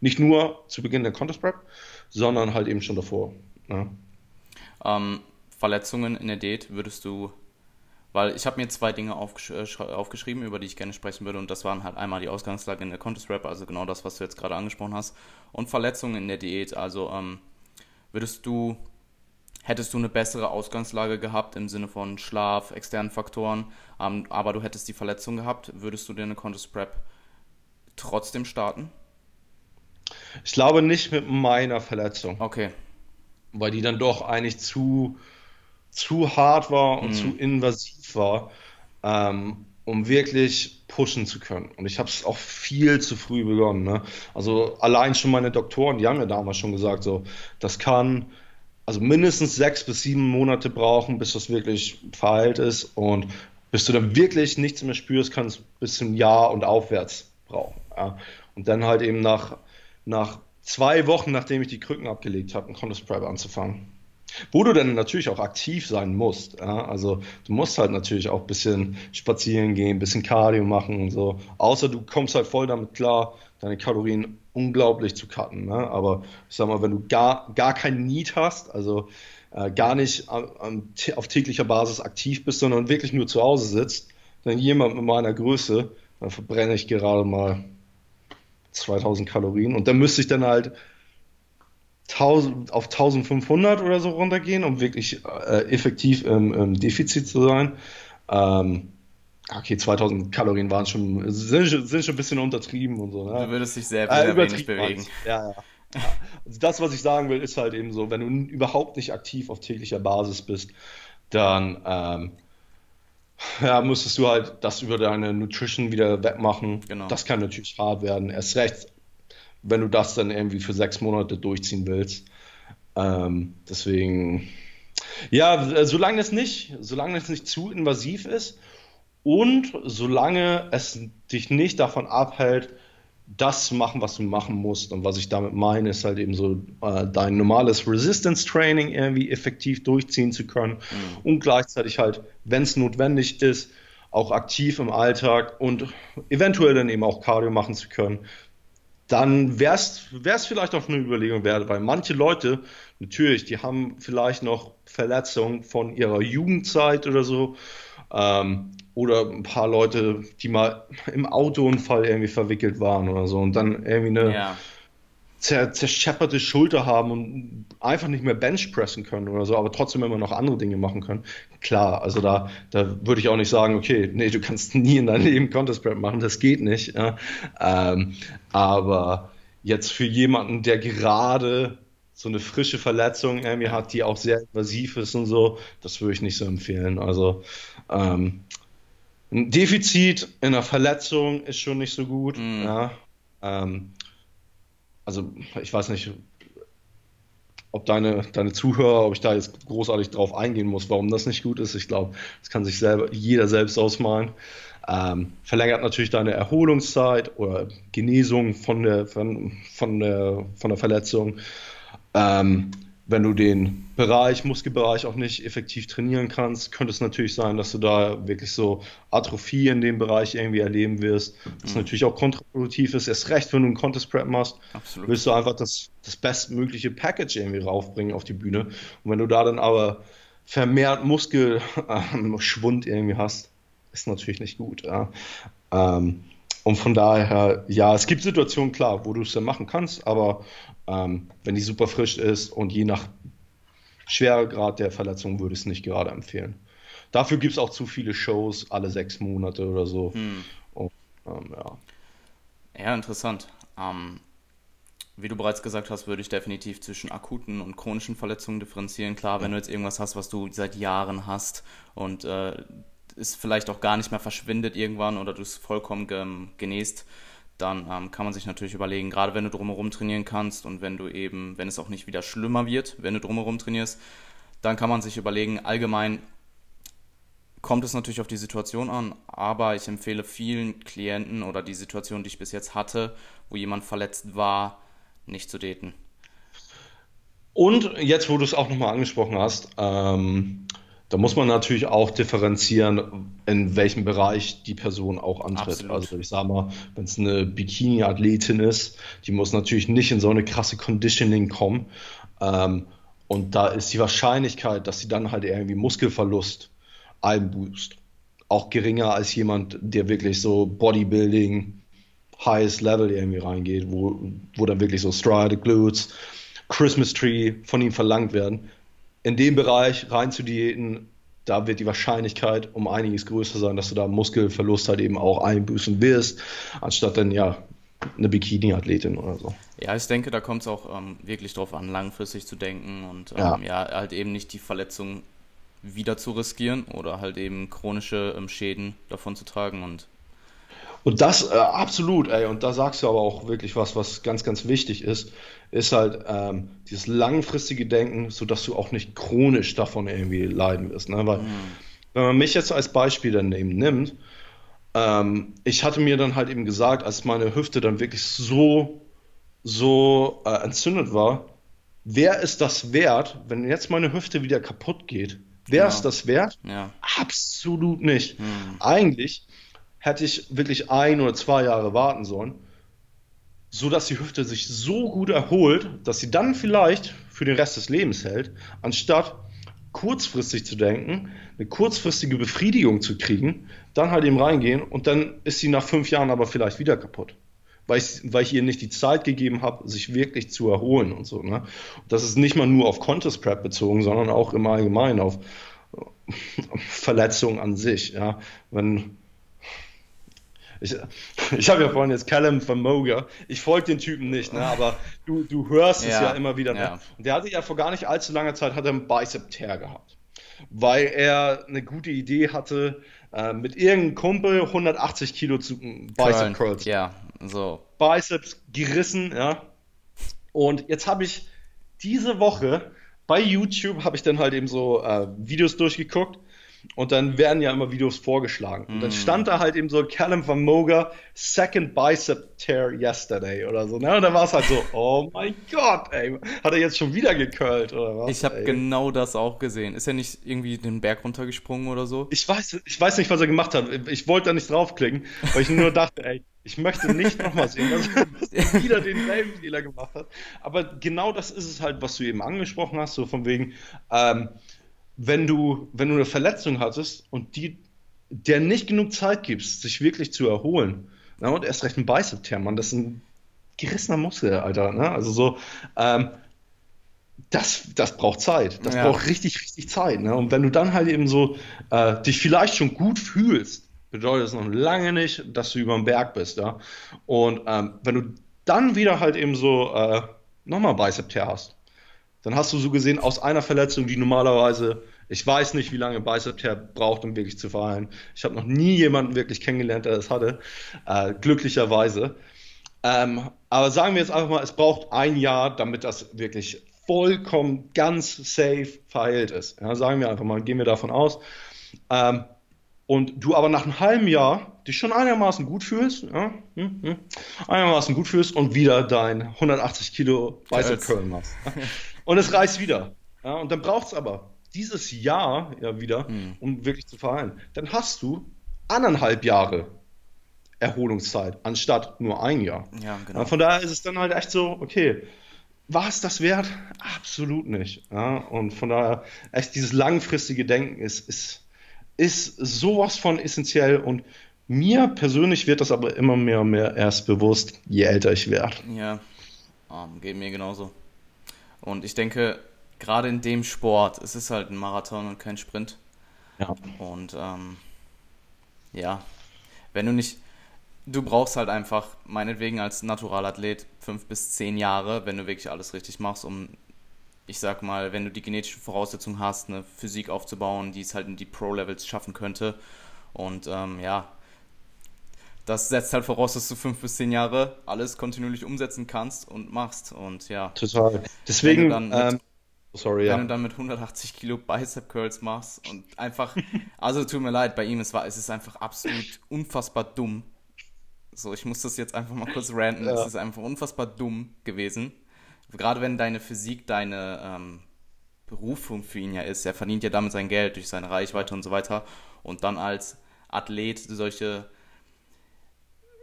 nicht nur zu Beginn der Contest Prep, sondern halt eben schon davor. Ne? Um Verletzungen in der Date würdest du, weil ich habe mir zwei Dinge aufgesch äh, aufgeschrieben, über die ich gerne sprechen würde und das waren halt einmal die Ausgangslage in der Contest Rap, also genau das, was du jetzt gerade angesprochen hast, und Verletzungen in der Diät. Also ähm, würdest du, hättest du eine bessere Ausgangslage gehabt im Sinne von Schlaf, externen Faktoren, ähm, aber du hättest die Verletzung gehabt, würdest du dir eine Contest Prep trotzdem starten? Ich glaube nicht mit meiner Verletzung. Okay. Weil die dann doch eigentlich zu zu hart war und mhm. zu invasiv war, ähm, um wirklich pushen zu können. Und ich habe es auch viel zu früh begonnen. Ne? Also allein schon meine Doktoren, die haben mir damals schon gesagt, so, das kann also mindestens sechs bis sieben Monate brauchen, bis das wirklich verheilt ist. Und bis du dann wirklich nichts mehr spürst, kann es bis zum Jahr und aufwärts brauchen. Ja? Und dann halt eben nach, nach zwei Wochen, nachdem ich die Krücken abgelegt habe, ein Contest Prep anzufangen. Wo du dann natürlich auch aktiv sein musst. Ja? Also du musst halt natürlich auch ein bisschen spazieren gehen, ein bisschen Cardio machen und so. Außer du kommst halt voll damit klar, deine Kalorien unglaublich zu cutten. Ne? Aber ich sag mal, wenn du gar, gar kein Need hast, also äh, gar nicht an, an, auf täglicher Basis aktiv bist, sondern wirklich nur zu Hause sitzt, dann jemand mit meiner Größe, dann verbrenne ich gerade mal 2000 Kalorien und dann müsste ich dann halt 1000, auf 1500 oder so runtergehen, um wirklich äh, effektiv im, im, Defizit zu sein. Ähm, okay, 2000 Kalorien waren schon, sind, sind, schon ein bisschen untertrieben und so. Ne? Du würdest dich sehr, sehr äh, wenig bewegen. Ja, ja. ja. Also das, was ich sagen will, ist halt eben so, wenn du überhaupt nicht aktiv auf täglicher Basis bist, dann ähm, ja, müsstest du halt das über deine Nutrition wieder wegmachen. Genau. Das kann natürlich hart werden. Erst recht wenn du das dann irgendwie für sechs Monate durchziehen willst. Ähm, deswegen, ja, solange es nicht, solange es nicht zu invasiv ist und solange es dich nicht davon abhält, das zu machen, was du machen musst. Und was ich damit meine, ist halt eben so, äh, dein normales Resistance Training irgendwie effektiv durchziehen zu können mhm. und gleichzeitig halt, wenn es notwendig ist, auch aktiv im Alltag und eventuell dann eben auch Cardio machen zu können, dann wäre es vielleicht auch eine Überlegung wert, weil manche Leute, natürlich, die haben vielleicht noch Verletzungen von ihrer Jugendzeit oder so. Ähm, oder ein paar Leute, die mal im Autounfall irgendwie verwickelt waren oder so und dann irgendwie eine, ja zer zerschepperte Schulter haben und einfach nicht mehr Benchpressen können oder so, aber trotzdem immer noch andere Dinge machen können. Klar, also da, da würde ich auch nicht sagen, okay, nee, du kannst nie in deinem Leben Contest Prep machen, das geht nicht. Ja. Ähm, aber jetzt für jemanden, der gerade so eine frische Verletzung irgendwie hat, die auch sehr invasiv ist und so, das würde ich nicht so empfehlen. Also ähm, ein Defizit in einer Verletzung ist schon nicht so gut. Mhm. Ja. Ähm, also ich weiß nicht, ob deine, deine Zuhörer, ob ich da jetzt großartig drauf eingehen muss, warum das nicht gut ist. Ich glaube, das kann sich selber, jeder selbst ausmalen. Ähm, verlängert natürlich deine Erholungszeit oder Genesung von der, von, von der, von der Verletzung. Ähm, wenn du den Bereich, Muskelbereich auch nicht effektiv trainieren kannst, könnte es natürlich sein, dass du da wirklich so Atrophie in dem Bereich irgendwie erleben wirst. Was mhm. natürlich auch kontraproduktiv ist. Erst recht, wenn du einen Contest Prep machst, Absolut. willst du einfach das, das bestmögliche Package irgendwie raufbringen auf die Bühne. Und wenn du da dann aber vermehrt Muskelschwund irgendwie hast, ist natürlich nicht gut. Ja. Ähm, und von daher, ja, es gibt Situationen, klar, wo du es dann machen kannst, aber ähm, wenn die super frisch ist und je nach Schweregrad der Verletzung würde ich es nicht gerade empfehlen. Dafür gibt es auch zu viele Shows alle sechs Monate oder so. Hm. Und, ähm, ja. ja, interessant. Ähm, wie du bereits gesagt hast, würde ich definitiv zwischen akuten und chronischen Verletzungen differenzieren. Klar, wenn du jetzt irgendwas hast, was du seit Jahren hast und äh, es vielleicht auch gar nicht mehr verschwindet irgendwann oder du es vollkommen genäst, dann ähm, kann man sich natürlich überlegen, gerade wenn du drumherum trainieren kannst und wenn du eben, wenn es auch nicht wieder schlimmer wird, wenn du drumherum trainierst, dann kann man sich überlegen, allgemein kommt es natürlich auf die Situation an, aber ich empfehle vielen Klienten oder die Situation, die ich bis jetzt hatte, wo jemand verletzt war, nicht zu daten. Und jetzt, wo du es auch nochmal angesprochen hast, ähm, da muss man natürlich auch differenzieren, in welchem Bereich die Person auch antritt. Absolut. Also ich sage mal, wenn es eine Bikini-Athletin ist, die muss natürlich nicht in so eine krasse Conditioning kommen. Ähm, und da ist die Wahrscheinlichkeit, dass sie dann halt irgendwie Muskelverlust einboost, auch geringer als jemand, der wirklich so Bodybuilding, highest Level irgendwie reingeht, wo, wo dann wirklich so Stride, Glutes, Christmas Tree von ihm verlangt werden in dem Bereich rein zu diäten, da wird die Wahrscheinlichkeit um einiges größer sein, dass du da Muskelverlust halt eben auch einbüßen wirst, anstatt dann ja eine Bikini-Athletin oder so. Ja, ich denke, da kommt es auch ähm, wirklich drauf an, langfristig zu denken und ähm, ja. ja. halt eben nicht die Verletzung wieder zu riskieren oder halt eben chronische ähm, Schäden davon zu tragen und und das äh, absolut, ey, und da sagst du aber auch wirklich was, was ganz, ganz wichtig ist, ist halt ähm, dieses langfristige Denken, sodass du auch nicht chronisch davon irgendwie leiden wirst. Ne? Weil, mhm. wenn man mich jetzt als Beispiel dann eben nimmt, ähm, ich hatte mir dann halt eben gesagt, als meine Hüfte dann wirklich so, so äh, entzündet war, wer ist das wert, wenn jetzt meine Hüfte wieder kaputt geht? Wer genau. ist das wert? Ja. Absolut nicht. Mhm. Eigentlich hätte ich wirklich ein oder zwei Jahre warten sollen, so dass die Hüfte sich so gut erholt, dass sie dann vielleicht für den Rest des Lebens hält, anstatt kurzfristig zu denken, eine kurzfristige Befriedigung zu kriegen, dann halt eben reingehen und dann ist sie nach fünf Jahren aber vielleicht wieder kaputt. Weil ich, weil ich ihr nicht die Zeit gegeben habe, sich wirklich zu erholen und so. Ne? das ist nicht mal nur auf Contest Prep bezogen, sondern auch im Allgemeinen auf [laughs] Verletzungen an sich. Ja? Wenn, ich, [laughs] ich habe ja vorhin jetzt Callum von Moga. Ich folge den Typen nicht, ne? aber du, du hörst ja, es ja immer wieder. Ne? Ja. Und der hatte ja vor gar nicht allzu langer Zeit hat er einen Bicep-Tear gehabt. Weil er eine gute Idee hatte, äh, mit irgendeinem Kumpel 180 Kilo zu Bicep Curls. Ja, so. Biceps gerissen, ja. Und jetzt habe ich diese Woche bei YouTube habe ich dann halt eben so äh, Videos durchgeguckt und dann werden ja immer Videos vorgeschlagen. Und dann mm. stand da halt eben so Callum Van Moga, Second Bicep Tear Yesterday oder so. Ne? Und dann war es halt so, [laughs] oh mein Gott, ey, hat er jetzt schon wieder geköllt oder was? Ich habe genau das auch gesehen. Ist er nicht irgendwie den Berg runtergesprungen oder so? Ich weiß, ich weiß nicht, was er gemacht hat. Ich wollte da nicht draufklicken, weil ich nur dachte, ey, ich möchte nicht nochmal sehen, [laughs] dass er wieder denselben Fehler gemacht hat. Aber genau das ist es halt, was du eben angesprochen hast, so von wegen, ähm, wenn du, wenn du eine Verletzung hattest und die, der nicht genug Zeit gibst, sich wirklich zu erholen, na, und erst recht ein Bicep-Tear, Mann, das ist ein gerissener Muskel, Alter, ne? Also so, ähm, das, das braucht Zeit. Das ja. braucht richtig, richtig Zeit. Ne? Und wenn du dann halt eben so äh, dich vielleicht schon gut fühlst, bedeutet das noch lange nicht, dass du über den Berg bist. Ja? Und ähm, wenn du dann wieder halt eben so äh, nochmal Bicep-Tear hast, dann hast du so gesehen aus einer Verletzung, die normalerweise, ich weiß nicht, wie lange Bicep Tear braucht, um wirklich zu verheilen. Ich habe noch nie jemanden wirklich kennengelernt, der das hatte, äh, glücklicherweise. Ähm, aber sagen wir jetzt einfach mal, es braucht ein Jahr, damit das wirklich vollkommen ganz safe verheilt ist. Ja, sagen wir einfach mal, gehen wir davon aus. Ähm, und du aber nach einem halben Jahr dich schon einigermaßen gut fühlst, ja, hm, hm, einigermaßen gut fühlst und wieder dein 180 Kilo Bicep Curl machst. [laughs] und es reißt wieder. Ja, und dann braucht es aber dieses Jahr ja wieder, hm. um wirklich zu verheilen. Dann hast du anderthalb Jahre Erholungszeit, anstatt nur ein Jahr. Ja, genau. Von daher ist es dann halt echt so, okay, war es das wert? Absolut nicht. Ja, und von daher, echt dieses langfristige Denken ist, ist ist sowas von essentiell und mir persönlich wird das aber immer mehr und mehr erst bewusst, je älter ich werde. Ja, um, geht mir genauso. Und ich denke, gerade in dem Sport, es ist halt ein Marathon und kein Sprint. Ja. Und ähm, ja, wenn du nicht, du brauchst halt einfach, meinetwegen als Naturalathlet, fünf bis zehn Jahre, wenn du wirklich alles richtig machst, um ich sag mal, wenn du die genetischen Voraussetzungen hast, eine Physik aufzubauen, die es halt in die Pro-Levels schaffen könnte. Und ähm, ja, das setzt halt voraus, dass du fünf bis zehn Jahre alles kontinuierlich umsetzen kannst und machst. Und ja. Total. Deswegen. Wenn du dann mit, ähm, sorry, ja. Wenn du dann mit 180 Kilo Bicep Curls machst und einfach. [laughs] also tut mir leid, bei ihm, es war, es ist einfach absolut unfassbar dumm. So, ich muss das jetzt einfach mal kurz ranten. Ja. Es ist einfach unfassbar dumm gewesen gerade wenn deine Physik deine ähm, Berufung für ihn ja ist, er verdient ja damit sein Geld durch seine Reichweite und so weiter und dann als Athlet solche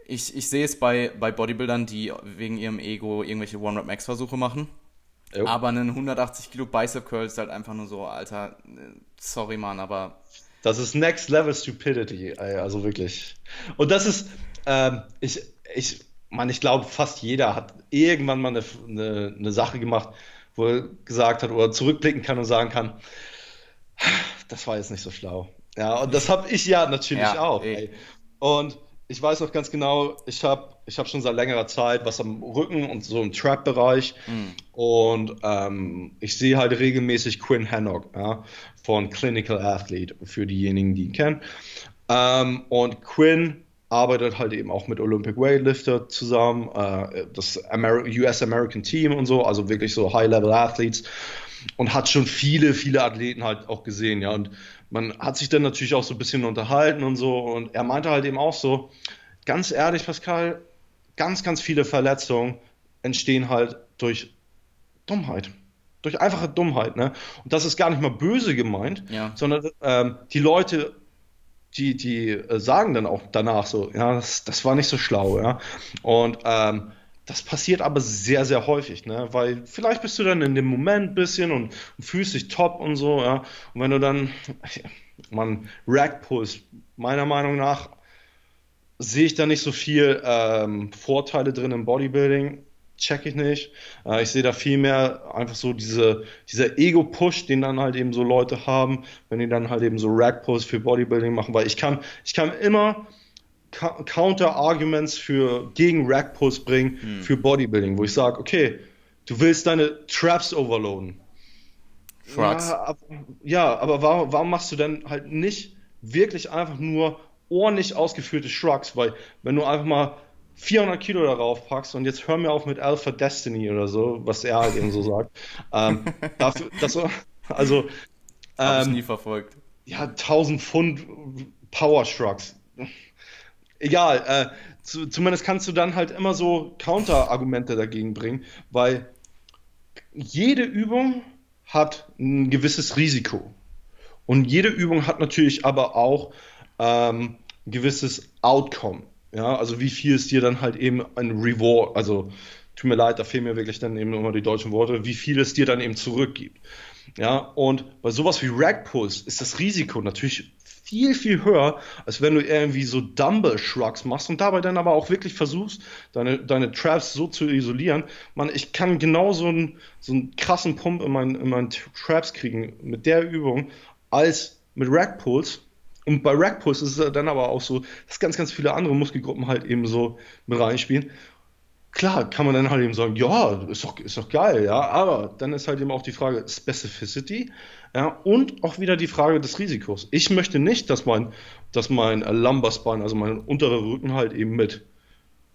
ich, ich sehe es bei, bei Bodybuildern, die wegen ihrem Ego irgendwelche One-Rep-Max-Versuche machen. Jo. Aber einen 180 Kilo Bicep Curl ist halt einfach nur so, Alter, sorry Mann, aber. Das ist Next Level Stupidity, also wirklich. Und das ist, ähm, ich, ich man, ich glaube, fast jeder hat irgendwann mal eine, eine, eine, Sache gemacht, wo er gesagt hat oder zurückblicken kann und sagen kann, das war jetzt nicht so schlau. Ja, und das habe ich ja natürlich ja, auch. Ey. Und ich weiß noch ganz genau, ich habe ich hab schon seit längerer Zeit was am Rücken und so im Trap-Bereich. Mhm. Und ähm, ich sehe halt regelmäßig Quinn Hannock ja, von Clinical Athlete, für diejenigen, die ihn kennen. Ähm, und Quinn arbeitet halt eben auch mit Olympic Weightlifter zusammen, äh, das Amer US American Team und so, also wirklich so High-Level Athletes und hat schon viele, viele Athleten halt auch gesehen, ja. Und man hat sich dann natürlich auch so ein bisschen unterhalten und so. Und er meinte halt eben auch so, ganz ehrlich, Pascal, ganz, ganz viele Verletzungen entstehen halt durch Dummheit. Durch einfache Dummheit, ne? Und das ist gar nicht mal böse gemeint, ja. sondern ähm, die Leute die, die äh, sagen dann auch danach so, ja, das, das war nicht so schlau, ja. Und ähm, das passiert aber sehr, sehr häufig, ne? Weil vielleicht bist du dann in dem Moment ein bisschen und, und fühlst dich top und so, ja. Und wenn du dann, [laughs] man, Rack Pulls, meiner Meinung nach, sehe ich da nicht so viel ähm, Vorteile drin im Bodybuilding check ich nicht. Äh, ich sehe da viel mehr einfach so diese, dieser Ego-Push, den dann halt eben so Leute haben, wenn die dann halt eben so Rack-Pulls für Bodybuilding machen, weil ich kann, ich kann immer Counter-Arguments für gegen Rack-Pulls bringen hm. für Bodybuilding, wo ich sage, okay, du willst deine Traps overloaden. Shrugs. Ja, ab, ja, aber warum, warum machst du denn halt nicht wirklich einfach nur ordentlich ausgeführte Shrugs? Weil wenn du einfach mal 400 Kilo darauf packst und jetzt hör mir auf mit Alpha Destiny oder so, was er halt eben so sagt. [laughs] ähm, dafür, das, also, ähm, Hab ich ähm, nie verfolgt. Ja, 1000 Pfund Power Shrugs. Egal, äh, zu, zumindest kannst du dann halt immer so Counter-Argumente dagegen bringen, weil jede Übung hat ein gewisses Risiko. Und jede Übung hat natürlich aber auch ähm, ein gewisses Outcome. Ja, also wie viel es dir dann halt eben ein Reward, also tut mir leid, da fehlen mir wirklich dann eben immer die deutschen Worte, wie viel es dir dann eben zurückgibt. Ja, und bei sowas wie Rack Pulls ist das Risiko natürlich viel, viel höher, als wenn du irgendwie so Dumble Shrugs machst und dabei dann aber auch wirklich versuchst, deine, deine Traps so zu isolieren. Man, ich kann genau so einen, so einen krassen Pump in meinen, in meinen Traps kriegen mit der Übung als mit Rack Pulls und bei Rackpush ist es dann aber auch so, dass ganz, ganz viele andere Muskelgruppen halt eben so mit reinspielen. Klar, kann man dann halt eben sagen, ja, ist doch, ist doch geil, ja, aber dann ist halt eben auch die Frage Specificity, ja, und auch wieder die Frage des Risikos. Ich möchte nicht, dass mein, dass mein Lumbar also mein unterer Rücken halt eben mit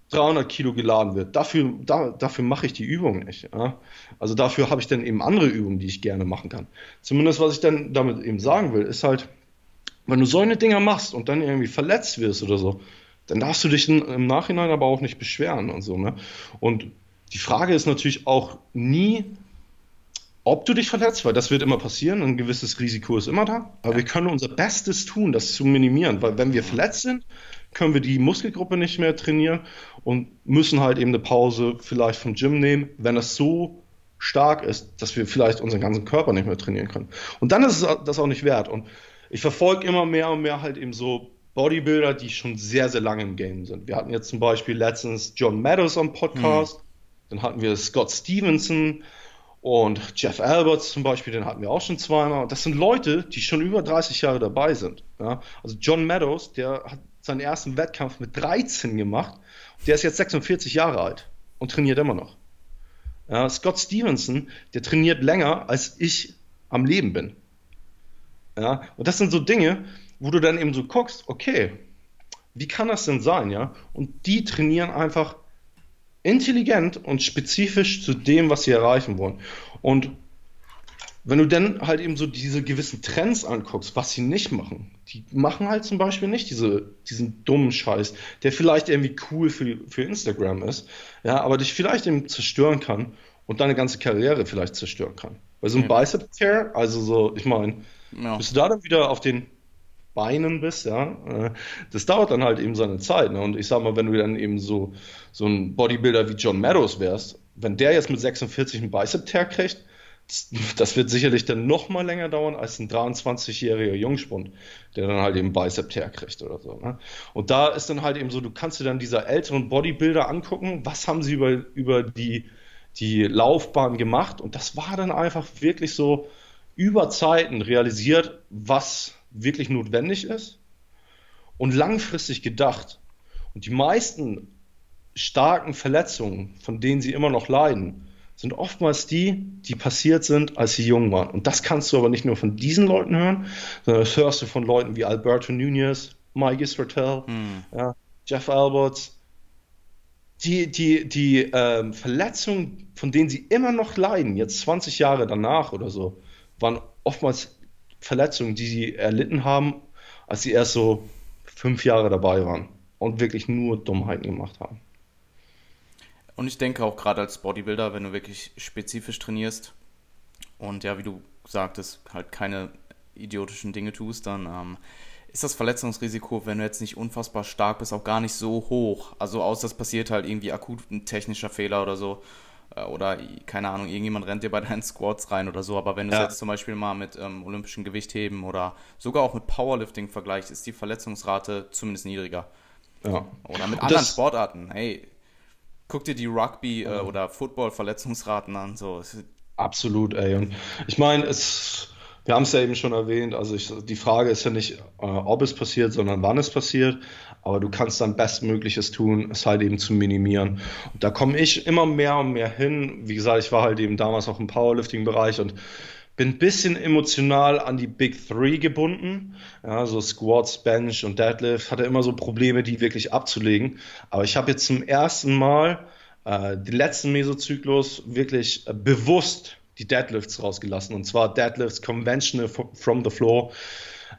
300 Kilo geladen wird. Dafür, da, dafür mache ich die Übung nicht. Ja? Also dafür habe ich dann eben andere Übungen, die ich gerne machen kann. Zumindest was ich dann damit eben sagen will, ist halt, wenn du solche Dinger machst und dann irgendwie verletzt wirst oder so, dann darfst du dich im Nachhinein aber auch nicht beschweren und so. Ne? Und die Frage ist natürlich auch nie, ob du dich verletzt, weil das wird immer passieren, ein gewisses Risiko ist immer da. Aber ja. wir können unser Bestes tun, das zu minimieren, weil wenn wir verletzt sind, können wir die Muskelgruppe nicht mehr trainieren und müssen halt eben eine Pause vielleicht vom Gym nehmen, wenn das so stark ist, dass wir vielleicht unseren ganzen Körper nicht mehr trainieren können. Und dann ist es das auch nicht wert. Und ich verfolge immer mehr und mehr halt eben so Bodybuilder, die schon sehr, sehr lange im Game sind. Wir hatten jetzt zum Beispiel letztens John Meadows am Podcast, hm. dann hatten wir Scott Stevenson, und Jeff Alberts zum Beispiel, den hatten wir auch schon zweimal. Das sind Leute, die schon über 30 Jahre dabei sind. Ja? Also John Meadows, der hat seinen ersten Wettkampf mit 13 gemacht. Der ist jetzt 46 Jahre alt und trainiert immer noch. Ja, Scott Stevenson, der trainiert länger, als ich am Leben bin. Ja, und das sind so Dinge, wo du dann eben so guckst, okay, wie kann das denn sein, ja? Und die trainieren einfach intelligent und spezifisch zu dem, was sie erreichen wollen. Und wenn du dann halt eben so diese gewissen Trends anguckst, was sie nicht machen, die machen halt zum Beispiel nicht diese, diesen dummen Scheiß, der vielleicht irgendwie cool für, für Instagram ist, ja, aber dich vielleicht eben zerstören kann und deine ganze Karriere vielleicht zerstören kann. Weil so ein ja. Bicep-Tear, also so, ich meine, ja. bist du da dann wieder auf den Beinen bist, ja, äh, das dauert dann halt eben seine Zeit. Ne? Und ich sag mal, wenn du dann eben so, so ein Bodybuilder wie John Meadows wärst, wenn der jetzt mit 46 einen Bicep-Tear kriegt, das wird sicherlich dann noch mal länger dauern als ein 23-jähriger Jungspund, der dann halt eben Bicep-Tear kriegt oder so. Ne? Und da ist dann halt eben so, du kannst dir dann diese älteren Bodybuilder angucken, was haben sie über, über die, die Laufbahn gemacht und das war dann einfach wirklich so über Zeiten realisiert, was wirklich notwendig ist und langfristig gedacht. Und die meisten starken Verletzungen, von denen sie immer noch leiden, sind oftmals die, die passiert sind, als sie jung waren. Und das kannst du aber nicht nur von diesen Leuten hören, sondern das hörst du von Leuten wie Alberto Nunez, Mike Israel, hm. ja, Jeff Alberts. Die, die, die ähm, Verletzungen, von denen sie immer noch leiden, jetzt 20 Jahre danach oder so, waren oftmals Verletzungen, die sie erlitten haben, als sie erst so fünf Jahre dabei waren und wirklich nur Dummheiten gemacht haben. Und ich denke auch gerade als Bodybuilder, wenn du wirklich spezifisch trainierst und ja, wie du sagtest, halt keine idiotischen Dinge tust, dann ähm, ist das Verletzungsrisiko, wenn du jetzt nicht unfassbar stark bist, auch gar nicht so hoch. Also außer es passiert halt irgendwie akut ein technischer Fehler oder so. Äh, oder keine Ahnung, irgendjemand rennt dir bei deinen Squats rein oder so. Aber wenn du es ja. jetzt zum Beispiel mal mit ähm, olympischen Gewichtheben oder sogar auch mit Powerlifting vergleichst, ist die Verletzungsrate zumindest niedriger. Ja. Oder mit anderen das, Sportarten. Hey, guck dir die Rugby- äh, oder Football-Verletzungsraten an. So. Absolut, ey. Und ich meine, es wir haben es ja eben schon erwähnt, also ich, die Frage ist ja nicht, äh, ob es passiert, sondern wann es passiert. Aber du kannst dann Bestmögliches tun, es halt eben zu minimieren. Und da komme ich immer mehr und mehr hin. Wie gesagt, ich war halt eben damals auch im Powerlifting-Bereich und bin ein bisschen emotional an die Big Three gebunden. Ja, so Squats, Bench und Deadlift. Hatte immer so Probleme, die wirklich abzulegen. Aber ich habe jetzt zum ersten Mal äh, den letzten Mesozyklus wirklich äh, bewusst die Deadlifts rausgelassen. Und zwar Deadlifts Conventional from the Floor.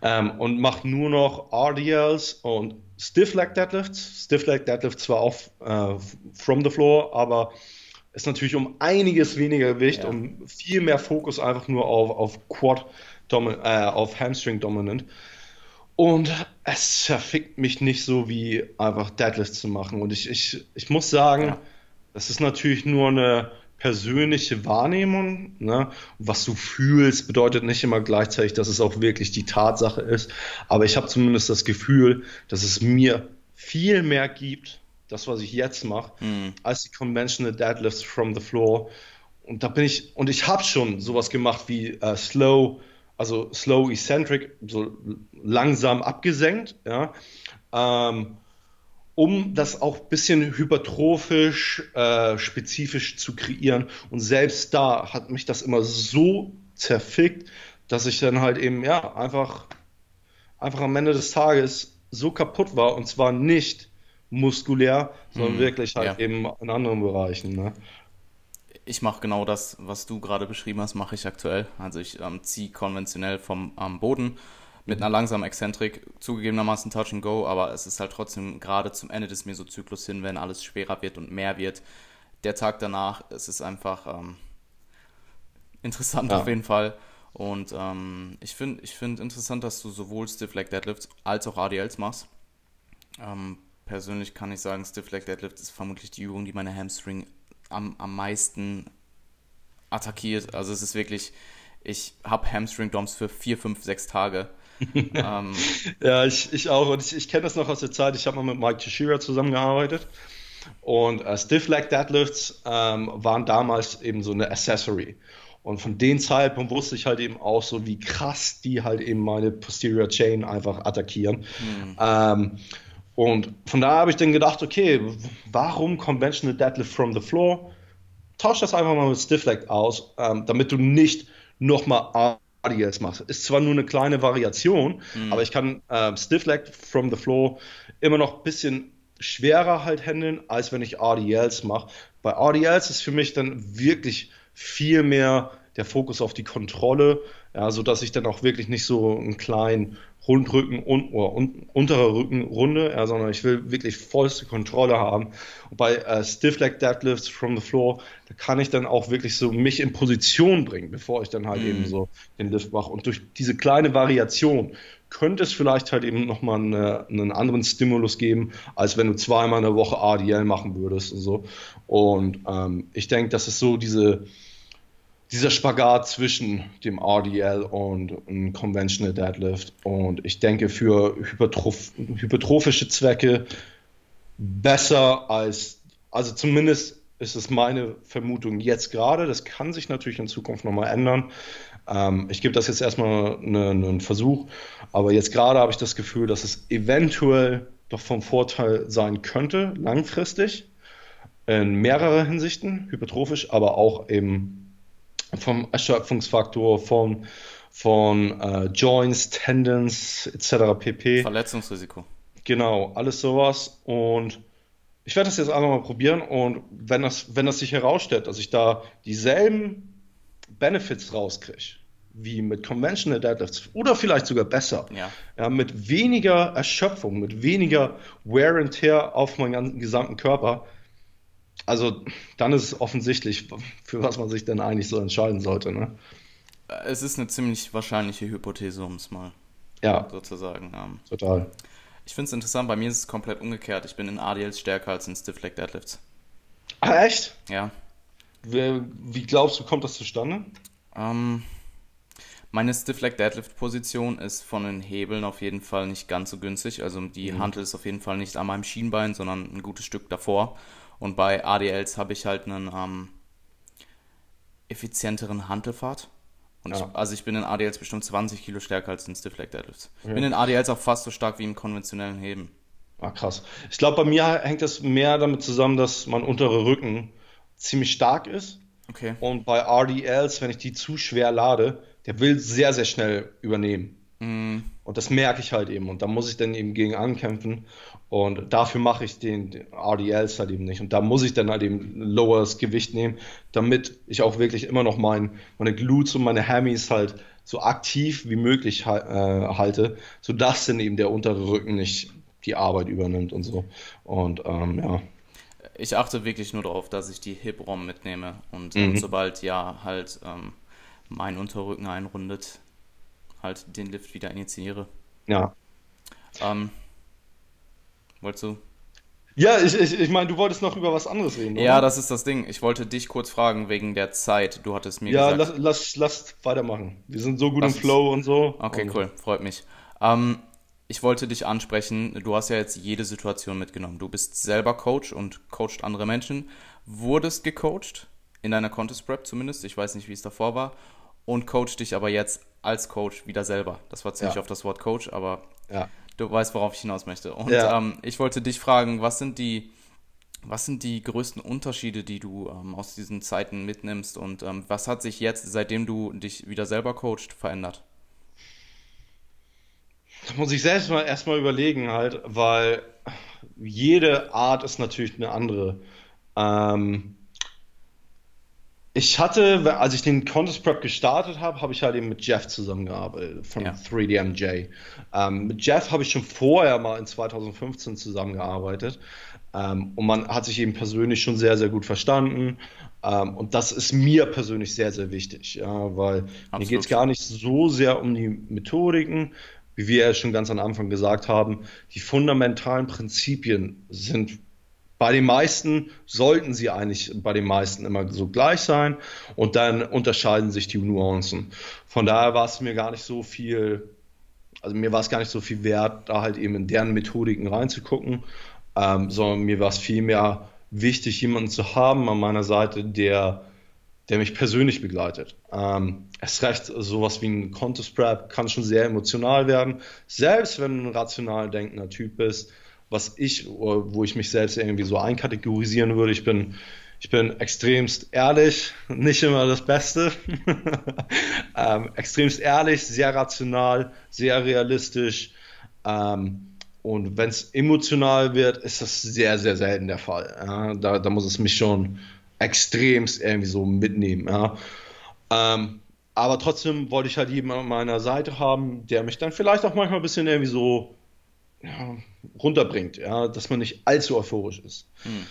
Ähm, und macht nur noch RDLs und Stiff Leg Deadlifts. Stiff Leg Deadlifts zwar auch äh, from the floor, aber ist natürlich um einiges weniger Gewicht, ja. um viel mehr Fokus einfach nur auf, auf Quad, äh, auf Hamstring dominant. Und es zerfickt mich nicht so wie einfach Deadlifts zu machen. Und ich, ich, ich muss sagen, ja. das ist natürlich nur eine persönliche Wahrnehmung. Ne? Was du fühlst, bedeutet nicht immer gleichzeitig, dass es auch wirklich die Tatsache ist. Aber ich habe zumindest das Gefühl, dass es mir viel mehr gibt, das, was ich jetzt mache, mhm. als die Conventional Deadlifts from the Floor. Und da bin ich, und ich habe schon sowas gemacht wie uh, Slow, also Slow Eccentric, so langsam abgesenkt, ja. Ähm, um das auch ein bisschen hypertrophisch, äh, spezifisch zu kreieren. Und selbst da hat mich das immer so zerfickt, dass ich dann halt eben, ja, einfach, einfach am Ende des Tages so kaputt war. Und zwar nicht, muskulär, sondern Hm, wirklich halt ja. eben in anderen Bereichen. Ne? Ich mache genau das, was du gerade beschrieben hast, mache ich aktuell. Also ich ähm, ziehe konventionell vom am Boden mit einer langsamen Exzentrik, zugegebenermaßen Touch and Go, aber es ist halt trotzdem gerade zum Ende des Mesozyklus hin, wenn alles schwerer wird und mehr wird. Der Tag danach, es ist einfach ähm, interessant Ja. auf jeden Fall. Und ähm, ich finde ich find interessant, dass du sowohl Stiff Leg Deadlifts als auch ADLs machst. Ähm, persönlich kann ich sagen, Stiff Leg Deadlift ist vermutlich die Übung, die meine Hamstring am, am meisten attackiert. Also es ist wirklich, ich habe Hamstring DOMs für vier, fünf, sechs Tage. [laughs] ähm, Ja, ich, ich auch. Und ich, ich kenne das noch aus der Zeit. Ich habe mal mit Mike Teixeira zusammengearbeitet. Und äh, Stiff Leg Deadlifts ähm, waren damals eben so eine Accessory. Und von dem Zeitpunkt wusste ich halt eben auch so, wie krass die halt eben meine Posterior Chain einfach attackieren. Ähm, und von da habe ich dann gedacht, okay, warum Conventional Deadlift from the Floor? Tausch das einfach mal mit Stiff Leg aus, ähm, damit du nicht nochmal ADLs machst. Ist zwar nur eine kleine Variation, aber ich kann ähm, Stiff Leg from the Floor immer noch ein bisschen schwerer halt handeln, als wenn ich RDLs mache. Bei RDLs ist für mich dann wirklich viel mehr der Fokus auf die Kontrolle, ja, sodass ich dann auch wirklich nicht so einen kleinen Rundrücken und, oder un, unterer Rücken runde, ja, sondern ich will wirklich vollste Kontrolle haben. Und bei äh, Stiff Leg Deadlifts from the floor, da kann ich dann auch wirklich so mich in Position bringen, bevor ich dann halt eben so den Lift mache. Und durch diese kleine Variation könnte es vielleicht halt eben nochmal eine, einen anderen Stimulus geben, als wenn du zweimal in der Woche ADL machen würdest und so. Und ähm, ich denke, das ist so diese, dieser Spagat zwischen dem RDL und einem Conventional Deadlift. Und ich denke, für hypertroph hypertrophische Zwecke besser als, also zumindest ist es meine Vermutung jetzt gerade. Das kann sich natürlich in Zukunft nochmal ändern. Ähm, ich gebe das jetzt erstmal eine, einen Versuch, aber jetzt gerade habe ich das Gefühl, dass es eventuell doch vom Vorteil sein könnte, langfristig, in mehrerer Hinsichten, hypertrophisch, aber auch eben vom Erschöpfungsfaktor, von, von äh, Joints, Tendons etc. pp. Verletzungsrisiko. Genau, alles sowas. Und ich werde das jetzt einfach mal probieren. Und wenn das, wenn das sich herausstellt, dass ich da dieselben Benefits rauskriege, wie mit Conventional Deadlifts oder vielleicht sogar besser, Ja. ja, mit weniger Erschöpfung, mit weniger Wear and Tear auf meinen ganzen, gesamten Körper, also dann ist es offensichtlich, für was man sich denn eigentlich so entscheiden sollte. Ne? Es ist eine ziemlich wahrscheinliche Hypothese, um es mal Ja, sozusagen. Ähm, total. ich finde es interessant, bei mir ist es komplett umgekehrt. Ich bin in ADLs stärker als in Stiff Leg Deadlifts. Ah, echt? Ja. Wie, wie glaubst du, kommt das zustande? Ähm, meine Stiff Leg Deadlift Position ist von den Hebeln auf jeden Fall nicht ganz so günstig. Also die Hantel ist auf jeden Fall nicht an meinem Schienbein, sondern ein gutes Stück davor. Und bei ADLs habe ich halt einen ähm, effizienteren Hantelfahrt. Und Ja. ich, also ich bin in ADLs bestimmt 20 Kilo stärker als in Stiff Leg Deadlifts. Ich bin in ADLs auch fast so stark wie im konventionellen Heben. Ah, krass. Ich glaube, bei mir hängt das mehr damit zusammen, dass mein unterer Rücken ziemlich stark ist. Okay. Und bei RDLs, wenn ich die zu schwer lade, der will sehr, sehr schnell übernehmen. Und das merke ich halt eben. Und da muss ich dann eben gegen ankämpfen. Und dafür mache ich den, RDLs halt eben nicht. Und da muss ich dann halt eben loweres Gewicht nehmen, damit ich auch wirklich immer noch mein, meine Glutes und meine Hammies halt so aktiv wie möglich äh, halte, sodass dann eben der untere Rücken nicht die Arbeit übernimmt und so. Und ähm, ja. Ich achte wirklich nur darauf, dass ich die Hip-ROM mitnehme und ähm, sobald ja halt ähm, mein Unterrücken einrundet, halt den Lift wieder initiiere. Ja. Ähm, wolltest du? Ja, ich, ich, ich meine, du wolltest noch über was anderes reden, oder? Ja, das ist das Ding. Ich wollte dich kurz fragen wegen der Zeit. Du hattest mir Ja, gesagt. lass, lass, lass weitermachen. Wir sind so gut Lass im Flow und so. Okay, und, cool, freut mich. Ähm, ich wollte dich ansprechen. Du hast ja jetzt jede Situation mitgenommen. Du bist selber Coach und coacht andere Menschen. Wurdest gecoacht, in deiner Contest Prep zumindest. Ich weiß nicht, wie es davor war. Und coach dich aber jetzt als Coach wieder selber. Das war ziemlich Ja. auf das Wort Coach, aber Ja. Du weißt, worauf ich hinaus möchte. Und Ja. ähm, ich wollte dich fragen, was sind die, was sind die größten Unterschiede, die du ähm, aus diesen Zeiten mitnimmst und ähm, was hat sich jetzt, seitdem du dich wieder selber coacht, verändert? Das muss ich selbst mal erstmal überlegen halt, weil jede Art ist natürlich eine andere. Ähm, ich hatte, als ich den Contest Prep gestartet habe, habe ich halt eben mit Jeff zusammengearbeitet von ja. 3DMJ. Ähm, mit Jeff habe ich schon vorher mal in 2015 zusammengearbeitet. Ähm, und man hat sich eben persönlich schon sehr, sehr gut verstanden. Ähm, und das ist mir persönlich sehr, sehr wichtig, ja, weil Absolut. mir geht es gar nicht so sehr um die Methodiken, wie wir ja schon ganz am Anfang gesagt haben. Die fundamentalen Prinzipien sind bei den meisten sollten sie eigentlich bei den meisten immer so gleich sein und dann unterscheiden sich die Nuancen. Von daher war es mir gar nicht so viel, also mir war es gar nicht so viel wert, da halt eben in deren Methodiken reinzugucken, ähm, sondern mir war es vielmehr wichtig, jemanden zu haben an meiner Seite, der, der mich persönlich begleitet. Ähm, es recht, sowas wie ein Contest Prep kann schon sehr emotional werden, selbst wenn du ein rational denkender Typ bist was ich, wo ich mich selbst irgendwie so einkategorisieren würde. Ich bin, ich bin extremst ehrlich, [laughs] nicht immer das Beste. [laughs] ähm, extremst ehrlich, sehr rational, sehr realistisch. Ähm, und wenn es emotional wird, ist das sehr, sehr selten der Fall. Ja? Da, da, muss es mich schon extremst irgendwie so mitnehmen. Ja? Ähm, aber trotzdem wollte ich halt jemanden an meiner Seite haben, der mich dann vielleicht auch manchmal ein bisschen irgendwie so ja, runterbringt, ja, dass man nicht allzu euphorisch ist. Hm.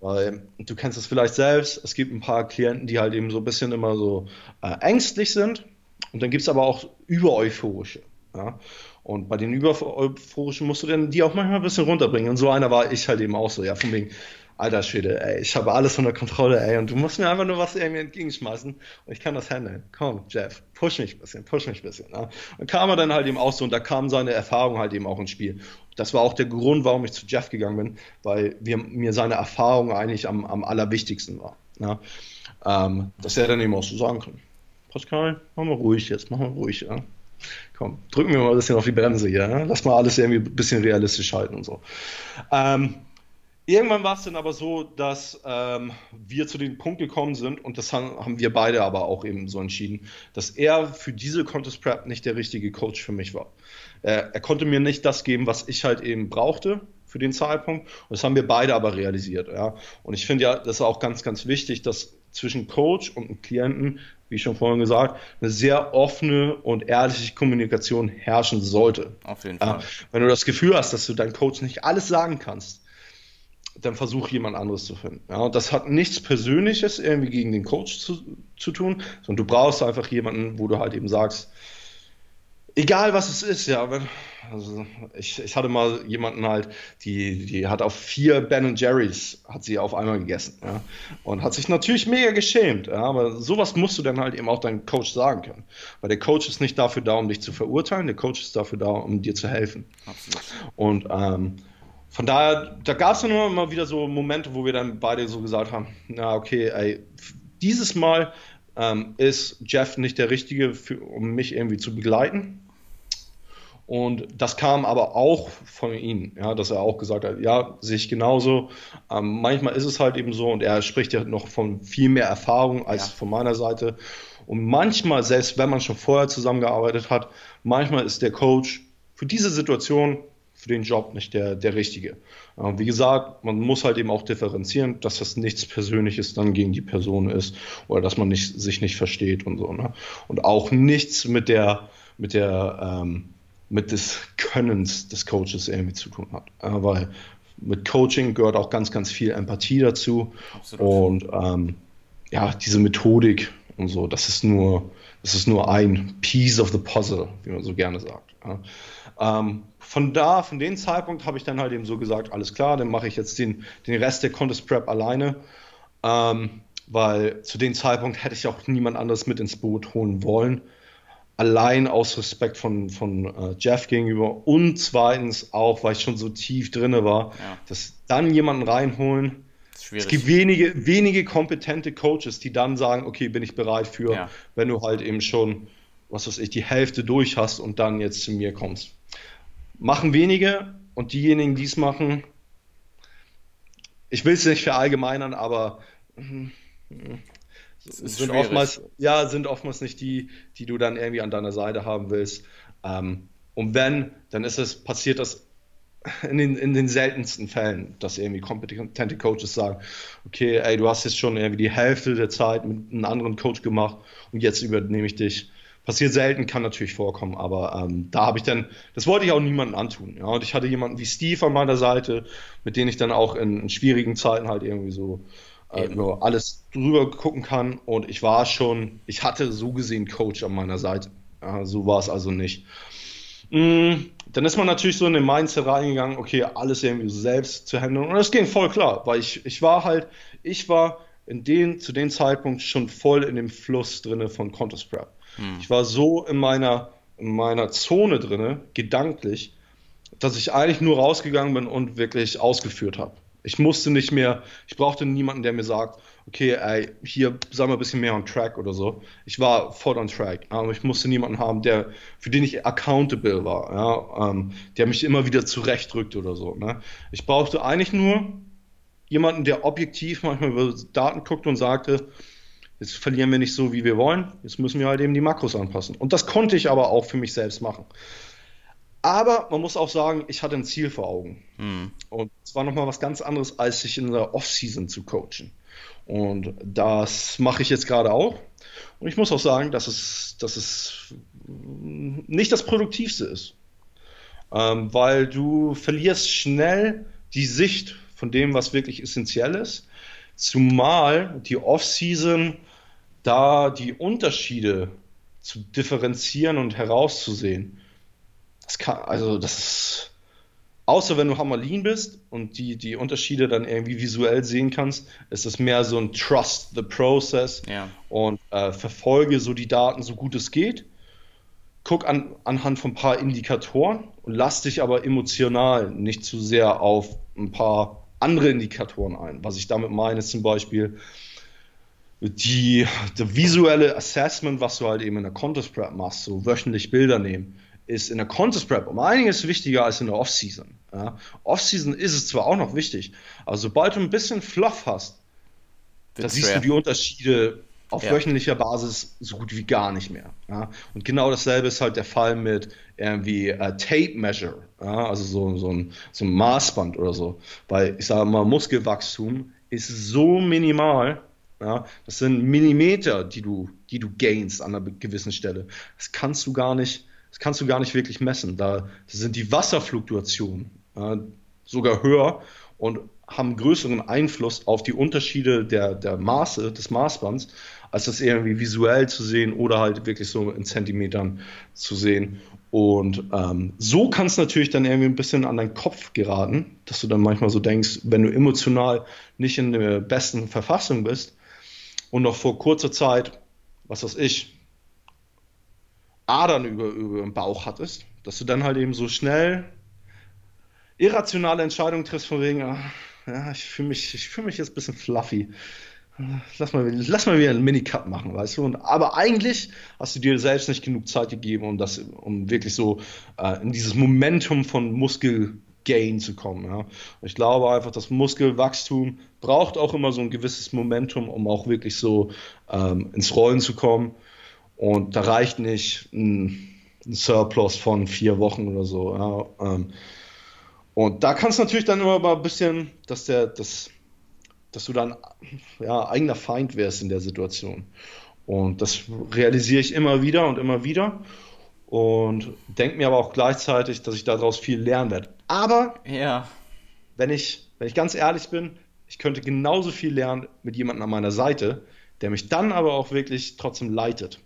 Weil du kennst es vielleicht selbst, es gibt ein paar Klienten, die halt eben so ein bisschen immer so äh, ängstlich sind und dann gibt es aber auch übereuphorische. Ja? Und bei den übereuphorischen musst du dann die auch manchmal ein bisschen runterbringen. Und so einer war ich halt eben auch so, ja, von wegen, alter Schwede, ey, ich habe alles unter Kontrolle, ey, und du musst mir einfach nur was irgendwie entgegenschmeißen und ich kann das handeln. Komm, Jeff, push mich ein bisschen, push mich ein bisschen. Ja. Und kam er dann halt eben auch so und da kam seine Erfahrung halt eben auch ins Spiel. Das war auch der Grund, warum ich zu Jeff gegangen bin, weil wir, mir seine Erfahrung eigentlich am, am allerwichtigsten war. Ja. Ähm, dass er dann eben auch so sagen kann, Pascal, mach mal ruhig jetzt, mach mal ruhig, ja. Komm, drücken wir mal ein bisschen auf die Bremse hier. Ja? Lass mal alles irgendwie ein bisschen realistisch halten und so. Ähm, Irgendwann war es dann aber so, dass ähm, wir zu dem Punkt gekommen sind und das haben, haben, wir beide aber auch eben so entschieden, dass er für diese Contest Prep nicht der richtige Coach für mich war. Äh, er konnte mir nicht das geben, was ich halt eben brauchte für den Zeitpunkt und das haben wir beide aber realisiert. Ja. Und ich finde ja, das ist auch ganz, ganz wichtig, dass zwischen Coach und Klienten, wie schon vorhin gesagt, eine sehr offene und ehrliche Kommunikation herrschen sollte. Auf jeden Fall. Ja. Wenn du das Gefühl hast, dass du deinem Coach nicht alles sagen kannst, dann versuch jemand anderes zu finden. Ja, und das hat nichts Persönliches irgendwie gegen den Coach zu, zu tun, sondern du brauchst einfach jemanden, wo du halt eben sagst, egal was es ist, ja, wenn, also ich, ich hatte mal jemanden halt, die, die hat auf vier Ben Jerry's, hat sie auf einmal gegessen, ja, und hat sich natürlich mega geschämt, ja, aber sowas musst du dann halt eben auch deinem Coach sagen können, weil der Coach ist nicht dafür da, um dich zu verurteilen, der Coach ist dafür da, um dir zu helfen. Absolut. Und ähm, von daher, da gab es dann immer mal wieder so Momente, wo wir dann beide so gesagt haben, na okay, ey, dieses Mal ähm, ist Jeff nicht der Richtige, für, um mich irgendwie zu begleiten. Und das kam aber auch von ihm, ja, dass er auch gesagt hat, ja, sehe ich genauso. Ähm, manchmal ist es halt eben so und er spricht ja noch von viel mehr Erfahrung als ja. von meiner Seite. Und manchmal, selbst wenn man schon vorher zusammengearbeitet hat, manchmal ist der Coach für diese Situation für den Job nicht der, der richtige. Wie gesagt, man muss halt eben auch differenzieren, dass das nichts Persönliches dann gegen die Person ist oder dass man nicht, sich nicht versteht und so. Ne? Und auch nichts mit der, mit der, ähm, mit des Könnens des Coaches irgendwie zu tun hat. Ja, weil mit Coaching gehört auch ganz, ganz viel Empathie dazu. Absolut. Und ähm, ja, diese Methodik und so, das ist nur, das ist nur ein Piece of the Puzzle, wie man so gerne sagt. Ja. Ähm, von da, von dem Zeitpunkt habe ich dann halt eben so gesagt, alles klar, dann mache ich jetzt den, den Rest der Contest Prep alleine, ähm, weil zu dem Zeitpunkt hätte ich auch niemand anderes mit ins Boot holen wollen. Allein aus Respekt von, von äh, Jeff gegenüber und zweitens auch, weil ich schon so tief drinne war, ja. dass dann jemanden reinholen. Es gibt wenige, wenige kompetente Coaches, die dann sagen, okay, bin ich bereit für, ja. wenn du halt eben schon, was weiß ich, die Hälfte durch hast und dann jetzt zu mir kommst. Machen wenige und diejenigen, die es machen, ich will es nicht verallgemeinern, aber sind oftmals, ja, sind oftmals nicht die, die du dann irgendwie an deiner Seite haben willst. Ähm, und wenn, dann ist es, passiert das in den, in den seltensten Fällen, dass irgendwie kompetente Coaches sagen, okay, ey, du hast jetzt schon irgendwie die Hälfte der Zeit mit einem anderen Coach gemacht und jetzt übernehme ich dich. Passiert selten, kann natürlich vorkommen, aber ähm, da habe ich dann, das wollte ich auch niemandem antun. Ja? Und ich hatte jemanden wie Steve an meiner Seite, mit dem ich dann auch in, in schwierigen Zeiten halt irgendwie so äh, alles drüber gucken kann. Und ich war schon, ich hatte so gesehen Coach an meiner Seite. Ja, so war es also nicht. Mm, dann ist man natürlich so in den Mindset reingegangen, okay, alles irgendwie selbst zu handeln. Und das ging voll klar, weil ich, ich war halt, ich war in den, zu dem Zeitpunkt schon voll in dem Fluss drinne von Contest Prep. Hm. Ich war so in meiner, in meiner Zone drinne, gedanklich, dass ich eigentlich nur rausgegangen bin und wirklich ausgeführt habe. Ich musste nicht mehr, ich brauchte niemanden, der mir sagt, okay, ey, hier sei mal ein bisschen mehr on track oder so. Ich war voll on track, aber ich musste niemanden haben, der, für den ich accountable war, ja, ähm, der mich immer wieder zurechtrückt oder so. Ne? Ich brauchte eigentlich nur jemanden, der objektiv manchmal über Daten guckt und sagte, jetzt verlieren wir nicht so, wie wir wollen, jetzt müssen wir halt eben die Makros anpassen. Und das konnte ich aber auch für mich selbst machen. Aber man muss auch sagen, ich hatte ein Ziel vor Augen. Hm. Und es war nochmal was ganz anderes, als sich in der Offseason zu coachen. Und das mache ich jetzt gerade auch. Und ich muss auch sagen, dass es, dass es nicht das Produktivste ist. Ähm, weil du verlierst schnell die Sicht von dem, was wirklich essentiell ist. Zumal die Offseason da die Unterschiede zu differenzieren und herauszusehen das kann, also das ist, außer wenn du Hammerlin bist und die, die Unterschiede dann irgendwie visuell sehen kannst, ist es mehr so ein Trust the Process ja. und äh, verfolge so die Daten so gut es geht. Guck an, anhand von ein paar Indikatoren und lass dich aber emotional nicht zu sehr auf ein paar andere Indikatoren ein. Was ich damit meine, ist zum Beispiel die, die visuelle Assessment, was du halt eben in der Contest Prep machst, so wöchentlich Bilder nehmen ist in der Contest Prep um einiges wichtiger als in der Offseason. Ja. Offseason ist es zwar auch noch wichtig, aber sobald du ein bisschen Fluff hast, da siehst du die Unterschiede auf ja. wöchentlicher Basis so gut wie gar nicht mehr. Ja. Und genau dasselbe ist halt der Fall mit irgendwie uh, Tape Measure, ja, also so, so, ein, so ein Maßband oder so. Weil ich sage mal, Muskelwachstum ist so minimal, ja, das sind Millimeter, die du, die du gainst an einer gewissen Stelle. Das kannst du gar nicht das kannst du gar nicht wirklich messen. Da sind die Wasserfluktuationen äh, sogar höher und haben größeren Einfluss auf die Unterschiede der, der Maße des Maßbands, als das irgendwie visuell zu sehen oder halt wirklich so in Zentimetern zu sehen. Und ähm, so kann es natürlich dann irgendwie ein bisschen an deinen Kopf geraten, dass du dann manchmal so denkst, wenn du emotional nicht in der besten Verfassung bist und noch vor kurzer Zeit, was weiß ich, Adern über, über den Bauch hattest, dass du dann halt eben so schnell irrationale Entscheidungen triffst von wegen, ach, ja, ich fühle mich, ich fühle mich jetzt ein bisschen fluffy. Lass mal, lass mal wieder einen Minicut machen, weißt du? Und, aber eigentlich hast du dir selbst nicht genug Zeit gegeben, um das, um wirklich so äh, in dieses Momentum von Muskelgain zu kommen. Ja? Ich glaube einfach, das Muskelwachstum braucht auch immer so ein gewisses Momentum, um auch wirklich so ähm, ins Rollen zu kommen. Und da reicht nicht ein, ein Surplus von vier Wochen oder so. Ja. Ähm, und da kann es natürlich dann immer mal ein bisschen, dass der, das, dass du dann ja, eigener Feind wärst in der Situation. Und das realisiere ich immer wieder und immer wieder. Und denke mir aber auch gleichzeitig, dass ich daraus viel lernen werde. Aber ja. wenn, ich, wenn ich ganz ehrlich bin, ich könnte genauso viel lernen mit jemandem an meiner Seite, der mich dann aber auch wirklich trotzdem leitet.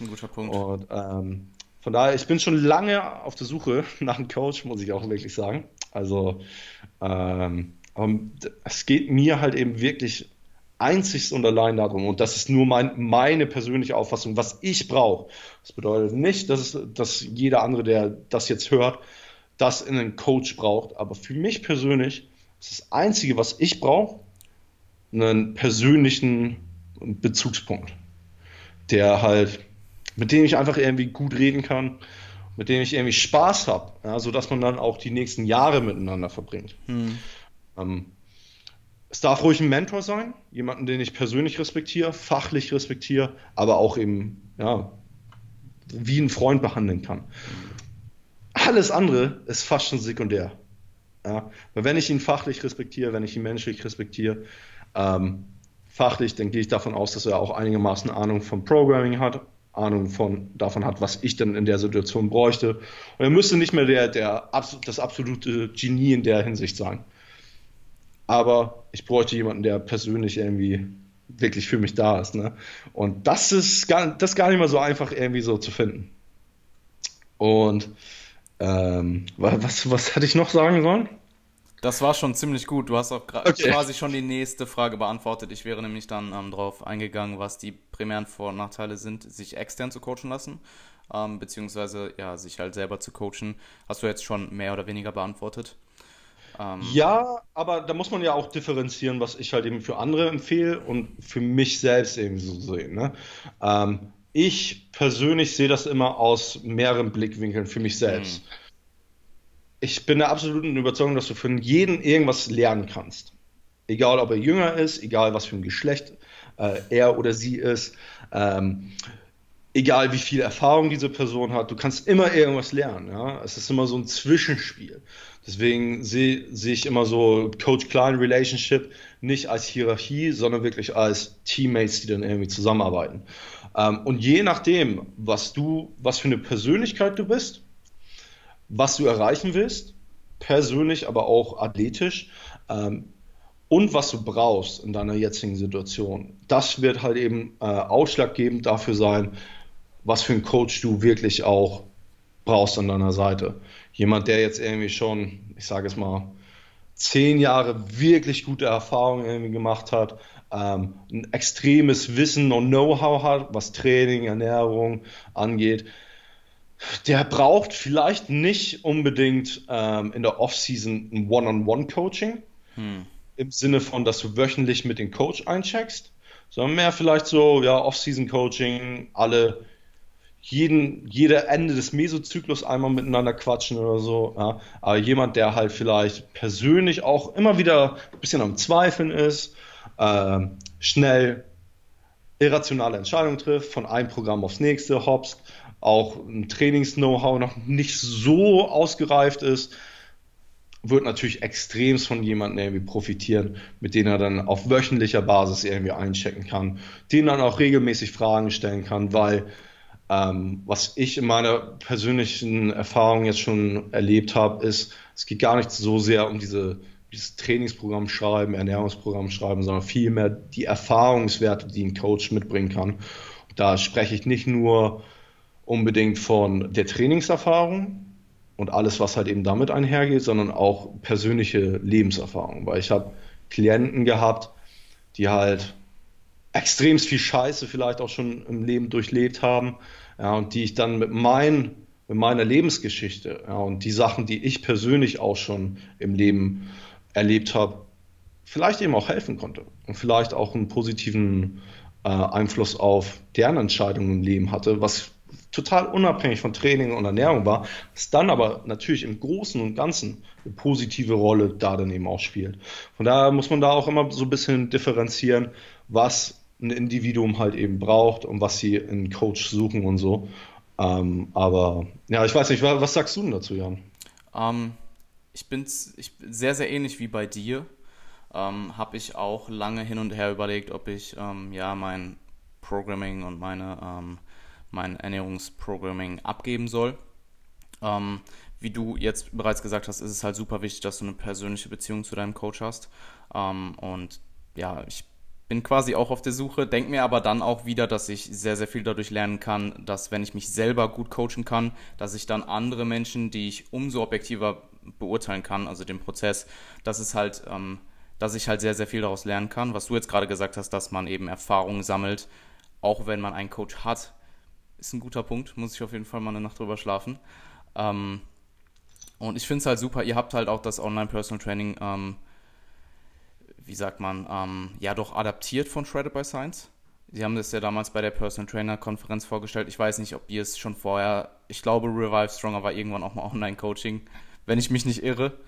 Ein guter Punkt. Und ähm, von daher, ich bin schon lange auf der Suche [laughs] nach einem Coach, muss ich auch wirklich sagen. Also, ähm, es geht mir halt eben wirklich einzig und allein darum, und das ist nur mein, meine persönliche Auffassung, was ich brauche. Das bedeutet nicht, dass, es, dass jeder andere, der das jetzt hört, das in einen Coach braucht. Aber für mich persönlich ist das Einzige, was ich brauche, einen persönlichen Bezugspunkt, der halt mit denen ich einfach irgendwie gut reden kann, mit denen ich irgendwie Spaß habe, ja, sodass man dann auch die nächsten Jahre miteinander verbringt. Hm. Ähm, es darf ruhig ein Mentor sein, jemanden, den ich persönlich respektiere, fachlich respektiere, aber auch eben, ja, wie ein Freund behandeln kann. Alles andere ist fast schon sekundär. Ja? Weil wenn ich ihn fachlich respektiere, wenn ich ihn menschlich respektiere, ähm, fachlich, dann gehe ich davon aus, dass er auch einigermaßen Ahnung vom Programming hat, Ahnung von, davon hat, was ich dann in der Situation bräuchte. Und er müsste nicht mehr der, der, das absolute Genie in der Hinsicht sein. Aber ich bräuchte jemanden, der persönlich irgendwie wirklich für mich da ist. Ne? Und das ist, gar, das ist gar nicht mal so einfach irgendwie so zu finden. Und ähm, was, was hatte ich noch sagen sollen? Das war schon ziemlich gut. Du hast auch okay. quasi schon die nächste Frage beantwortet. Ich wäre nämlich dann ähm, darauf eingegangen, was die primären Vor- und Nachteile sind, sich extern zu coachen lassen, ähm, beziehungsweise ja, sich halt selber zu coachen. Hast du jetzt schon mehr oder weniger beantwortet? Ähm, ja, aber da muss man ja auch differenzieren, was ich halt eben für andere empfehle und für mich selbst eben so sehen. Ne? Ich persönlich sehe das immer aus mehreren Blickwinkeln für mich selbst. Mhm. Ich bin der absoluten Überzeugung, dass du von jedem irgendwas lernen kannst. Egal, ob er jünger ist, egal, was für ein Geschlecht äh, er oder sie ist, ähm, egal, wie viel Erfahrung diese Person hat, du kannst immer irgendwas lernen. Ja? Es ist immer so ein Zwischenspiel. Deswegen sehe seh ich immer so Coach-Client-Relationship nicht als Hierarchie, sondern wirklich als Teammates, die dann irgendwie zusammenarbeiten. Ähm, und je nachdem, was du, was für eine Persönlichkeit du bist, was du erreichen willst, persönlich, aber auch athletisch, ähm, und was du brauchst in deiner jetzigen Situation, das wird halt eben äh, ausschlaggebend dafür sein, was für einen Coach du wirklich auch brauchst an deiner Seite. Jemand, der jetzt irgendwie schon, ich sage es mal, zehn Jahre wirklich gute Erfahrungen gemacht hat, ähm, ein extremes Wissen und Know-how hat, was Training, Ernährung angeht, der braucht vielleicht nicht unbedingt ähm, in der Offseason ein One-on-One-Coaching, hm. im Sinne von, dass du wöchentlich mit dem Coach eincheckst, sondern mehr vielleicht so, ja, Off-Season-Coaching, alle jeden, jeder Ende des Mesozyklus einmal miteinander quatschen oder so. Ja. Aber jemand, der halt vielleicht persönlich auch immer wieder ein bisschen am Zweifeln ist, äh, schnell irrationale Entscheidungen trifft, von einem Programm aufs nächste hopst, auch ein Trainings-Know-how noch nicht so ausgereift ist, wird natürlich extremst von jemandem irgendwie profitieren, mit dem er dann auf wöchentlicher Basis irgendwie einchecken kann, den dann auch regelmäßig Fragen stellen kann, weil ähm, was ich in meiner persönlichen Erfahrung jetzt schon erlebt habe, ist, es geht gar nicht so sehr um diese, dieses Trainingsprogramm schreiben, Ernährungsprogramm schreiben, sondern vielmehr die Erfahrungswerte, die ein Coach mitbringen kann. Da spreche ich nicht nur unbedingt von der Trainingserfahrung und alles, was halt eben damit einhergeht, sondern auch persönliche Lebenserfahrung, weil ich habe Klienten gehabt, die halt extrem viel Scheiße vielleicht auch schon im Leben durchlebt haben, ja, und die ich dann mit, mein, mit meiner Lebensgeschichte ja, und die Sachen, die ich persönlich auch schon im Leben erlebt habe, vielleicht eben auch helfen konnte und vielleicht auch einen positiven äh, Einfluss auf deren Entscheidungen im Leben hatte, was total unabhängig von Training und Ernährung war, was dann aber natürlich im Großen und Ganzen eine positive Rolle da dann eben auch spielt. Von daher muss man da auch immer so ein bisschen differenzieren, was ein Individuum halt eben braucht und was sie in Coach suchen und so. Ähm, aber ja, ich weiß nicht, was sagst du denn dazu, Jan? Ähm, ich, bin ich sehr, sehr ähnlich wie bei dir. Ähm, Habe ich auch lange hin und her überlegt, ob ich ähm, ja mein Programming und meine, ähm, mein Ernährungsprogramming abgeben soll. Ähm, wie du jetzt bereits gesagt hast, ist es halt super wichtig, dass du eine persönliche Beziehung zu deinem Coach hast. und ja, ich bin quasi auch auf der Suche, denke mir aber dann auch wieder, dass ich sehr, sehr viel dadurch lernen kann, dass wenn ich mich selber gut coachen kann, dass ich dann andere Menschen, die ich umso objektiver beurteilen kann, also den Prozess, dass es halt, ähm, dass ich halt sehr, sehr viel daraus lernen kann. Was du jetzt gerade gesagt hast, dass man eben Erfahrungen sammelt, auch wenn man einen Coach hat, ist ein guter Punkt. Muss ich auf jeden Fall mal eine Nacht drüber schlafen. Ähm, und ich finde es halt super, ihr habt halt auch das Online-Personal Training ähm, wie sagt man, ähm, ja doch adaptiert von Shredded by Science. Sie haben das ja damals bei der Personal Trainer Konferenz vorgestellt. Ich weiß nicht, ob ihr es schon vorher, ich glaube, Revive Stronger war irgendwann auch mal [laughs] Online-Coaching, wenn ich mich nicht irre.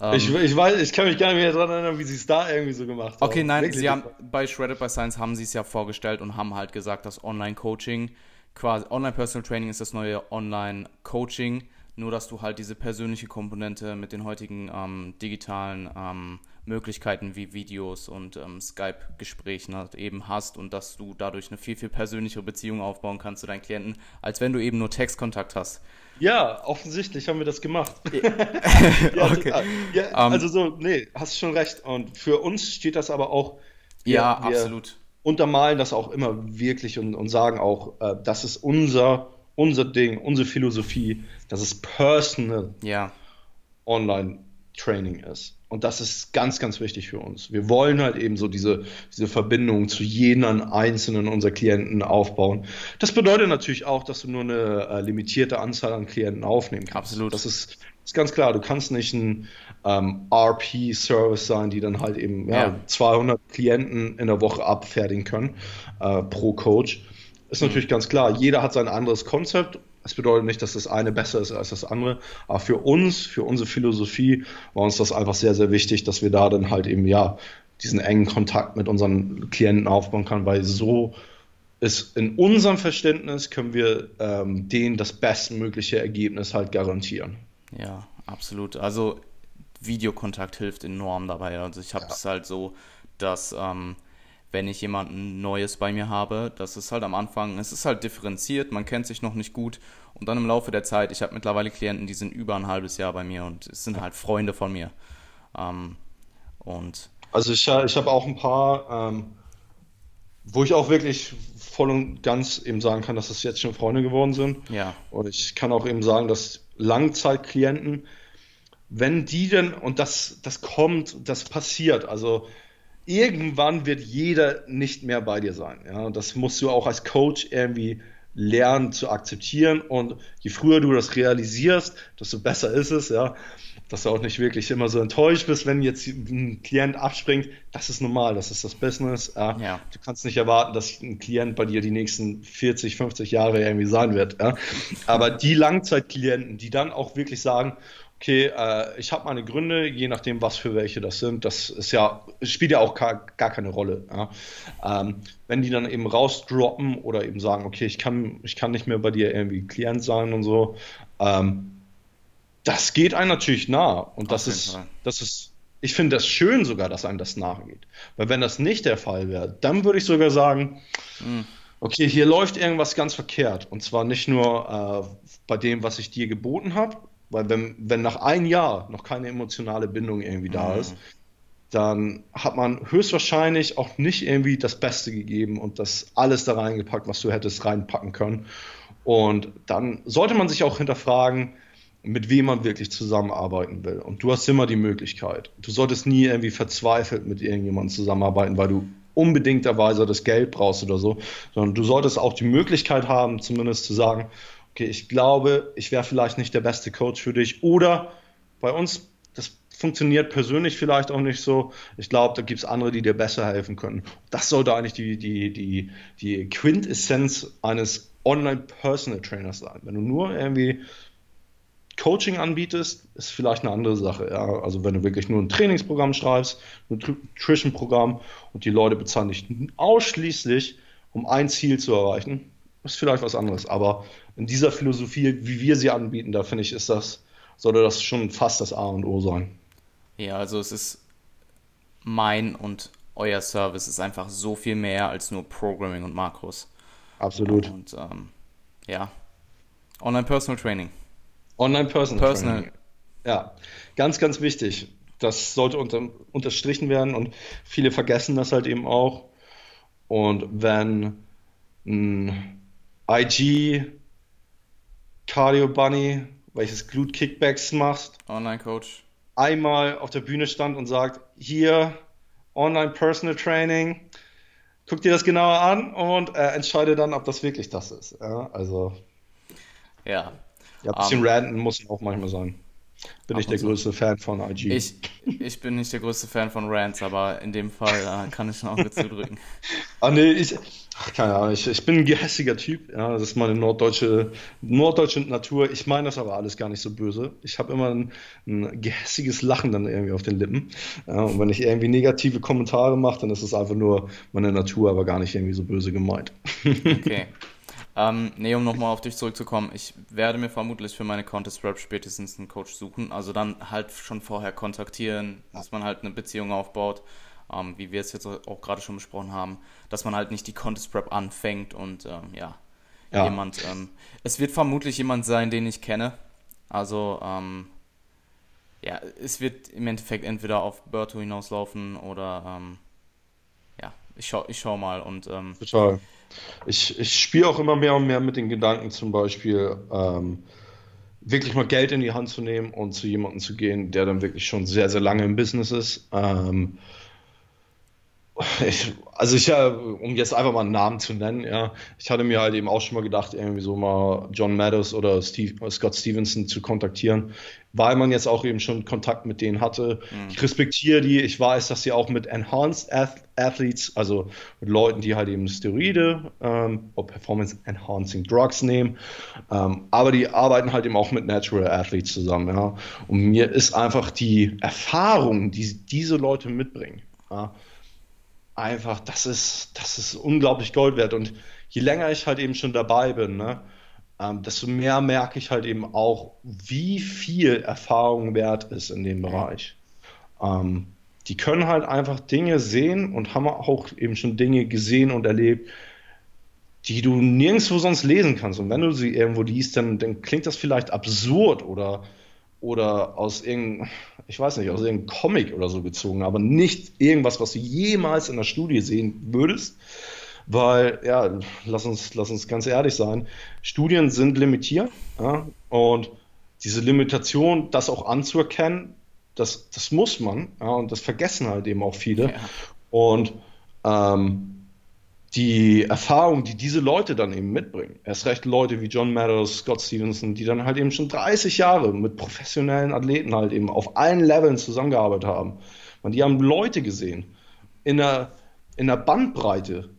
Ähm, ich, ich, weiß, ich kann mich gar nicht mehr daran erinnern, wie sie es da irgendwie so gemacht haben. Okay, nein, Wirklich? sie haben, bei Shredded by Science haben sie es ja vorgestellt und haben halt gesagt, dass Online-Coaching, quasi Online-Personal Training ist das neue Online-Coaching nur dass du halt diese persönliche Komponente mit den heutigen ähm, digitalen ähm, Möglichkeiten wie Videos und ähm, Skype-Gesprächen halt eben hast und dass du dadurch eine viel, viel persönlichere Beziehung aufbauen kannst zu deinen Klienten, als wenn du eben nur Textkontakt hast. Ja, offensichtlich haben wir das gemacht. ja, [laughs] [laughs] okay. ja, ähm, also so, nee, hast schon recht. Und für uns steht das aber auch. Wir, ja, absolut. untermalen das auch immer wirklich und, und sagen auch, äh, das ist unser, unser Ding, unsere Philosophie, dass es personal ja. Online-Training ist. Und das ist ganz, ganz wichtig für uns. Wir wollen halt eben so diese, diese Verbindung zu jedem einzelnen unserer Klienten aufbauen. Das bedeutet natürlich auch, dass du nur eine äh, limitierte Anzahl an Klienten aufnehmen kannst. Absolut. Das ist, ist ganz klar. Du kannst nicht ein ähm, RP-Service sein, die dann halt eben ja, ja. 200 Klienten in der Woche abfertigen können äh, pro Coach. Ist mhm. natürlich ganz klar. Jeder hat sein anderes Konzept das bedeutet nicht, dass das eine besser ist als das andere, aber für uns, für unsere Philosophie war uns das einfach sehr, sehr wichtig, dass wir da dann halt eben, ja, diesen engen Kontakt mit unseren Klienten aufbauen können, weil so ist in unserem Verständnis können wir ähm, denen das bestmögliche Ergebnis halt garantieren. Ja, absolut. Also Videokontakt hilft enorm dabei. Also ich habe es ja. halt so, dass ähm, wenn ich jemanden Neues bei mir habe. Das ist halt am Anfang, es ist halt differenziert, man kennt sich noch nicht gut und dann im Laufe der Zeit, ich habe mittlerweile Klienten, die sind über ein halbes Jahr bei mir und es sind halt Freunde von mir. Ähm, und also ich, ich habe auch ein paar, ähm, wo ich auch wirklich voll und ganz eben sagen kann, dass das jetzt schon Freunde geworden sind. Ja. Und ich kann auch eben sagen, dass Langzeitklienten, wenn die denn, und das, das kommt, das passiert, also irgendwann wird jeder nicht mehr bei dir sein. Ja? Das musst du auch als Coach irgendwie lernen zu akzeptieren. Und je früher du das realisierst, desto besser ist es, ja. Dass du auch nicht wirklich immer so enttäuscht bist, wenn jetzt ein Klient abspringt. Das ist normal, das ist das Business. Ja. ja. Du kannst nicht erwarten, dass ein Klient bei dir die nächsten 40, 50 Jahre irgendwie sein wird. Ja. Aber die Langzeitklienten, die dann auch wirklich sagen, okay, äh, ich habe meine Gründe, je nachdem, was für welche das sind. Das ist ja, spielt ja auch gar, gar keine Rolle. Ja. Ähm, wenn die dann eben rausdroppen oder eben sagen, okay, ich kann, ich kann nicht mehr bei dir irgendwie Klient sein und so, ähm, das geht einem natürlich nah. Und das ist, das ist, ich finde das schön sogar, dass einem das nachgeht. Weil wenn das nicht der Fall wäre, dann würde ich sogar sagen, mhm. okay, hier läuft irgendwas ganz verkehrt. Und zwar nicht nur äh, bei dem, was ich dir geboten habe, weil wenn, wenn nach einem Jahr noch keine emotionale Bindung irgendwie da mhm. ist, dann hat man höchstwahrscheinlich auch nicht irgendwie das Beste gegeben und das alles da reingepackt, was du hättest reinpacken können. Und dann sollte man sich auch hinterfragen, mit wem man wirklich zusammenarbeiten will. Und du hast immer die Möglichkeit. Du solltest nie irgendwie verzweifelt mit irgendjemandem zusammenarbeiten, weil du unbedingterweise das Geld brauchst oder so, sondern du solltest auch die Möglichkeit haben, zumindest zu sagen, okay, ich glaube, ich wäre vielleicht nicht der beste Coach für dich. Oder bei uns, das funktioniert persönlich vielleicht auch nicht so. Ich glaube, da gibt es andere, die dir besser helfen können. Das sollte eigentlich die, die, die, die Quintessenz eines Online-Personal Trainers sein. Wenn du nur irgendwie Coaching anbietest, ist vielleicht eine andere Sache. Ja? Also wenn du wirklich nur ein Trainingsprogramm schreibst, ein Nutrition-Programm und die Leute bezahlen dich ausschließlich, um ein Ziel zu erreichen, ist vielleicht was anderes. Aber in dieser Philosophie, wie wir sie anbieten, da finde ich, ist das, sollte das schon fast das A und O sein. Ja, also es ist mein und euer Service ist einfach so viel mehr als nur Programming und Makros. Absolut. Und ähm, ja, Online Personal Training. Online Personal, Personal. Training. Ja, ganz, ganz wichtig. Das sollte unter, unterstrichen werden und viele vergessen das halt eben auch. Und wenn ein IG Cardio Bunny, welches Glute Kickbacks machst. Online Coach. Einmal auf der Bühne stand und sagt, hier Online Personal Training, guck dir das genauer an und äh, entscheide dann, ob das wirklich das ist. Ja, also. Ja. Ja, ein bisschen um, ähm, ranten muss auch manchmal sein. Bin ich der so. größte Fan von IG. Ich, ich bin nicht der größte Fan von Rants, aber in dem Fall äh, kann ich ein Auge zudrücken. [laughs] Ah, nee, ich, ach, keine Ahnung, ich, ich bin ein gehässiger Typ. Ja, das ist meine norddeutsche, norddeutsche Natur. Ich meine das aber alles gar nicht so böse. Ich habe immer ein, ein, gehässiges Lachen dann irgendwie auf den Lippen. Ja, und wenn ich irgendwie negative Kommentare mache, dann ist es einfach nur meine Natur, aber gar nicht irgendwie so böse gemeint. [laughs] Okay. Ähm, nee, um nochmal auf dich zurückzukommen, ich werde mir vermutlich für meine Contest Rap spätestens einen Coach suchen. Also dann halt schon vorher kontaktieren, dass man halt eine Beziehung aufbaut, ähm, wie wir es jetzt auch gerade schon besprochen haben, dass man halt nicht die Contest Prep anfängt und ähm, ja, ja, jemand. Ähm, es wird vermutlich jemand sein, den ich kenne. Also ähm, ja, es wird im Endeffekt entweder auf Berto hinauslaufen oder ähm, ja, ich schau, ich schau mal und Total. Ich, ich spiele auch immer mehr und mehr mit den Gedanken, zum Beispiel ähm, wirklich mal Geld in die Hand zu nehmen und zu jemandem zu gehen, der dann wirklich schon sehr, sehr lange im Business ist. Ähm, ich, also ich, um jetzt einfach mal einen Namen zu nennen, ja, ich hatte mir halt eben auch schon mal gedacht, irgendwie so mal John Meadows oder Steve, Scott Stevenson zu kontaktieren, weil man jetzt auch eben schon Kontakt mit denen hatte. Mhm. Ich respektiere die, ich weiß, dass sie auch mit Enhanced Athletes, also mit Leuten, die halt eben Steroide ähm, oder Performance Enhancing Drugs nehmen, ähm, aber die arbeiten halt eben auch mit Natural Athletes zusammen, ja. Und mir ist einfach die Erfahrung, die diese Leute mitbringen, ja, einfach, das ist, das ist unglaublich Gold wert. Und je länger ich halt eben schon dabei bin, ne, ähm, desto mehr merke ich halt eben auch, wie viel Erfahrung wert ist in dem Bereich. Ähm, die können halt einfach Dinge sehen und haben auch eben schon Dinge gesehen und erlebt, die du nirgendwo sonst lesen kannst. Und wenn du sie irgendwo liest, dann, dann klingt das vielleicht absurd oder oder aus irgendeinem, ich weiß nicht, aus irgendeinem Comic oder so gezogen, aber nicht irgendwas, was du jemals in der Studie sehen würdest. Weil, ja, lass uns, lass uns ganz ehrlich sein, Studien sind limitiert ja, und diese Limitation, das auch anzuerkennen, das, das muss man ja, und das vergessen halt eben auch viele. Ja. Und ähm, die Erfahrung, die diese Leute dann eben mitbringen, erst recht Leute wie John Meadows, Scott Stevenson, die dann halt eben schon 30 Jahre mit professionellen Athleten halt eben auf allen Leveln zusammengearbeitet haben. Und die haben Leute gesehen in der, in der Bandbreite,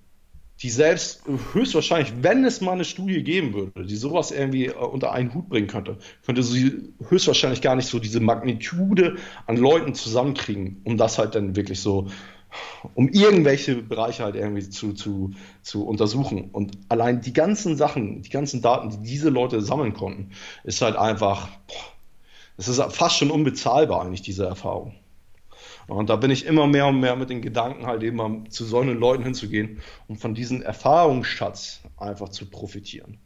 die selbst höchstwahrscheinlich, wenn es mal eine Studie geben würde, die sowas irgendwie äh, unter einen Hut bringen könnte, könnte sie höchstwahrscheinlich gar nicht so diese Magnitude an Leuten zusammenkriegen, um das halt dann wirklich so um irgendwelche Bereiche halt irgendwie zu, zu, zu untersuchen. Und allein die ganzen Sachen, die ganzen Daten, die diese Leute sammeln konnten, ist halt einfach, es ist fast schon unbezahlbar eigentlich, diese Erfahrung. Und da bin ich immer mehr und mehr mit den Gedanken halt eben zu solchen Leuten hinzugehen, um von diesem Erfahrungsschatz einfach zu profitieren.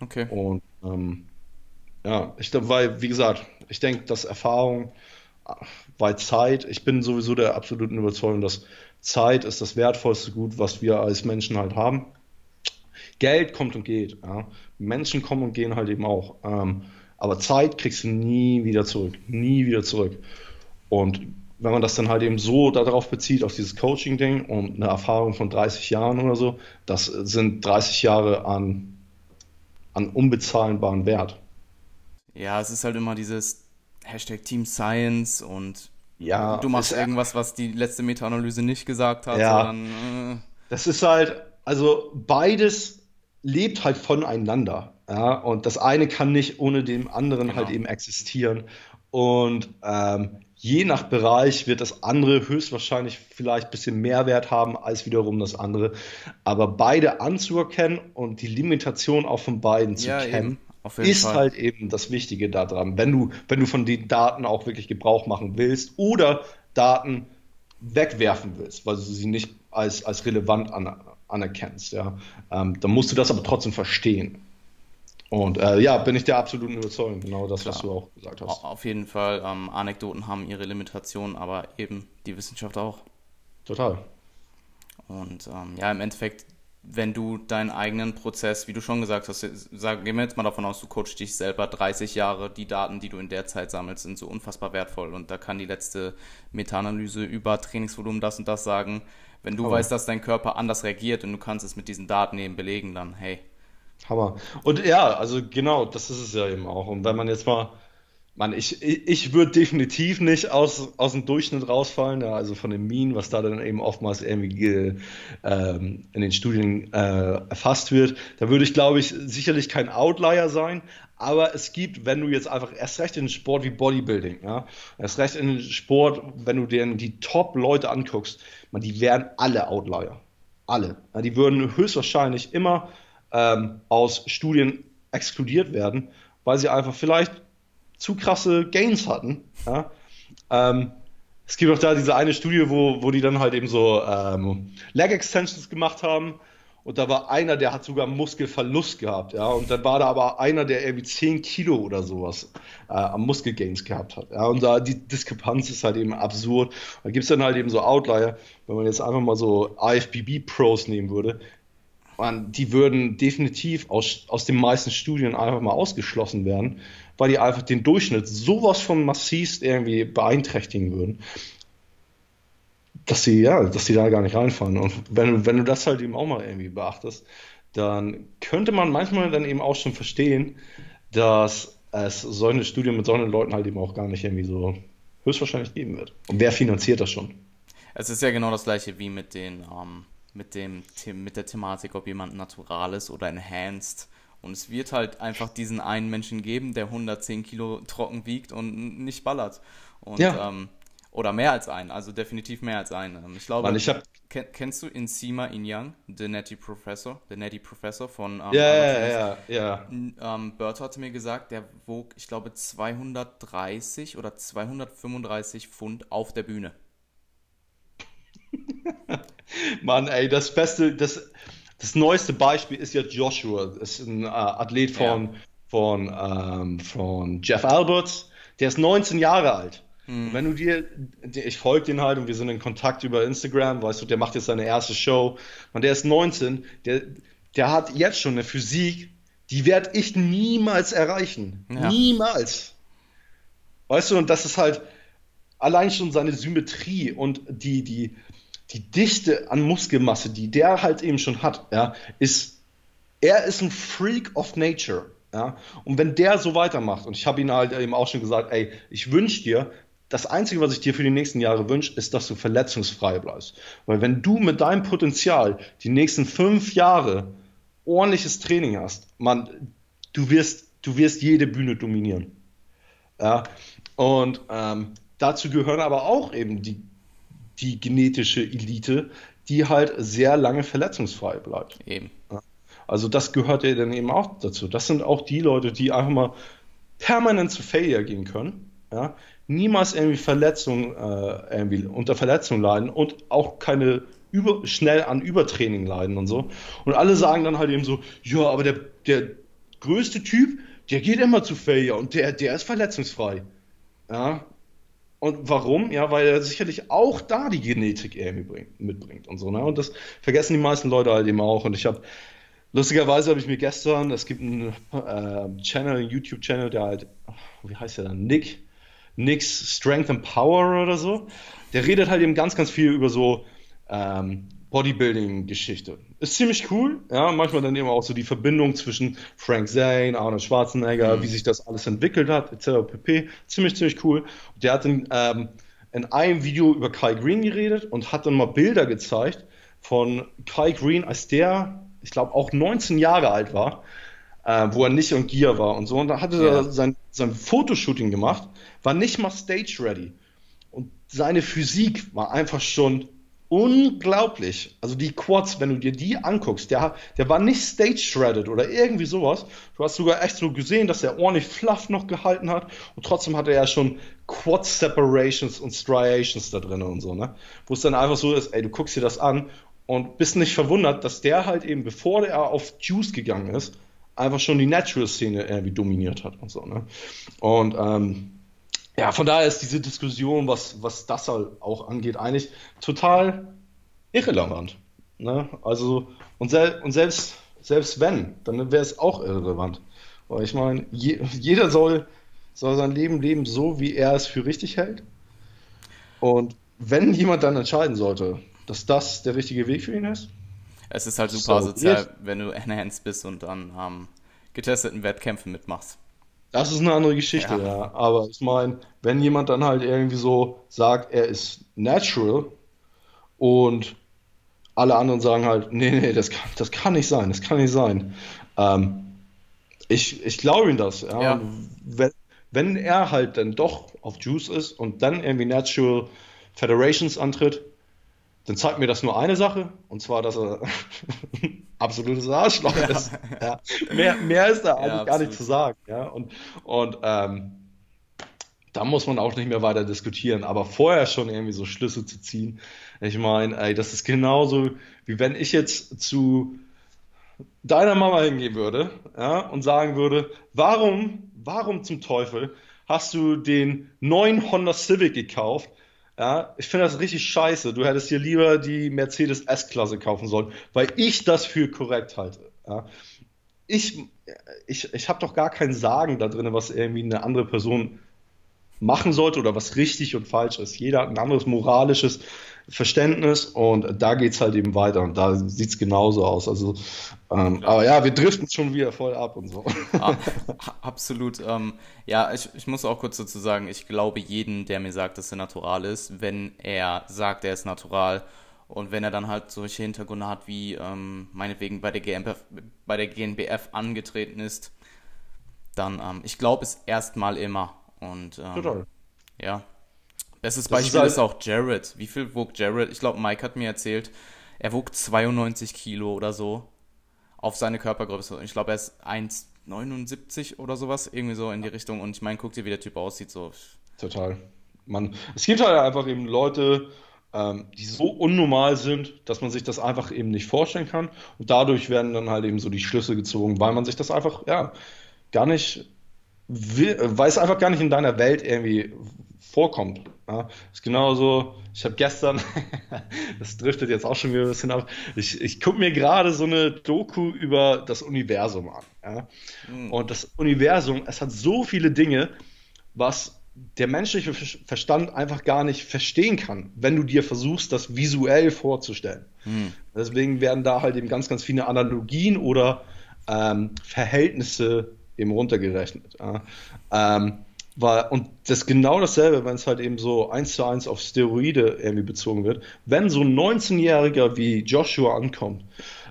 Okay. Und ähm, ja, ich glaube, weil, wie gesagt, ich denke, dass Erfahrung weil Zeit, ich bin sowieso der absoluten Überzeugung, dass Zeit ist das wertvollste Gut, was wir als Menschen halt haben. Geld kommt und geht. Ja. Menschen kommen und gehen halt eben auch. Ähm, aber Zeit kriegst du nie wieder zurück. Nie wieder zurück. Und wenn man das dann halt eben so darauf bezieht, auf dieses Coaching-Ding und eine Erfahrung von 30 Jahren oder so, das sind 30 Jahre an, an unbezahlbaren Wert. Ja, es ist halt immer dieses Hashtag Team Science und ja, du machst irgendwas, was die letzte Meta-Analyse nicht gesagt hat. Ja, sondern, äh, das ist halt, also beides lebt halt voneinander. Ja, und das eine kann nicht ohne dem anderen genau. halt eben existieren. Und ähm, je nach Bereich wird das andere höchstwahrscheinlich vielleicht ein bisschen mehr Wert haben als wiederum das andere. Aber beide anzuerkennen und die Limitation auch von beiden zu ja, kennen. Ist Fall. halt eben das Wichtige daran, wenn du, wenn du von den Daten auch wirklich Gebrauch machen willst oder Daten wegwerfen willst, weil du sie nicht als, als relevant an, anerkennst, ja, ähm, dann musst du das aber trotzdem verstehen. Und äh, ja, bin ich der absoluten Überzeugung, genau das, Klar. was du auch gesagt hast. Auf jeden Fall, ähm, Anekdoten haben ihre Limitationen, aber eben die Wissenschaft auch. Total. Und ähm, ja, im Endeffekt wenn du deinen eigenen Prozess, wie du schon gesagt hast, sag, gehen wir jetzt mal davon aus, du coachst dich selber 30 Jahre, die Daten, die du in der Zeit sammelst, sind so unfassbar wertvoll und da kann die letzte Meta-Analyse über Trainingsvolumen das und das sagen. Wenn du oh. weißt, dass dein Körper anders reagiert und du kannst es mit diesen Daten eben belegen, dann hey. Hammer. Und ja, also genau, das ist es ja eben auch. Und wenn man jetzt mal man, ich, ich würde definitiv nicht aus, aus dem Durchschnitt rausfallen, ja, also von dem Mean, was da dann eben oftmals irgendwie ähm, in den Studien äh, erfasst wird. Da würde ich, glaube ich, sicherlich kein Outlier sein, aber es gibt, wenn du jetzt einfach erst recht in Sport wie Bodybuilding, ja, erst recht in Sport, wenn du dir die Top-Leute anguckst, man, die wären alle Outlier. Alle. Ja, die würden höchstwahrscheinlich immer ähm, aus Studien exkludiert werden, weil sie einfach vielleicht zu krasse Gains hatten. Ja? Ähm, es gibt auch da diese eine Studie, wo, wo die dann halt eben so ähm, Leg Extensions gemacht haben. Und da war einer, der hat sogar Muskelverlust gehabt, ja. Und dann war da aber einer, der irgendwie 10 Kilo oder sowas äh, am Muskelgains gehabt hat. Ja. Und da die Diskrepanz ist halt eben absurd. Da gibt es dann halt eben so Outlier, wenn man jetzt einfach mal so IFBB-Pros nehmen würde, man, die würden definitiv aus, aus den meisten Studien einfach mal ausgeschlossen werden, weil die einfach den Durchschnitt sowas von massivst irgendwie beeinträchtigen würden, dass sie, ja, dass sie da gar nicht reinfallen. Und wenn, wenn du das halt eben auch mal irgendwie beachtest, dann könnte man manchmal dann eben auch schon verstehen, dass es solche Studien mit solchen Leuten halt eben auch gar nicht irgendwie so höchstwahrscheinlich geben wird. Und wer finanziert das schon? Es ist ja genau das gleiche wie mit den, ähm, mit dem, mit der Thematik, ob jemand natural ist oder enhanced. Und es wird halt einfach diesen einen Menschen geben, der 110 Kilo trocken wiegt und nicht ballert. Und, ja. ähm, oder mehr als einen, also definitiv mehr als einen. Ähm, ich glaube, Mann, ich hab... Ken, kennst du Insima Inyang, The Netty Professor, The Netty Professor von ähm, Ja, ja, ja, ja. Ähm, Bert hatte mir gesagt, der wog, ich glaube, 230 oder 235 Pfund auf der Bühne. [laughs] Mann, ey, das beste, das, das neueste Beispiel ist ja Joshua. Das ist ein äh, Athlet von, ja. von, ähm, von Jeff Alberts. Der ist 19 Jahre alt. Hm. Wenn du dir, ich folge den halt und wir sind in Kontakt über Instagram, weißt du, der macht jetzt seine erste Show und der ist 19, der, der hat jetzt schon eine Physik, die werde ich niemals erreichen. Ja. Niemals. Weißt du, und das ist halt allein schon seine Symmetrie und die, die, die Dichte an Muskelmasse, die der halt eben schon hat, ja, ist, er ist ein Freak of Nature. Ja? Und wenn der so weitermacht, und ich habe ihn halt eben auch schon gesagt, ey, ich wünsche dir, das Einzige, was ich dir für die nächsten Jahre wünsche, ist, dass du verletzungsfrei bleibst. Weil wenn du mit deinem Potenzial die nächsten fünf Jahre ordentliches Training hast, man, du wirst, du wirst jede Bühne dominieren. Ja? Und ähm, dazu gehören aber auch eben die die genetische Elite, die halt sehr lange verletzungsfrei bleibt. Eben. Also das gehört ja dann eben auch dazu. Das sind auch die Leute, die einfach mal permanent zu Failure gehen können, ja, niemals irgendwie Verletzungen, äh, irgendwie unter Verletzung leiden und auch keine über, schnell an Übertraining leiden und so. Und alle sagen dann halt eben so, ja, aber der, der größte Typ, der geht immer zu Failure und der, der ist verletzungsfrei. Ja, und warum? Ja, weil er sicherlich auch da die Genetik irgendwie mitbringt und so. Ne? Und das vergessen die meisten Leute halt eben auch. Und ich habe, lustigerweise habe ich mir gestern, es gibt einen äh, Channel, einen YouTube-Channel, der halt, wie heißt der dann? Nick, Nick's Strength and Power oder so. Der redet halt eben ganz, ganz viel über so ähm, Bodybuilding-Geschichte. Ist ziemlich cool, ja, manchmal dann eben auch so die Verbindung zwischen Frank Zane, Arnold Schwarzenegger, mhm. wie sich das alles entwickelt hat, etc. pp. Ziemlich, ziemlich cool. Der hat in, ähm, in einem Video über Kai Green geredet und hat dann mal Bilder gezeigt von Kai Green, als der, ich glaube, auch 19 Jahre alt war, äh, wo er nicht on Gear war und so. Und da hatte ja. er sein, sein Fotoshooting gemacht, war nicht mal stage ready. Und seine Physik war einfach schon unglaublich. Also die Quads, wenn du dir die anguckst, der, der war nicht stage shredded oder irgendwie sowas. Du hast sogar echt so gesehen, dass er ordentlich Fluff noch gehalten hat und trotzdem hatte er ja schon Quad Separations und Striations da drin und so, ne? Wo es dann einfach so ist, ey, du guckst dir das an und bist nicht verwundert, dass der halt eben, bevor er auf Juice gegangen ist, einfach schon die Natural-Szene irgendwie dominiert hat und so, ne? Und ähm, ja, von daher ist diese Diskussion, was, was das halt auch angeht, eigentlich total irrelevant. Ne? Also, und, sel und selbst, selbst wenn, dann wäre es auch irrelevant. Weil ich meine, je jeder soll, soll sein Leben leben, so wie er es für richtig hält. Und wenn jemand dann entscheiden sollte, dass das der richtige Weg für ihn ist. Es ist halt super so, sozial, wenn du enhanced bist und dann ähm, getesteten Wettkämpfen mitmachst. Das ist eine andere Geschichte, ja. ja. Aber ich meine, wenn jemand dann halt irgendwie so sagt, er ist natural und alle anderen sagen halt, nee, nee, das kann, das kann nicht sein, das kann nicht sein. Ähm, ich ich glaube ihm das. Ja. ja. Wenn, wenn er halt dann doch auf Juice ist und dann irgendwie Natural Federations antritt, dann zeigt mir das nur eine Sache, und zwar, dass er [laughs] absolutes Arschloch ja. ist. Ja. Mehr, mehr ist da eigentlich ja, gar nicht zu sagen. Ja? Und, und ähm, da muss man auch nicht mehr weiter diskutieren, aber vorher schon irgendwie so Schlüsse zu ziehen. Ich meine, ey, das ist genauso, wie wenn ich jetzt zu deiner Mama hingehen würde ja, und sagen würde, warum, warum zum Teufel hast du den neuen Honda Civic gekauft? Ja, ich finde das richtig scheiße. Du hättest dir lieber die Mercedes S-Klasse kaufen sollen, weil ich das für korrekt halte. Ja. Ich, ich, ich habe doch gar kein Sagen da drin, was irgendwie eine andere Person machen sollte oder was richtig und falsch ist. Jeder hat ein anderes moralisches Verständnis und da geht es halt eben weiter und da sieht es genauso aus. Also, ähm, aber ja, wir driften schon wieder voll ab und so. Ah, [laughs] absolut. Ähm, ja, ich, ich muss auch kurz dazu sagen, ich glaube jeden, der mir sagt, dass er natural ist, wenn er sagt, er ist natural und wenn er dann halt solche Hintergründe hat, wie ähm, meinetwegen bei der, GmbF, bei der GNBF angetreten ist, dann, ähm, ich glaube es erstmal immer. Und ähm, Total. ja, Bestes Beispiel ist, halt ist, auch Jared. Wie viel wog Jared? Ich glaube, Mike hat mir erzählt, er wog 92 Kilo oder so auf seine Körpergröße. Ich glaube, er ist 1,79 oder sowas, irgendwie so in die Richtung. Und ich meine, guck dir, wie der Typ aussieht. So. Total. Man, es gibt halt einfach eben Leute, ähm, die so unnormal sind, dass man sich das einfach eben nicht vorstellen kann. Und dadurch werden dann halt eben so die Schlüsse gezogen, weil man sich das einfach, ja, gar nicht will, weil es einfach gar nicht in deiner Welt irgendwie vorkommt. Ja, ist genauso, ich habe gestern, [laughs] das driftet jetzt auch schon wieder ein bisschen ab, ich, ich gucke mir gerade so eine Doku über das Universum an. Ja? Mhm. Und das Universum, es hat so viele Dinge, was der menschliche Verstand einfach gar nicht verstehen kann, wenn du dir versuchst, das visuell vorzustellen. Mhm. Deswegen werden da halt eben ganz, ganz viele Analogien oder ähm, Verhältnisse eben runtergerechnet. Ja? Ähm, war, und das ist genau dasselbe, wenn es halt eben so eins zu eins auf Steroide irgendwie bezogen wird. Wenn so ein 19-Jähriger wie Joshua ankommt,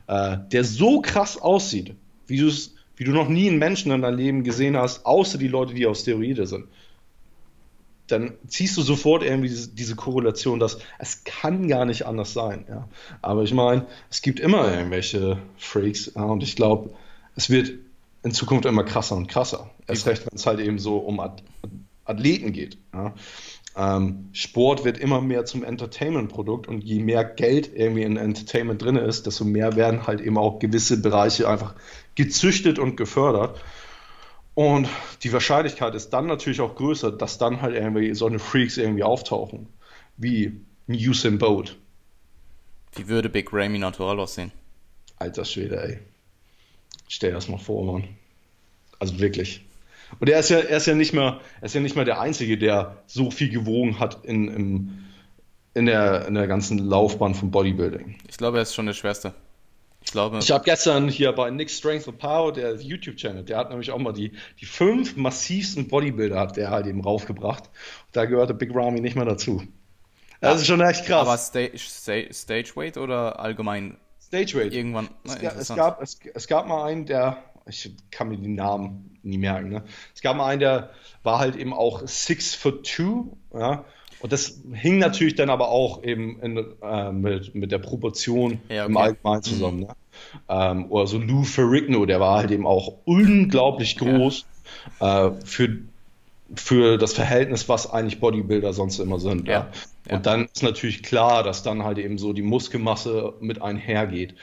äh, der so krass aussieht, wie, wie du noch nie einen Menschen in deinem Leben gesehen hast, außer die Leute, die auf Steroide sind, dann ziehst du sofort irgendwie diese, diese, Korrelation, dass es kann gar nicht anders sein. Ja? Aber ich meine, es gibt immer irgendwelche Freaks ja? und ich glaube, es wird in Zukunft immer krasser und krasser. Erst recht, wenn es halt eben so um Athleten geht. Ja. Ähm, Sport wird immer mehr zum Entertainment-Produkt und je mehr Geld irgendwie in Entertainment drin ist, desto mehr werden halt eben auch gewisse Bereiche einfach gezüchtet und gefördert. Und die Wahrscheinlichkeit ist dann natürlich auch größer, dass dann halt irgendwie so eine Freaks irgendwie auftauchen, wie Usain Boat. Wie würde Big Ramy natural aussehen? Alter Schwede, ey. Stell dir das mal vor, Mann. Also wirklich. Und er ist ja, er ist ja nicht mehr, er ist ja nicht mehr der Einzige, der so viel gewogen hat in, in, in, der, in der ganzen Laufbahn von Bodybuilding. Ich glaube, er ist schon der Schwerste. Ich glaube. Ich habe gestern hier bei Nick Strength of Power, der YouTube-Channel, der hat nämlich auch mal die, die fünf massivsten Bodybuilder hat der halt eben raufgebracht. Da gehörte Big Ramy nicht mehr dazu. Das ist schon echt krass. Aber Stage, Stage Weight oder allgemein Stage Weight. Irgendwann. Es, gab, es, gab, es, es, gab mal einen, der, ich kann mir die Namen nie merken, ne? Es gab mal einen, der war halt eben auch six foot two, ja. Und das hing natürlich dann aber auch eben in, äh, mit, mit der Proportion ja, okay. im Allgemeinen zusammen. Mhm. Ne? Ähm, oder so Lou Ferrigno, der war halt eben auch unglaublich groß ja. äh, für für das Verhältnis, was eigentlich Bodybuilder sonst immer sind. Ja. ja. Und dann ist natürlich klar, dass dann halt eben so die Muskelmasse mit einhergeht.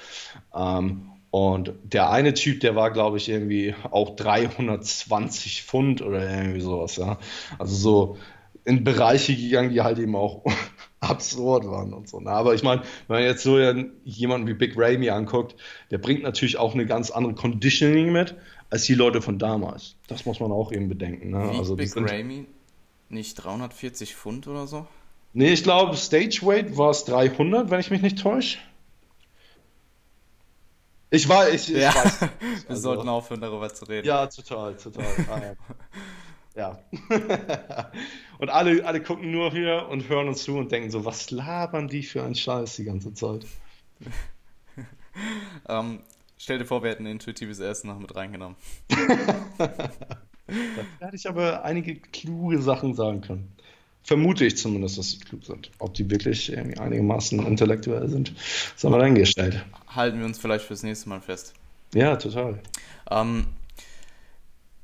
Ähm, und der eine Typ, der war, glaube ich, irgendwie auch 320 Pfund oder irgendwie sowas. Ja. Also so in Bereiche gegangen, die halt eben auch [laughs] absurd waren und so. Na, aber ich meine, wenn man jetzt so jemanden wie Big Ray mir anguckt, der bringt natürlich auch eine ganz andere Conditioning mit als die Leute von damals. Das muss man auch eben bedenken. Ne? Wie also, Big Ramy nicht 340 Pfund oder so? Nee, ich glaube, Stage Weight war es 300, wenn ich mich nicht täusche. Ich war, ich, ich ja. weiß. [laughs] Wir also, sollten aufhören, darüber zu reden. Ja, total, total. Ah, ja. [laughs] [laughs] und alle, alle gucken nur hier und hören uns zu und denken so, was labern die für einen Scheiß die ganze Zeit? ähm, Stell dir vor, wir hätten intuitives Essen noch mit reingenommen. [laughs] da hätte ich aber einige kluge Sachen sagen können. vermute ich zumindest, dass sie klug sind. Ob die wirklich irgendwie einigermaßen intellektuell sind, ist aber dahingestellt. Halten wir uns vielleicht fürs nächste Mal fest. Ja, total. Ähm,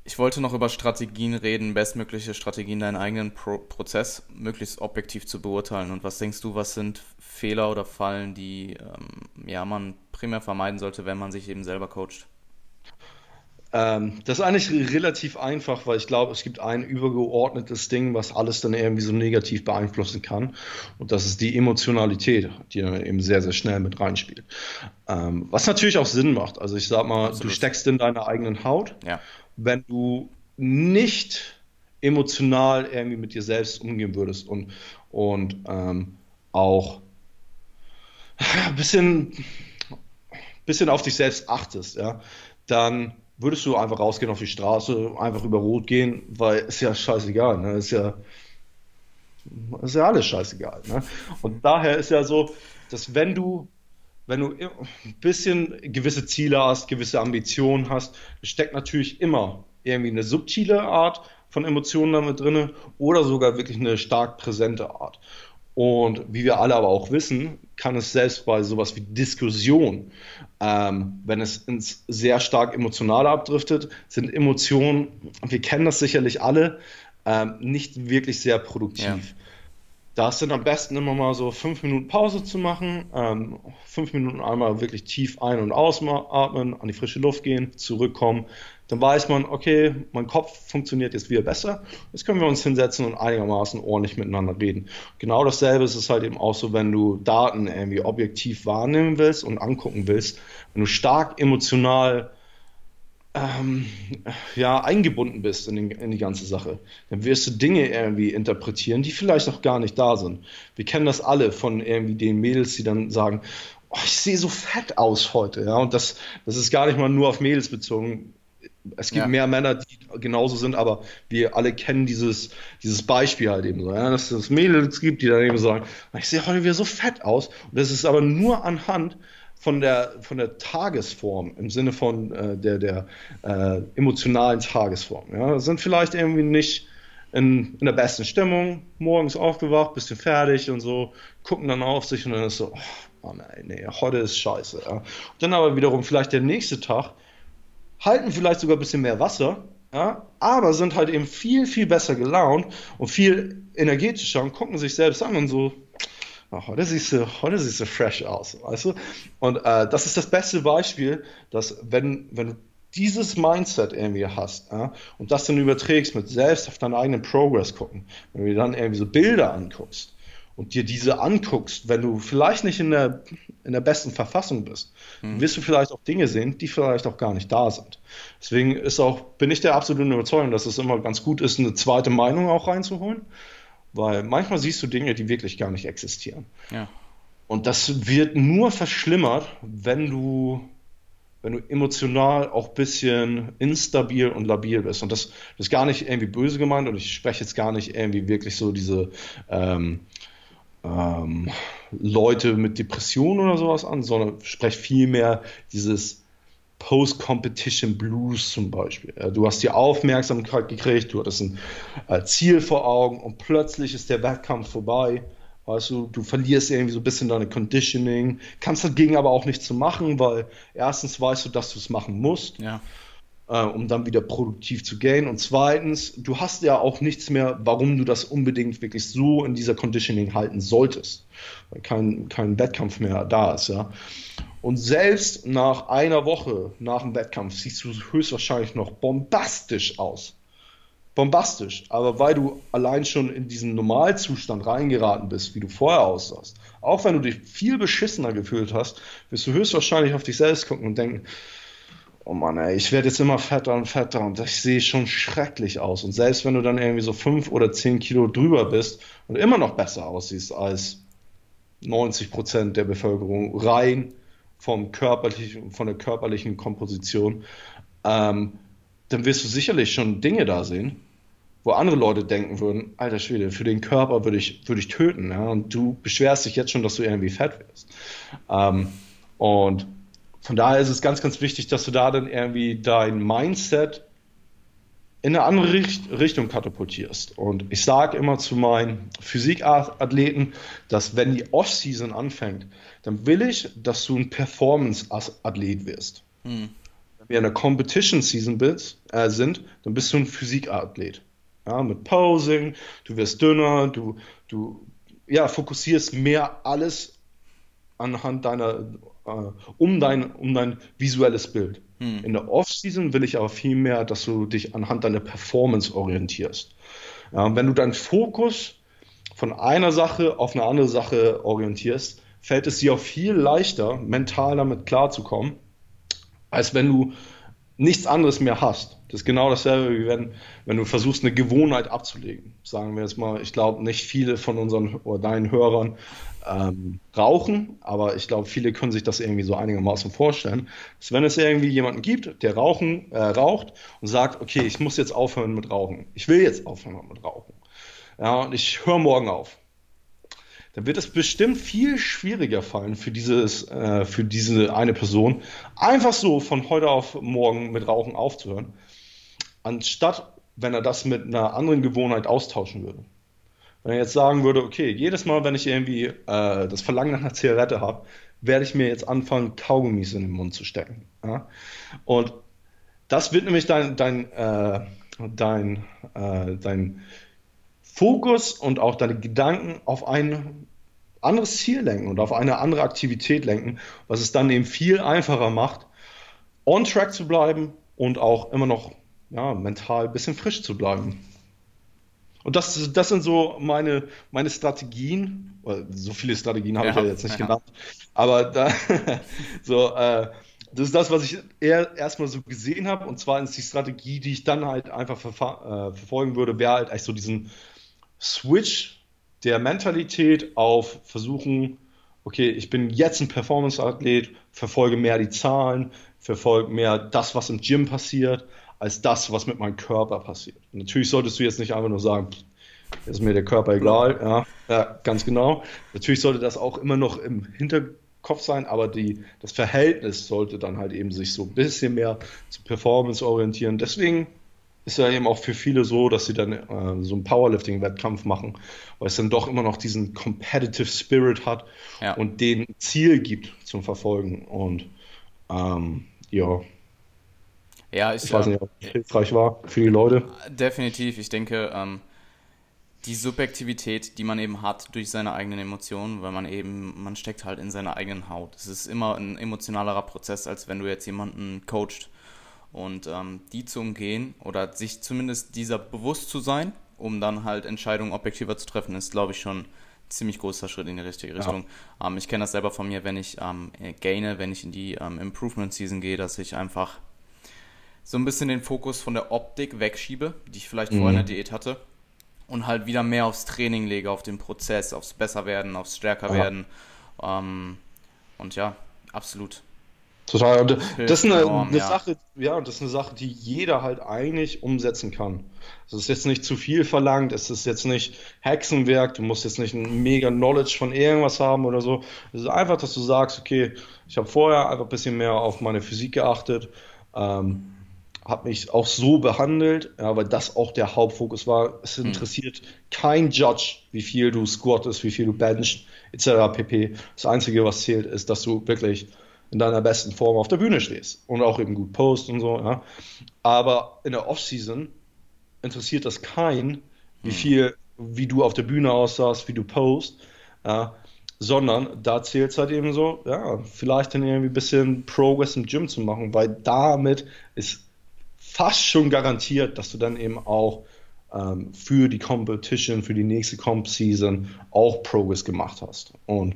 ich wollte noch über Strategien reden, bestmögliche Strategien, deinen eigenen Pro Prozess möglichst objektiv zu beurteilen. Und was denkst du, was sind Fehler oder Fallen, die ähm, ja, man primär vermeiden sollte, wenn man sich eben selber coacht? Ähm, das ist eigentlich relativ einfach, weil ich glaube, es gibt ein übergeordnetes Ding, was alles dann irgendwie so negativ beeinflussen kann. Und das ist die Emotionalität, die dann eben sehr, sehr schnell mit reinspielt. Ähm, was natürlich auch Sinn macht. Also ich sag mal, Absolut. du steckst in deiner eigenen Haut. Ja. Wenn du nicht emotional irgendwie mit dir selbst umgehen würdest und, und ähm, auch ein bisschen, bisschen auf dich selbst achtest, ja, dann würdest du einfach rausgehen auf die Straße, einfach über Rot gehen, weil ist ja scheißegal, ne? Ist ja, ist ja alles scheißegal. Ne? Und daher ist ja so, dass wenn du, wenn du ein bisschen gewisse Ziele hast, gewisse Ambitionen hast, steckt natürlich immer irgendwie eine subtile Art von Emotionen damit drin oder sogar wirklich eine stark präsente Art. Und wie wir alle aber auch wissen, kann es selbst bei sowas wie Diskussion, ähm, wenn es ins sehr stark emotionale abdriftet, sind Emotionen, wir kennen das sicherlich alle, ähm, nicht wirklich sehr produktiv. Ja. Da ist dann am besten immer mal so fünf Minuten Pause zu machen, ähm, fünf Minuten einmal wirklich tief ein- und ausatmen, an die frische Luft gehen, zurückkommen, dann weiß man, okay, mein Kopf funktioniert jetzt wieder besser. Jetzt können wir uns hinsetzen und einigermaßen ordentlich miteinander reden. Genau dasselbe ist es halt eben auch so, wenn du Daten irgendwie objektiv wahrnehmen willst und angucken willst. Wenn du stark emotional ähm, ja, eingebunden bist in, den, in, die ganze Sache, dann wirst du Dinge irgendwie interpretieren, die vielleicht auch gar nicht da sind. Wir kennen das alle von irgendwie den Mädels, die dann sagen, oh, ich sehe so fett aus heute, ja, und das, das ist gar nicht mal nur auf Mädels bezogen es gibt ja. mehr Männer, die genauso sind, aber wir alle kennen dieses, dieses Beispiel halt eben so, ja, dass es Mädels gibt, die dann eben sagen, ich sehe heute wieder so fett aus. Und das ist aber nur anhand von der, von der Tagesform, im Sinne von äh, der, der äh, emotionalen Tagesform. Ja. Sind vielleicht irgendwie nicht in, in der besten Stimmung, morgens aufgewacht, bisschen fertig und so, gucken dann auf sich und dann ist so, oh Mann, ey, nee, heute ist scheiße. Ja. Und dann aber wiederum vielleicht der nächste Tag, halten vielleicht sogar ein bisschen mehr Wasser, ja, aber sind halt eben viel, viel besser gelaunt und viel energetischer und gucken sich selbst an und so, oh, heute, siehst du, heute siehst du fresh aus, weißt du? Und äh, das ist das beste Beispiel, dass wenn, wenn du dieses Mindset irgendwie hast ja, und das dann überträgst mit selbst auf deinen eigenen Progress gucken, wenn du dir dann irgendwie so Bilder anguckst, und dir diese anguckst, wenn du vielleicht nicht in der, in der besten Verfassung bist, mhm. wirst du vielleicht auch Dinge sehen, die vielleicht auch gar nicht da sind. Deswegen ist auch, bin ich der absoluten Überzeugung, dass es immer ganz gut ist, eine zweite Meinung auch reinzuholen, weil manchmal siehst du Dinge, die wirklich gar nicht existieren. Ja. Und das wird nur verschlimmert, wenn du wenn du emotional auch ein bisschen instabil und labil bist. Und das, das ist gar nicht irgendwie böse gemeint und ich spreche jetzt gar nicht irgendwie wirklich so diese ähm, ähm, Leute mit Depressionen oder sowas an, sondern spreche vielmehr dieses Post-Competition Blues zum Beispiel. Du hast die Aufmerksamkeit gekriegt, du hattest ein äh, Ziel vor Augen und plötzlich ist der Wettkampf vorbei. Weißt du, du verlierst irgendwie so ein bisschen deine Conditioning, kannst dagegen aber auch nichts zu machen, weil erstens weißt du, dass du es machen musst. Ja äh, um dann wieder produktiv zu gehen. Und zweitens, du hast ja auch nichts mehr, warum du das unbedingt wirklich so in dieser Conditioning halten solltest, weil kein, kein Wettkampf mehr da ist, ja. Und selbst nach einer Woche nach dem Wettkampf siehst du höchstwahrscheinlich noch bombastisch aus. Bombastisch. Aber weil du allein schon in diesen Normalzustand reingeraten bist, wie du vorher aussahst, auch wenn du dich viel beschissener gefühlt hast, wirst du höchstwahrscheinlich auf dich selbst gucken und denken, oh Mann, ey, ich werde jetzt immer fetter und fetter und ich sehe schon schrecklich aus. Und selbst wenn du dann irgendwie so fünf oder zehn Kilo drüber bist und immer noch besser aussiehst als 90 Prozent der Bevölkerung, rein vom körperlichen, von der körperlichen Komposition, ähm, dann wirst du sicherlich schon Dinge da sehen, wo andere Leute denken würden, alter Schwede, für den Körper würde ich, würde ich töten. Ja? Und du beschwerst dich jetzt schon, dass du irgendwie fett wirst. Ähm, und von daher ist es ganz, ganz wichtig, dass du da dann irgendwie dein Mindset in eine andere Richt Richtung katapultierst. Und ich sage immer zu meinen Physikathleten, dass wenn die Off-Season anfängt, dann will ich, dass du ein Performance-Athlet wirst. Hm. Wenn wir in der Competition-Season äh, sind, dann bist du ein Physikathlet. Ja, mit Posing, du wirst dünner, du, du ja, fokussierst mehr alles anhand deiner, um, dein, um dein visuelles Bild. Hm. In der Off-Season will ich aber viel mehr, dass du dich anhand deiner Performance orientierst. Ja, wenn du deinen Fokus von einer Sache auf eine andere Sache orientierst, fällt es dir auch viel leichter, mental damit klarzukommen, als wenn du nichts anderes mehr hast. Das ist genau dasselbe, wie wenn, wenn du versuchst, eine Gewohnheit abzulegen. Sagen wir jetzt mal, ich glaube, nicht viele von unseren oder deinen Hörern ähm, rauchen, aber ich glaube, viele können sich das irgendwie so einigermaßen vorstellen. Dass wenn es irgendwie jemanden gibt, der rauchen, äh, raucht und sagt, okay, ich muss jetzt aufhören mit Rauchen. Ich will jetzt aufhören mit Rauchen. Ja, und ich höre morgen auf dann wird es bestimmt viel schwieriger fallen für, dieses, äh, für diese eine Person, einfach so von heute auf morgen mit Rauchen aufzuhören, anstatt wenn er das mit einer anderen Gewohnheit austauschen würde. Wenn er jetzt sagen würde, okay, jedes Mal, wenn ich irgendwie äh, das Verlangen nach einer Zigarette habe, werde ich mir jetzt anfangen, Kaugummis in den Mund zu stecken. Ja? Und das wird nämlich dein, dein, äh, dein, äh, dein Fokus und auch deine Gedanken auf ein anderes Ziel lenken und auf eine andere Aktivität lenken, was es dann eben viel einfacher macht, on track zu bleiben und auch immer noch ja, mental ein bisschen frisch zu bleiben. Und das, das sind so meine, meine Strategien. So viele Strategien habe ja, ich ja jetzt nicht ja. genannt. Aber da, [laughs] so, äh, das ist das, was ich eher erstmal so gesehen habe. Und zwar ist die Strategie, die ich dann halt einfach äh, verfolgen würde, wäre halt eigentlich so diesen Switch der Mentalität auf versuchen, okay, ich bin jetzt ein Performance-Athlet, verfolge mehr die Zahlen, verfolge mehr das, was im Gym passiert, als das, was mit meinem Körper passiert. Und natürlich solltest du jetzt nicht einfach nur sagen, ist mir der Körper egal, ja, ja, ganz genau. Natürlich sollte das auch immer noch im Hinterkopf sein, aber die, das Verhältnis sollte dann halt eben sich so ein bisschen mehr zu Performance orientieren. Deswegen ist ja eben auch für viele so, dass sie dann äh, so einen Powerlifting-Wettkampf machen, weil es dann doch immer noch diesen Competitive Spirit hat ja. und den Ziel gibt zum Verfolgen. Und ähm, ja. Ja, ist, ich weiß nicht, ob es hilfreich war für die Leute. Definitiv. Ich denke, ähm, die Subjektivität, die man eben hat durch seine eigenen Emotionen, weil man eben, man steckt halt in seiner eigenen Haut. Es ist immer ein emotionalerer Prozess, als wenn du jetzt jemanden coacht und ähm, die zu umgehen oder sich zumindest dieser bewusst zu sein, um dann halt Entscheidungen objektiver zu treffen, ist, glaube ich, schon ein ziemlich großer Schritt in die richtige Richtung. Ja. Ähm, ich kenne das selber von mir, wenn ich ähm, gaine, wenn ich in die ähm, Improvement Season gehe, dass ich einfach so ein bisschen den Fokus von der Optik wegschiebe, die ich vielleicht mhm. vorher in der Diät hatte, und halt wieder mehr aufs Training lege, auf den Prozess, aufs Besserwerden, aufs Stärkerwerden. Ja. Ähm, und ja, absolut. Total. Und das ist eine, enorm, eine ja. Sache, ja, das ist eine Sache, die jeder halt eigentlich umsetzen kann. Es ist jetzt nicht zu viel verlangt, es ist jetzt nicht Hexenwerk, du musst jetzt nicht ein mega Knowledge von irgendwas haben oder so. Es ist einfach, dass du sagst, okay, ich habe vorher einfach ein bisschen mehr auf meine Physik geachtet, ähm, habe mich auch so behandelt, ja, weil das auch der Hauptfokus war. Es hm. interessiert hm. kein Judge, wie viel du squattest, wie viel du benchst, etc. pp. Das Einzige, was zählt, ist, dass du wirklich in deiner besten Form auf der Bühne stehst und auch eben gut post und so. Ja. Aber in der Offseason interessiert das kein, wie hm. viel, wie du auf der Bühne aussahst, wie du post, ja, sondern da zählt es halt eben so, ja, vielleicht dann irgendwie ein bisschen Progress im Gym zu machen, weil damit ist fast schon garantiert, dass du dann eben auch ähm, für die Competition, für die nächste Comp-Season auch Progress gemacht hast. Und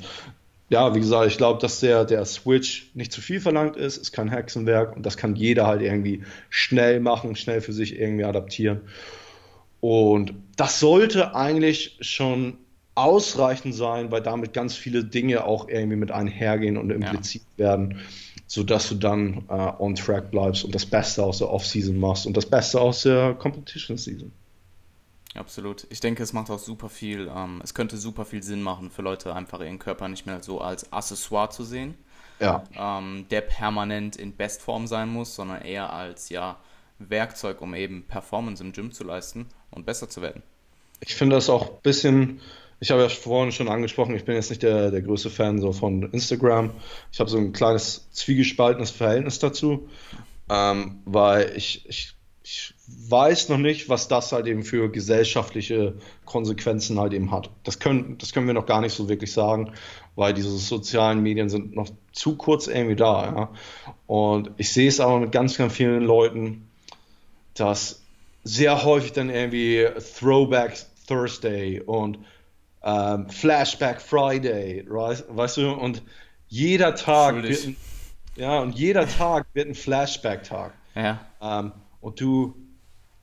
ja, wie gesagt, ich glaube, dass der, der Switch nicht zu viel verlangt ist, ist kein Hexenwerk und das kann jeder halt irgendwie schnell machen, schnell für sich irgendwie adaptieren. Und das sollte eigentlich schon ausreichend sein, weil damit ganz viele Dinge auch irgendwie mit einhergehen und impliziert ja. werden, sodass du dann äh, on track bleibst und das Beste aus der Off-Season machst und das Beste aus der Competition-Season. Absolut. Ich denke, es macht auch super viel, ähm, es könnte super viel Sinn machen für Leute, einfach ihren Körper nicht mehr so als Accessoire zu sehen, ja. ähm, der permanent in Bestform sein muss, sondern eher als, ja, Werkzeug, um eben Performance im Gym zu leisten und besser zu werden. Ich finde das auch ein bisschen, ich habe ja vorhin schon angesprochen, ich bin jetzt nicht der, der größte Fan so von Instagram. Ich habe so ein kleines zwiegespaltenes Verhältnis dazu, ähm, weil ich, ich, ich weiß noch nicht, was das halt eben für gesellschaftliche Konsequenzen halt eben hat. Das können, das können wir noch gar nicht so wirklich sagen, weil diese sozialen Medien sind noch zu kurz irgendwie da. Ja? Und ich sehe es aber mit ganz, ganz vielen Leuten, dass sehr häufig dann irgendwie Throwback Thursday und ähm, Flashback Friday, right? weißt du, und jeder Tag wird ein, ja, und jeder Tag wird ein Flashback-Tag. Ja. Ähm, und du,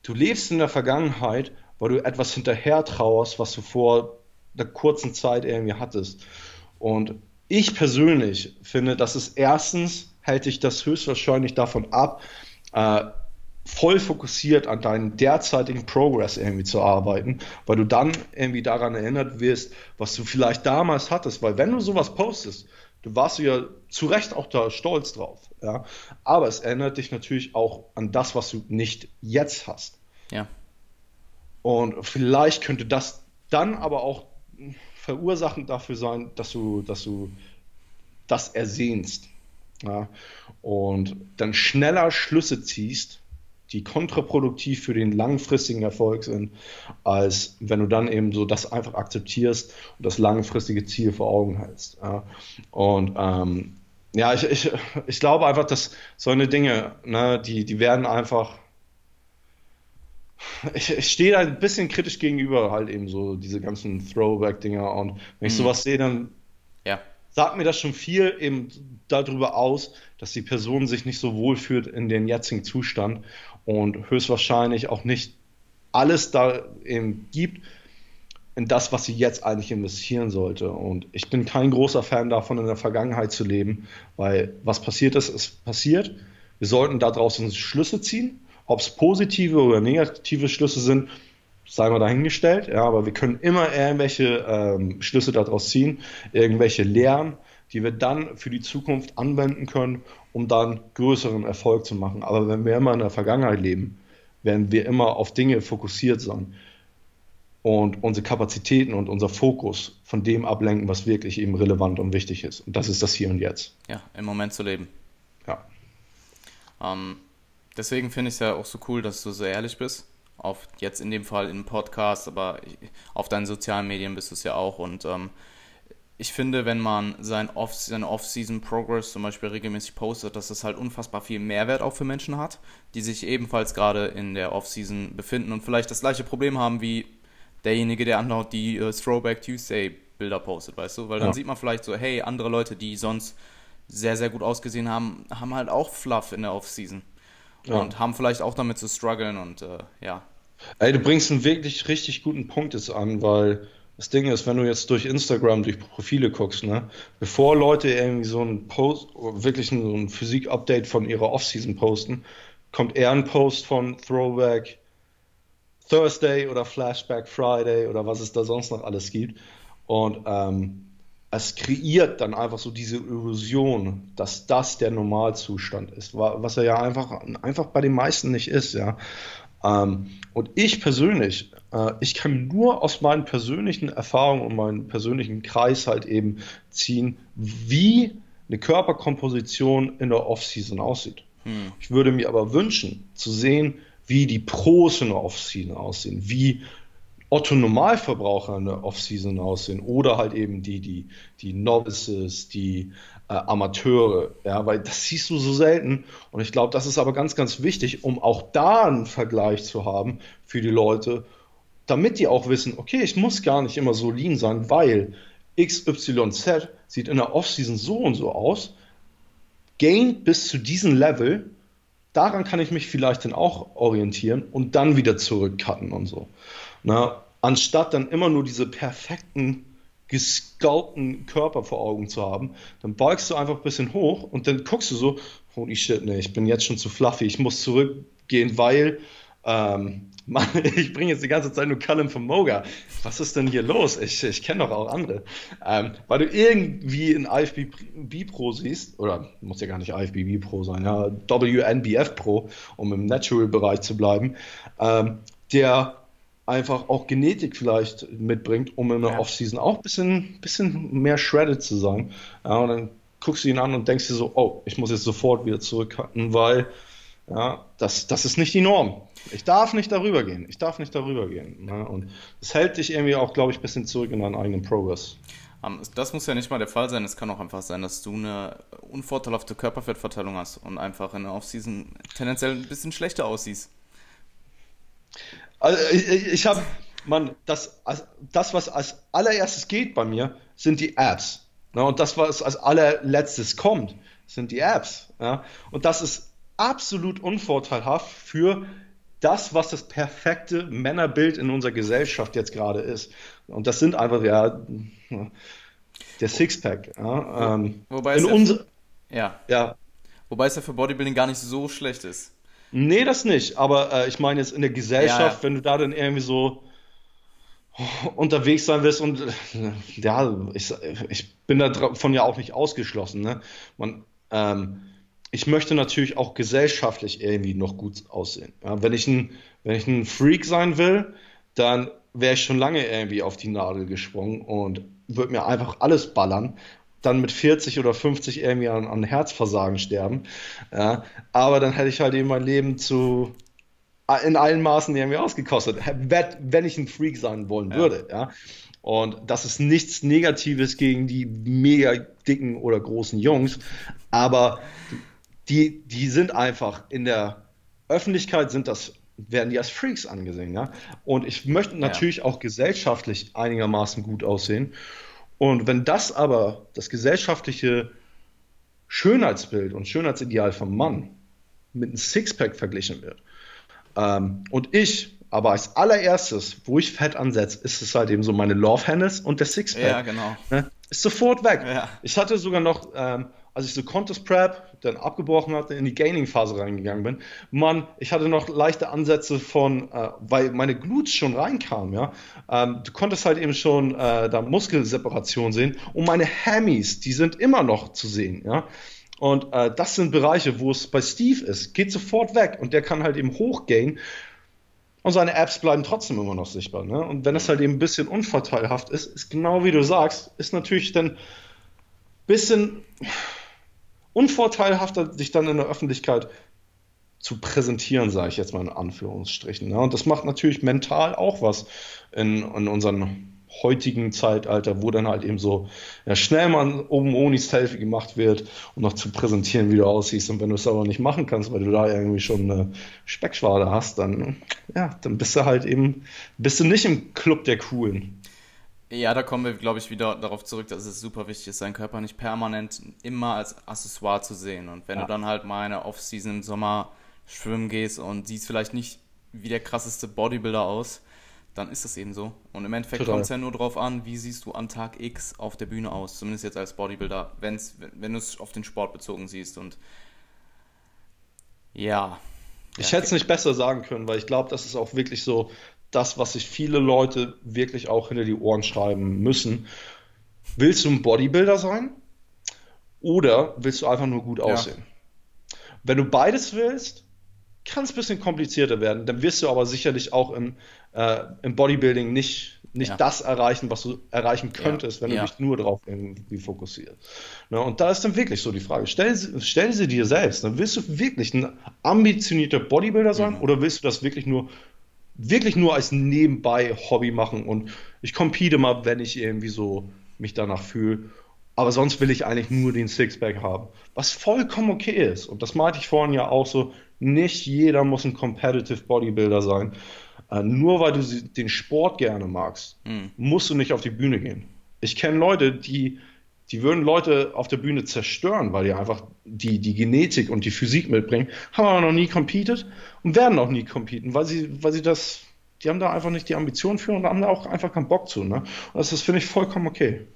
du lebst in der Vergangenheit, weil du etwas hinterher trauerst, was du vor einer kurzen Zeit irgendwie hattest. Und ich persönlich finde, dass es erstens hält dich das höchstwahrscheinlich davon ab, äh, voll fokussiert an deinen derzeitigen Progress irgendwie zu arbeiten, weil du dann irgendwie daran erinnert wirst, was du vielleicht damals hattest, weil wenn du sowas postest, du warst ja zu Recht auch da stolz drauf, ja, aber es erinnert dich natürlich auch an das, was du nicht jetzt hast. Ja. Und vielleicht könnte das dann aber auch verursachend dafür sein, dass du, dass du das ersehnst. Ja, und dann schneller Schlüsse ziehst, die kontraproduktiv für den langfristigen Erfolg sind, als wenn du dann eben so das einfach akzeptierst und das langfristige Ziel vor Augen hältst. Ja. Und ähm, ja, ich, ich, ich glaube einfach, dass so eine Dinge, ne, die, die werden einfach. Ich, ich stehe da ein bisschen kritisch gegenüber, halt eben so diese ganzen Throwback-Dinger. Und wenn ich mhm. sowas sehe, dann ja. sagt mir das schon viel eben darüber aus, dass die Person sich nicht so wohl fühlt in den jetzigen Zustand und höchstwahrscheinlich auch nicht alles da eben gibt in das, was sie jetzt eigentlich investieren sollte. Und ich bin kein großer Fan davon, in der Vergangenheit zu leben, weil was passiert ist, ist passiert. Wir sollten da draußen Schlüsse ziehen. Ob es positive oder negative Schlüsse sind, sei mal dahingestellt. Ja, aber wir können immer irgendwelche ähm, Schlüsse daraus ziehen, irgendwelche Lehren, die wir dann für die Zukunft anwenden können, um dann größeren Erfolg zu machen. Aber wenn wir immer in der Vergangenheit leben, werden wir immer auf Dinge fokussiert sein und unsere Kapazitäten und unser Fokus von dem ablenken, was wirklich eben relevant und wichtig ist. Und das ist das Hier und Jetzt. Ja, im Moment zu leben. Ja. Ähm, deswegen finde ich es ja auch so cool, dass du so ehrlich bist. Auf jetzt in dem Fall im Podcast, aber auf deinen sozialen Medien bist du es ja auch. Und ähm, ich finde, wenn man sein Off, seine Off-Season-Progress zum Beispiel regelmäßig postet, dass das halt unfassbar viel Mehrwert auch für Menschen hat, die sich ebenfalls gerade in der Off-Season befinden und vielleicht das gleiche Problem haben wie derjenige, der andauernd die äh, Throwback Tuesday Bilder postet, weißt du? Weil dann ja. sieht man vielleicht so, hey, andere Leute, die sonst sehr, sehr gut ausgesehen haben, haben halt auch Fluff in der Off-Season. Ja. Und haben vielleicht auch damit zu strugglen und äh, ja. Ey, du bringst einen wirklich richtig guten Punkt jetzt an, weil das Ding ist, wenn du jetzt durch Instagram, durch Profile guckst, ne, bevor Leute irgendwie so ein Post, wirklich so ein Physik-Update von ihrer Offseason posten, kommt eher ein Post von Throwback Thursday oder Flashback Friday oder was es da sonst noch alles gibt. Und ähm, es kreiert dann einfach so diese Illusion, dass das der Normalzustand ist, was er ja einfach, einfach bei den meisten nicht ist, ja. Ähm, und ich persönlich, äh, ich kann nur aus meinen persönlichen Erfahrungen und meinem persönlichen Kreis halt eben ziehen, wie eine Körperkomposition in der Offseason aussieht. Hm. Ich würde mir aber wünschen, zu sehen, wie die Pros in der Offseason aussehen, wie Otto Normalverbraucher in der Offseason aussehen oder halt eben die, die, die Novices, die äh, Amateure, ja, weil das siehst du so selten. Und ich glaube, das ist aber ganz, ganz wichtig, um auch da einen Vergleich zu haben für die Leute, damit die auch wissen, okay, ich muss gar nicht immer so lean sein, weil XYZ sieht in der Offseason so und so aus, gained bis zu diesem Level, daran kann ich mich vielleicht dann auch orientieren und dann wieder zurückcutten und so. Na, anstatt dann immer nur diese perfekten, gesculpten Körper vor Augen zu haben, dann beugst du einfach ein bisschen hoch und dann guckst du so, holy shit, nee, ich bin jetzt schon zu fluffy, ich muss zurückgehen, weil ähm, Mann, [laughs] ich bringe jetzt die ganze Zeit nur Callum von Moga. Was ist denn hier los? Ich, ich kenne doch auch andere. Ähm, weil du irgendwie in IFBB Pro siehst, oder muss ja gar nicht IFBB Pro sein, ja, WNBF Pro, um im Natural-Bereich zu bleiben, ähm, der einfach auch Genetik vielleicht mitbringt, um in der ja. Offseason auch ein bisschen, bisschen mehr shredded zu sein. Ja, und dann guckst du ihn an und denkst dir so, oh, ich muss jetzt sofort wieder zurückhalten, weil ja, das, das ist nicht die Norm. Ich darf nicht darüber gehen. Ich darf nicht darüber gehen. Ne? Und das hält dich irgendwie auch, glaube ich, ein bisschen zurück in deinen eigenen Progress. Um, das muss ja nicht mal der Fall sein. Es kann auch einfach sein, dass du eine unvorteilhafte Körperfettverteilung hast und einfach in der Offseason tendenziell ein bisschen schlechter aussiehst. Also ich, ich habe, Mann, das, das, was als allererstes geht bei mir, sind die Apps. Ne? Und das, was als allerletztes kommt, sind die Apps. Ja? Und das ist absolut unvorteilhaft für das, was das perfekte Männerbild in unserer Gesellschaft jetzt gerade ist. Und das sind einfach ja der Sixpack. Ja, ähm, Wobei in es ja, ja. Wobei es ja für Bodybuilding gar nicht so schlecht ist. Nee, das nicht. Aber äh, ich meine jetzt in der Gesellschaft, ja, wenn du da dann irgendwie so unterwegs sein willst und ja, ich, ich bin davon ja auch nicht ausgeschlossen. Ne? Man, ähm, ich möchte natürlich auch gesellschaftlich irgendwie noch gut aussehen. Ja, wenn, ich ein, wenn ich ein Freak sein will, dann wäre ich schon lange irgendwie auf die Nadel gesprungen und würde mir einfach alles ballern. Dann mit 40 oder 50 irgendwie an, an Herzversagen sterben. Ja, aber dann hätte ich halt eben mein Leben zu in allen Maßen irgendwie ausgekostet, wenn ich ein Freak sein wollen würde. Ja. ja. Und das ist nichts Negatives gegen die mega dicken oder großen Jungs, aber die, die sind einfach in der Öffentlichkeit sind das, werden die als Freaks angesehen, ja. Und ich möchte natürlich ja. auch gesellschaftlich einigermaßen gut aussehen. Und wenn das aber das gesellschaftliche Schönheitsbild und Schönheitsideal vom Mann mit einem Sixpack verglichen wird, ähm, und ich aber als allererstes, wo ich Fett ansetze, ist es halt eben so meine Love Handles und der Sixpack. Ja, genau. Ne? Ist sofort weg. Ja. Ich hatte sogar noch ähm, als ich so Contest Prep dann abgebrochen hatte, in die Gaining-Phase reingegangen bin, Mann, ich hatte noch leichte Ansätze von, äh, weil meine Glutes schon reinkamen, ja. Ähm, du konntest halt eben schon äh, da Muskelseparation sehen und meine Hammies, die sind immer noch zu sehen, ja. Und äh, das sind Bereiche, wo es bei Steve ist, geht sofort weg und der kann halt eben hochgehen und seine Apps bleiben trotzdem immer noch sichtbar. Ne? Und wenn es halt eben ein bisschen unvorteilhaft ist, ist genau wie du sagst, ist natürlich dann ein bisschen unvorteilhafter, sich dann in der Öffentlichkeit zu präsentieren, sage ich jetzt mal in Anführungsstrichen. Ne? Und das macht natürlich mental auch was in, in unserem heutigen Zeitalter, wo dann halt eben so ja, schnell mal oben ohne Selfie gemacht wird, um noch zu präsentieren, wie du aussiehst. Und wenn du es aber nicht machen kannst, weil du da irgendwie schon eine Speckschwade hast, dann, ja, dann bist du halt eben, bist du nicht im Club der Coolen. Ja, da kommen wir, glaube ich, wieder darauf zurück, dass es super wichtig ist, seinen Körper nicht permanent immer als Accessoire zu sehen. Und wenn ja. du dann halt mal eine Off-Season im Sommer schwimmen gehst und siehst vielleicht nicht wie der krasseste Bodybuilder aus, dann ist das eben so. Und im Endeffekt kommt es ja nur darauf an, wie siehst du an Tag X auf der Bühne aus, zumindest jetzt als Bodybuilder, wenn's, wenn du es auf den Sport bezogen siehst. Und ja. Ich ja, hätte es nicht besser sagen können, weil ich glaube, das ist auch wirklich so das, was sich viele Leute wirklich auch hinter die Ohren schreiben müssen. Willst du ein Bodybuilder sein oder willst du einfach nur gut aussehen? Ja. Wenn du beides willst, kann es ein bisschen komplizierter werden. Dann wirst du aber sicherlich auch im, äh, im Bodybuilding nicht, nicht ja. das erreichen, was du erreichen könntest, ja. wenn du dich nur darauf irgendwie fokussierst. Ne? Und da ist dann wirklich so die Frage: stell, stell sie dir selbst. Dann willst du wirklich ein ambitionierter Bodybuilder sein mhm. oder willst du das wirklich nur wirklich nur als nebenbei Hobby machen und ich compete mal, wenn ich irgendwie so mich danach fühle. Aber sonst will ich eigentlich nur den Sixpack haben. Was vollkommen okay ist. Und das meinte ich vorhin ja auch so. Nicht jeder muss ein Competitive Bodybuilder sein. Äh, nur weil du den Sport gerne magst, mhm. musst du nicht auf die Bühne gehen. Ich kenne Leute, die die würden Leute auf der Bühne zerstören, weil die einfach die, die Genetik und die Physik mitbringen, haben aber noch nie competed und werden auch nie competen, weil sie, weil sie das, die haben da einfach nicht die Ambition für und haben da auch einfach keinen Bock zu. Ne? Und das ist, finde ich, vollkommen okay.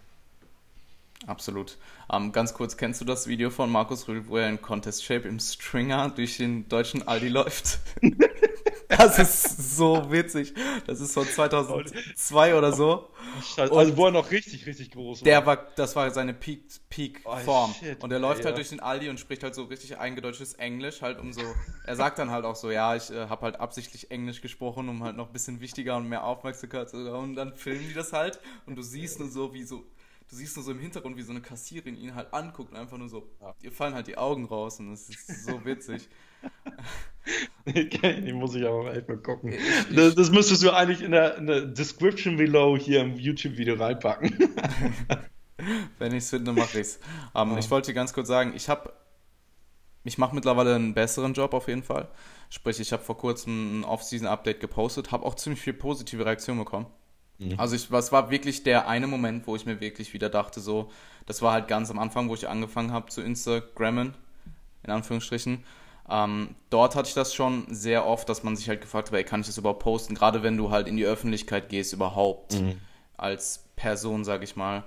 Absolut. Ähm, ganz kurz, kennst du das Video von Markus Rühl, wo er in Contest Shape im Stringer durch den deutschen Aldi läuft? [laughs] [laughs] Das ist so witzig. Das ist von 2002 oder so. Also wo er noch richtig, richtig groß war. Der war, das war seine Peak-Form. Peak oh, und er läuft ja. halt durch den Aldi und spricht halt so richtig eingedeutschtes Englisch, halt um so. Er sagt dann halt auch so, ja, ich äh, habe halt absichtlich Englisch gesprochen, um halt noch ein bisschen wichtiger und mehr Aufmerksamkeit zu haben. Und dann filmen die das halt und du siehst nur so, wie so du siehst nur so im Hintergrund, wie so eine Kassierin ihn halt anguckt und einfach nur so, ja. dir fallen halt die Augen raus und das ist so witzig. Den muss ich aber echt mal gucken. Das, das, müsstest du eigentlich in der, in der Description below hier im YouTube-Video reinpacken. [laughs] Wenn ich es finde, mache ich es. Um, ja. Ich wollte ganz kurz sagen, ich habe, ich mache mittlerweile einen besseren Job auf jeden Fall. Sprich, ich habe vor kurzem ein Off-Season-Update gepostet, habe auch ziemlich viel positive Reaktionen bekommen. Mhm. Also ich, es war wirklich der eine Moment, wo ich mir wirklich wieder dachte, so, das war halt ganz am Anfang, wo ich angefangen habe zu Instagrammen, in Anführungsstrichen. Ähm, dort hatte ich das schon sehr oft, dass man sich halt gefragt hat, ey, kann ich das überhaupt posten? Gerade wenn du halt in die Öffentlichkeit gehst, überhaupt mhm. als Person, sag ich mal.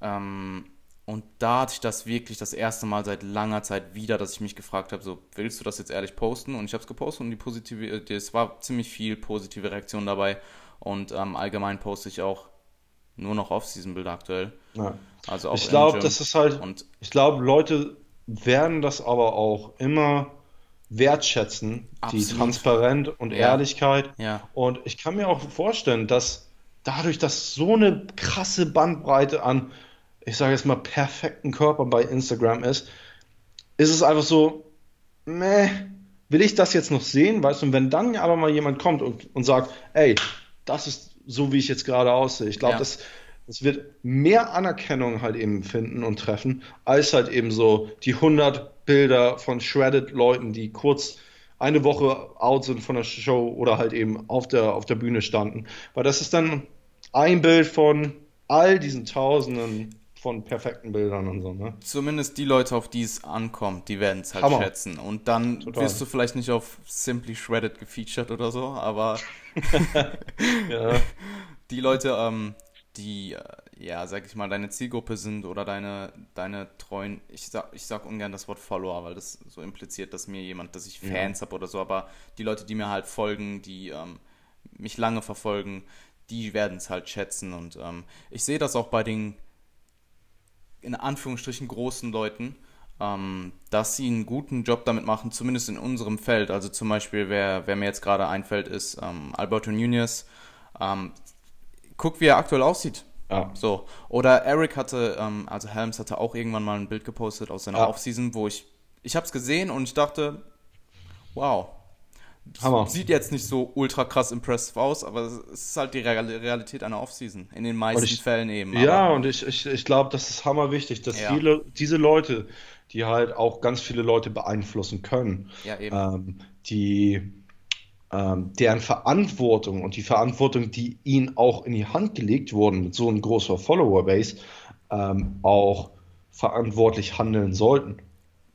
Ähm, und da hatte ich das wirklich das erste Mal seit langer Zeit wieder, dass ich mich gefragt habe, so, willst du das jetzt ehrlich posten? Und ich habe es gepostet und die positive, es war ziemlich viel positive Reaktion dabei. Und ähm, allgemein poste ich auch nur noch Off-Season-Bilder aktuell. Ja. Also auch ich glaube, das ist halt, und ich glaube, Leute werden das aber auch immer wertschätzen, Absolut. die Transparenz und ja. Ehrlichkeit. Ja. Und ich kann mir auch vorstellen, dass dadurch, dass so eine krasse Bandbreite an, ich sage jetzt mal, perfekten Körpern bei Instagram ist, ist es einfach so, meh, will ich das jetzt noch sehen? Weißt du, und wenn dann aber mal jemand kommt und, und sagt, ey, das ist so, wie ich jetzt gerade aussehe. Ich glaube, ja. das, das wird mehr Anerkennung halt eben finden und treffen, als halt eben so die 100 Bilder von shredded Leuten, die kurz eine Woche out sind von der Show oder halt eben auf der, auf der Bühne standen. Weil das ist dann ein Bild von all diesen Tausenden von perfekten Bildern und so, ne? Zumindest die Leute, auf die es ankommt, die werden es halt Hammer. schätzen. Und dann Total. wirst du vielleicht nicht auf Simply Shredded gefeatured oder so, aber [laughs] ja. [laughs] die Leute, ähm, die, äh, ja, sag ich mal, deine Zielgruppe sind oder deine, deine treuen, ich sag, ich sag ungern das Wort Follower, weil das so impliziert, dass mir jemand, dass ich Fans ja. habe oder so, aber die Leute, die mir halt folgen, die ähm, mich lange verfolgen, die werden es halt schätzen und ähm, ich sehe das auch bei den in Anführungsstrichen großen Leuten, ähm, dass sie einen guten Job damit machen, zumindest in unserem Feld. Also zum Beispiel, wer, wer mir jetzt gerade einfällt, ist ähm, Alberto Nunez. Ähm, guck, wie er aktuell aussieht. Ja. So. Oder Eric hatte, ähm, also Helms hatte auch irgendwann mal ein Bild gepostet aus seiner ja. Offseason, wo ich, ich habe es gesehen und ich dachte, wow, Hammer. Sieht jetzt nicht so ultra krass impressive aus, aber es ist halt die Realität einer Offseason. In den meisten ich, Fällen eben. Ja, und ich, ich, ich glaube, das ist hammer wichtig, dass ja. viele, diese Leute, die halt auch ganz viele Leute beeinflussen können, ja, eben. Ähm, die ähm, deren Verantwortung und die Verantwortung, die ihnen auch in die Hand gelegt wurden mit so einem großen Follower-Base, ähm, auch verantwortlich handeln sollten.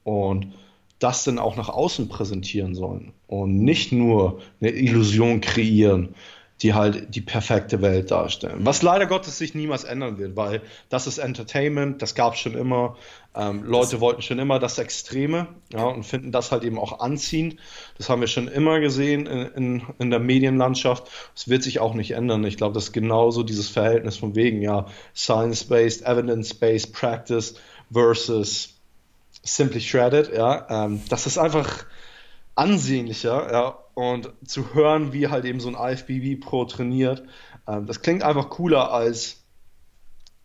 Und das dann auch nach außen präsentieren sollen und nicht nur eine Illusion kreieren, die halt die perfekte Welt darstellen. Was leider Gottes sich niemals ändern wird, weil das ist Entertainment, das gab es schon immer. Ähm, Leute wollten schon immer das Extreme ja, und finden das halt eben auch anziehend. Das haben wir schon immer gesehen in, in, in der Medienlandschaft. Es wird sich auch nicht ändern. Ich glaube, das ist genauso dieses Verhältnis von wegen, ja, Science-Based, Evidence-Based Practice versus Simply Shredded, ja, ähm, das ist einfach ansehnlicher, ja, und zu hören, wie halt eben so ein IFBB Pro trainiert, ähm, das klingt einfach cooler als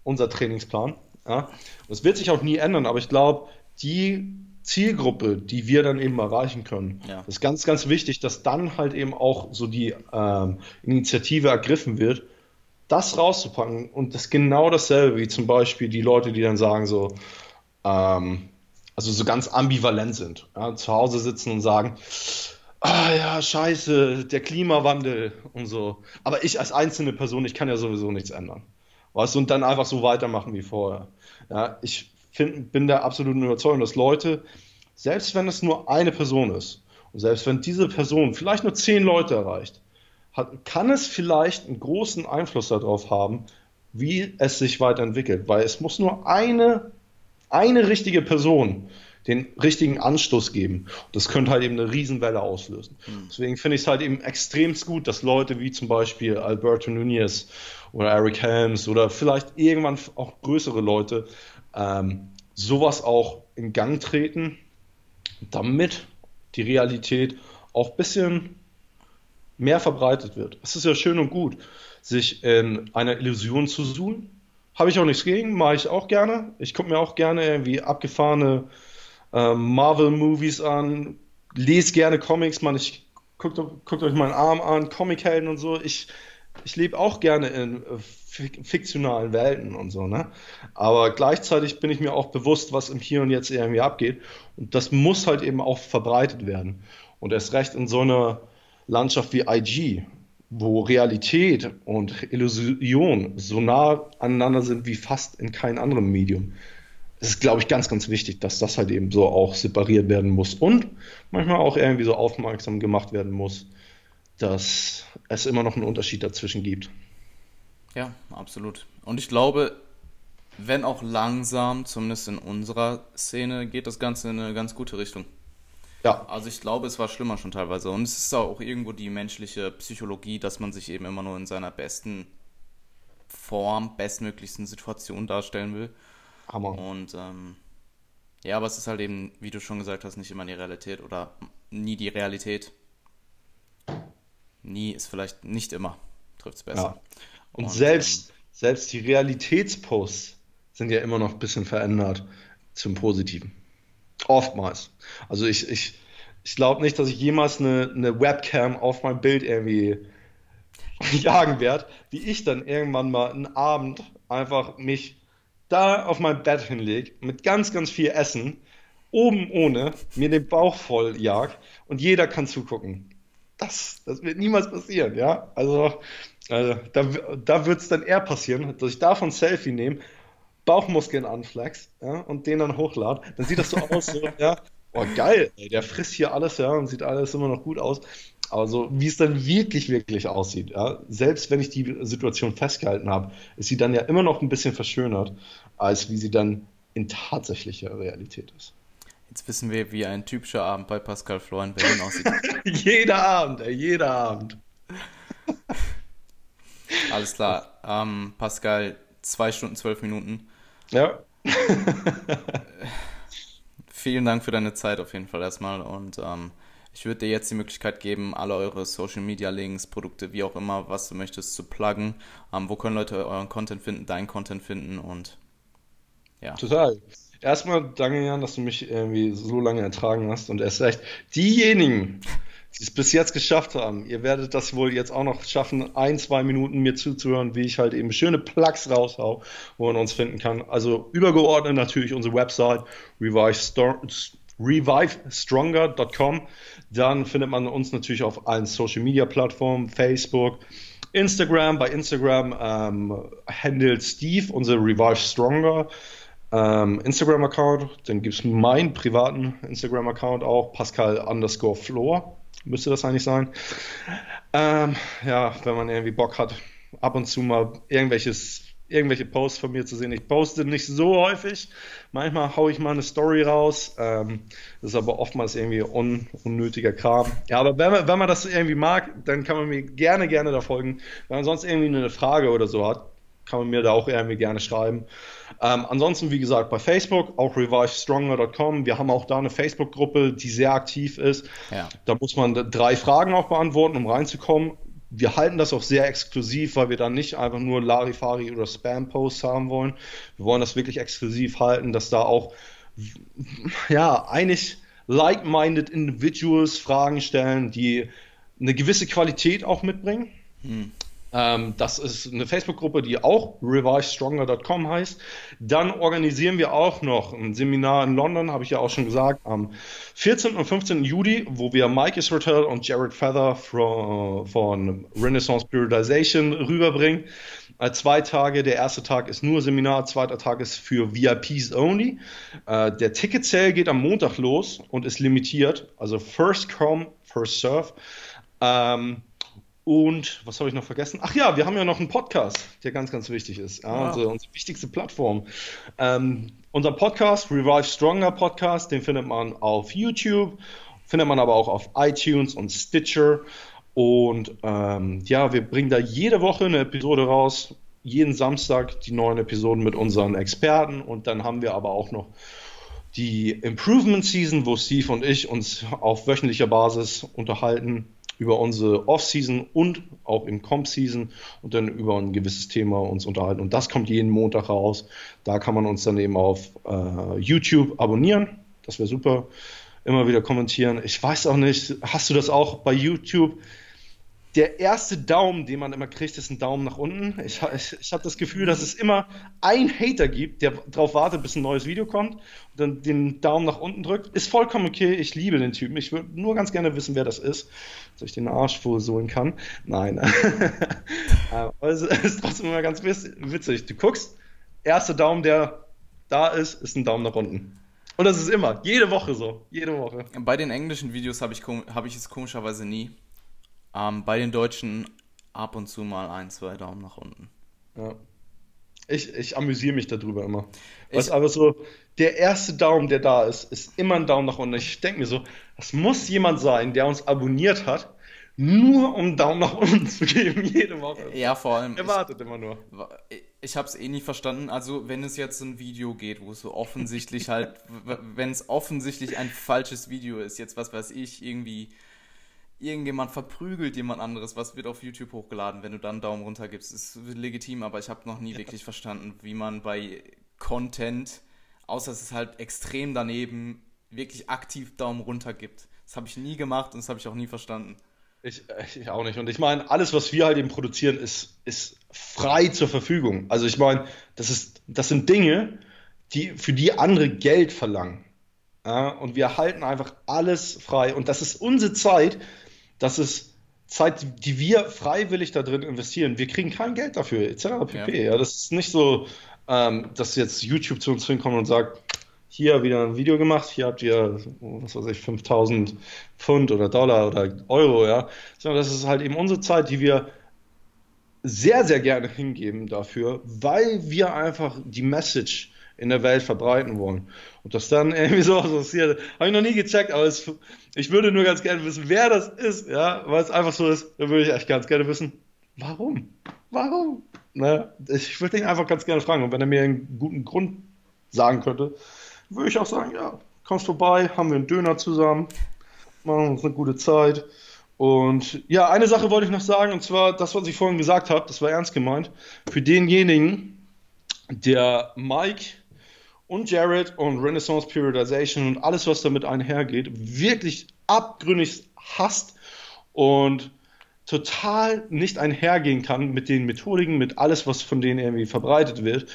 unser Trainingsplan, ja. Das wird sich auch nie ändern, aber ich glaube, die Zielgruppe, die wir dann eben erreichen können, ja. ist ganz, ganz wichtig, dass dann halt eben auch so die ähm, Initiative ergriffen wird, das rauszupacken und das genau dasselbe wie zum Beispiel die Leute, die dann sagen so, ähm, also so ganz ambivalent sind. Ja, zu Hause sitzen und sagen, ah ja, scheiße, der Klimawandel und so. Aber ich als einzelne Person, ich kann ja sowieso nichts ändern. Weißt du, und dann einfach so weitermachen wie vorher. Ja, ich find, bin der absoluten Überzeugung, dass Leute, selbst wenn es nur eine Person ist, und selbst wenn diese Person vielleicht nur zehn Leute erreicht, hat, kann es vielleicht einen großen Einfluss darauf haben, wie es sich weiterentwickelt. Weil es muss nur eine eine richtige Person den richtigen Anstoß geben. Das könnte halt eben eine Riesenwelle auslösen. Mhm. Deswegen finde ich es halt eben extremst gut, dass Leute wie zum Beispiel Alberto Nunez oder Eric Helms oder vielleicht irgendwann auch größere Leute ähm, sowas auch in Gang treten, damit die Realität auch ein bisschen mehr verbreitet wird. Es ist ja schön und gut, sich in einer Illusion zu suhlen. Habe ich auch nichts gegen, mache ich auch gerne. Ich gucke mir auch gerne irgendwie abgefahrene äh, Marvel-Movies an, lese gerne Comics, man, ich guckt, guckt euch meinen Arm an, Comichelden und so. Ich, ich lebe auch gerne in äh, fiktionalen Welten und so, ne? Aber gleichzeitig bin ich mir auch bewusst, was im Hier und Jetzt irgendwie abgeht. Und das muss halt eben auch verbreitet werden. Und erst recht in so einer Landschaft wie IG, wo Realität und Illusion so nah aneinander sind wie fast in keinem anderen Medium. Es ist, glaube ich, ganz, ganz wichtig, dass das halt eben so auch separiert werden muss und manchmal auch irgendwie so aufmerksam gemacht werden muss, dass es immer noch einen Unterschied dazwischen gibt. Ja, absolut. Und ich glaube, wenn auch langsam, zumindest in unserer Szene, geht das Ganze in eine ganz gute Richtung. Ja. Also ich glaube, es war schlimmer schon teilweise. Und es ist auch irgendwo die menschliche Psychologie, dass man sich eben immer nur in seiner besten Form, bestmöglichsten Situation darstellen will. Hammer. Und ähm, ja, aber es ist halt eben, wie du schon gesagt hast, nicht immer die Realität oder nie die Realität. Nie ist vielleicht nicht immer, trifft es besser. Ja. Und, Und selbst, ähm, selbst die Realitätsposts sind ja immer noch ein bisschen verändert zum Positiven. Oftmals. Also ich, ich, ich glaube nicht, dass ich jemals eine, eine Webcam auf mein Bild irgendwie [laughs] jagen werde, wie ich dann irgendwann mal einen Abend einfach mich da auf mein Bett hinlege, mit ganz, ganz viel Essen, oben ohne, mir den Bauch voll jag und jeder kann zugucken. Das, das wird niemals passieren, ja. Also, also da, da wird es dann eher passieren, dass ich davon Selfie nehme, Bauchmuskeln anflex ja, und den dann hochlade, dann sieht das so aus, so, ja, oh geil, ey, der frisst hier alles, ja, und sieht alles immer noch gut aus. Aber so, wie es dann wirklich, wirklich aussieht, ja, selbst wenn ich die Situation festgehalten habe, ist sie dann ja immer noch ein bisschen verschönert, als wie sie dann in tatsächlicher Realität ist. Jetzt wissen wir, wie ein typischer Abend bei Pascal Flor in Berlin aussieht. [laughs] jeder Abend, ey, jeder Abend. [laughs] Alles klar. Ähm, Pascal, zwei Stunden, zwölf Minuten. Ja. [laughs] Vielen Dank für deine Zeit auf jeden Fall erstmal und ähm, ich würde dir jetzt die Möglichkeit geben, alle eure Social Media Links, Produkte, wie auch immer, was du möchtest, zu pluggen. Ähm, wo können Leute euren Content finden, deinen Content finden und ja. Total. Erstmal danke, Jan, dass du mich irgendwie so lange ertragen hast und erst recht diejenigen, die es bis jetzt geschafft haben. Ihr werdet das wohl jetzt auch noch schaffen, ein, zwei Minuten mir zuzuhören, wie ich halt eben schöne Plugs raushau, wo man uns finden kann. Also übergeordnet natürlich unsere Website revivestronger.com. Dann findet man uns natürlich auf allen Social Media Plattformen, Facebook, Instagram. Bei Instagram ähm, handelt Steve unsere Revive Stronger. Ähm, Instagram-Account, dann gibt es meinen privaten Instagram-Account auch, Pascal underscore Floor müsste das eigentlich sein. Ähm, ja, wenn man irgendwie Bock hat, ab und zu mal irgendwelches, irgendwelche Posts von mir zu sehen. Ich poste nicht so häufig. Manchmal haue ich mal eine Story raus. Ähm, das ist aber oftmals irgendwie un, unnötiger Kram. Ja, aber wenn man, wenn man das irgendwie mag, dann kann man mir gerne, gerne da folgen. Wenn man sonst irgendwie eine Frage oder so hat, kann man mir da auch irgendwie gerne schreiben. Ähm, ansonsten, wie gesagt, bei Facebook, auch revivestronger.com. Wir haben auch da eine Facebook-Gruppe, die sehr aktiv ist. Ja. Da muss man drei Fragen auch beantworten, um reinzukommen. Wir halten das auch sehr exklusiv, weil wir dann nicht einfach nur Larifari oder Spam-Posts haben wollen. Wir wollen das wirklich exklusiv halten, dass da auch, ja, eigentlich like-minded Individuals Fragen stellen, die eine gewisse Qualität auch mitbringen. Hm. Ähm, das ist eine Facebook-Gruppe, die auch revivestronger.com heißt. Dann organisieren wir auch noch ein Seminar in London, habe ich ja auch schon gesagt, am 14. und 15. Juli, wo wir Mike Israel und Jared Feather von, von Renaissance Periodization rüberbringen. Äh, zwei Tage, der erste Tag ist nur Seminar, zweiter Tag ist für VIPs only. Äh, der Ticket Sale geht am Montag los und ist limitiert, also first come, first serve. Ähm, und was habe ich noch vergessen? Ach ja, wir haben ja noch einen Podcast, der ganz, ganz wichtig ist. Ja, wow. also unsere wichtigste Plattform. Ähm, unser Podcast, Revive Stronger Podcast, den findet man auf YouTube, findet man aber auch auf iTunes und Stitcher. Und ähm, ja, wir bringen da jede Woche eine Episode raus, jeden Samstag die neuen Episoden mit unseren Experten. Und dann haben wir aber auch noch die Improvement Season, wo Steve und ich uns auf wöchentlicher Basis unterhalten über unsere Off-Season und auch im Comp-Season und dann über ein gewisses Thema uns unterhalten. Und das kommt jeden Montag raus. Da kann man uns dann eben auf äh, YouTube abonnieren. Das wäre super. Immer wieder kommentieren. Ich weiß auch nicht, hast du das auch bei YouTube? Der erste Daumen, den man immer kriegt, ist ein Daumen nach unten. Ich, ich, ich habe das Gefühl, dass es immer einen Hater gibt, der darauf wartet, bis ein neues Video kommt und dann den Daumen nach unten drückt. Ist vollkommen okay. Ich liebe den Typen. Ich würde nur ganz gerne wissen, wer das ist, dass ich den Arsch versohlen kann. Nein. [laughs] Aber es ist trotzdem immer ganz witzig. Du guckst, erster Daumen, der da ist, ist ein Daumen nach unten. Und das ist immer, jede Woche so. Jede Woche. Bei den englischen Videos habe ich, hab ich es komischerweise nie. Ähm, bei den Deutschen ab und zu mal ein, zwei Daumen nach unten. Ja. Ich, ich amüsiere mich darüber immer. Was aber so, der erste Daumen, der da ist, ist immer ein Daumen nach unten. Ich denke mir so, das muss jemand sein, der uns abonniert hat, nur um einen Daumen nach unten zu geben, [laughs] jede Woche. Ja, vor allem. Er wartet immer nur. Ich habe es eh nie verstanden. Also, wenn es jetzt ein Video geht, wo es so offensichtlich halt, wenn es offensichtlich ein falsches Video ist, jetzt was weiß ich, irgendwie irgendjemand verprügelt jemand anderes, was wird auf YouTube hochgeladen, wenn du dann einen Daumen runter gibst. Ist legitim, aber ich habe noch nie ja. wirklich verstanden, wie man bei Content, außer es ist halt extrem daneben, wirklich aktiv Daumen runter gibt. Das habe ich nie gemacht und das habe ich auch nie verstanden. Ich, ich, auch nicht. Und ich meine, alles, was wir halt eben produzieren, ist, ist frei zur Verfügung. Also ich meine, das, das sind Dinge, die, für die andere Geld verlangen. Ja, und wir halten einfach alles frei. Und das ist unsere Zeit, das ist Zeit, die wir freiwillig da drin investieren. Wir kriegen kein Geld dafür, etc. pp. Ja. ja. das ist nicht so, ähm, dass jetzt YouTube zu uns hinkommt und sagt, hier wieder ein Video gemacht, hier habt ihr, was weiß ich, 5000 Pfund oder Dollar oder Euro, ja. Sondern das ist halt eben unsere Zeit, die wir sehr, sehr gerne hingeben dafür, weil wir einfach die Message in der Welt verbreiten wollen. Und das dann irgendwie so passiert, habe ich noch nie gecheckt, aber es, ich würde nur ganz gerne wissen, wer das ist, ja, weil es einfach so ist, dann würde ich echt ganz gerne wissen, warum? Warum? Ne? Ich würde ihn einfach ganz gerne fragen und wenn er mir einen guten Grund sagen könnte, würde ich auch sagen, ja, kommst vorbei, haben wir einen Döner zusammen, machen uns eine gute Zeit. Und ja, eine Sache wollte ich noch sagen, und zwar das, was ich vorhin gesagt habe, das war ernst gemeint. Für denjenigen, der Mike und Jared und Renaissance Periodization und alles, was damit einhergeht, wirklich abgründig hasst und total nicht einhergehen kann mit den Methodiken, mit alles, was von denen irgendwie verbreitet wird.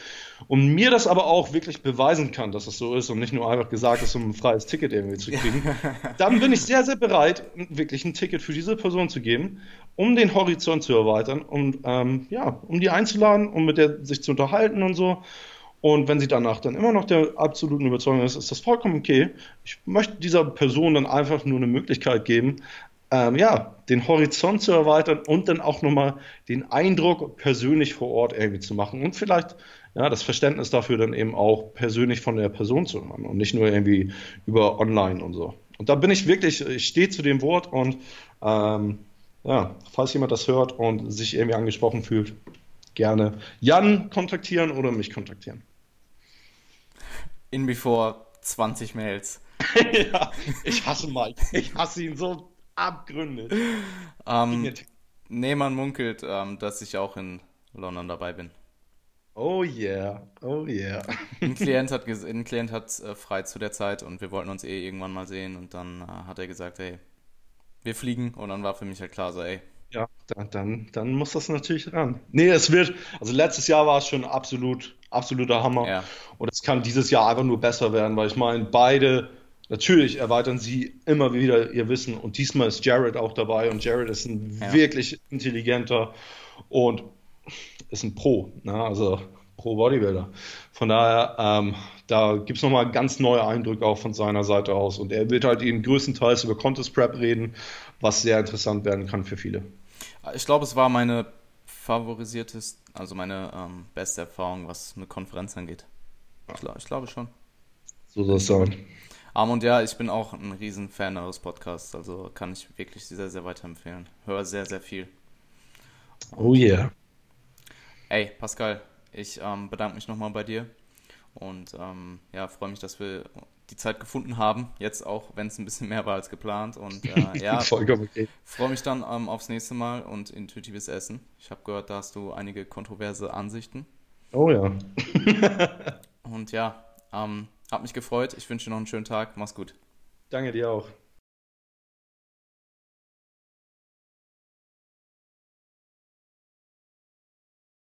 Und mir das aber auch wirklich beweisen kann, dass es so ist und nicht nur einfach gesagt ist, um ein freies Ticket irgendwie zu kriegen, [laughs] dann bin ich sehr, sehr bereit, wirklich ein Ticket für diese Person zu geben, um den Horizont zu erweitern und ähm, ja, um die einzuladen, um mit der sich zu unterhalten und so. Und wenn sie danach dann immer noch der absoluten Überzeugung ist, ist das vollkommen okay. Ich möchte dieser Person dann einfach nur eine Möglichkeit geben, ähm, ja, den Horizont zu erweitern und dann auch nochmal den Eindruck persönlich vor Ort irgendwie zu machen und vielleicht ja, das Verständnis dafür dann eben auch persönlich von der Person zu haben und nicht nur irgendwie über online und so. Und da bin ich wirklich, ich stehe zu dem Wort und ähm, ja, falls jemand das hört und sich irgendwie angesprochen fühlt, gerne Jan kontaktieren oder mich kontaktieren in before 20 Mails. [laughs] ja, ich hasse Mike. Ich hasse ihn so abgründig. Ähm, nee, man munkelt, ähm, dass ich auch in London dabei bin. Oh yeah, oh yeah. ein [laughs] Klient hat, ein Klient hat äh, frei zu der Zeit und wir wollten uns eh irgendwann mal sehen und dann äh, hat er gesagt, hey, wir fliegen und dann war für mich halt klar so, ey, ja, dann, dann, dann muss das natürlich ran. Nee, es wird, also letztes Jahr war es schon absolut, absoluter Hammer. Ja. Und es kann dieses Jahr einfach nur besser werden, weil ich meine, beide, natürlich erweitern sie immer wieder ihr Wissen. Und diesmal ist Jared auch dabei und Jared ist ein ja. wirklich intelligenter und ist ein Pro, ne? also Pro Bodybuilder. Von daher, ähm, da gibt es nochmal ganz neue Eindrücke auch von seiner Seite aus. Und er wird halt eben größtenteils über Contest Prep reden, was sehr interessant werden kann für viele. Ich glaube, es war meine favorisierteste, also meine ähm, beste Erfahrung, was eine Konferenz angeht. Ich, ich glaube schon. So soll es sein. Um, und ja, ich bin auch ein riesen Fan eures Podcasts, also kann ich wirklich sehr, sehr weiterempfehlen. Höre sehr, sehr viel. Oh yeah. Ey, Pascal, ich ähm, bedanke mich nochmal bei dir und ähm, ja, freue mich, dass wir die Zeit gefunden haben. Jetzt auch, wenn es ein bisschen mehr war als geplant. Und äh, [laughs] ja, okay. freue mich dann ähm, aufs nächste Mal und intuitives Essen. Ich habe gehört, da hast du einige kontroverse Ansichten. Oh ja. [laughs] und ja, ähm, hat mich gefreut. Ich wünsche dir noch einen schönen Tag. Mach's gut. Danke dir auch.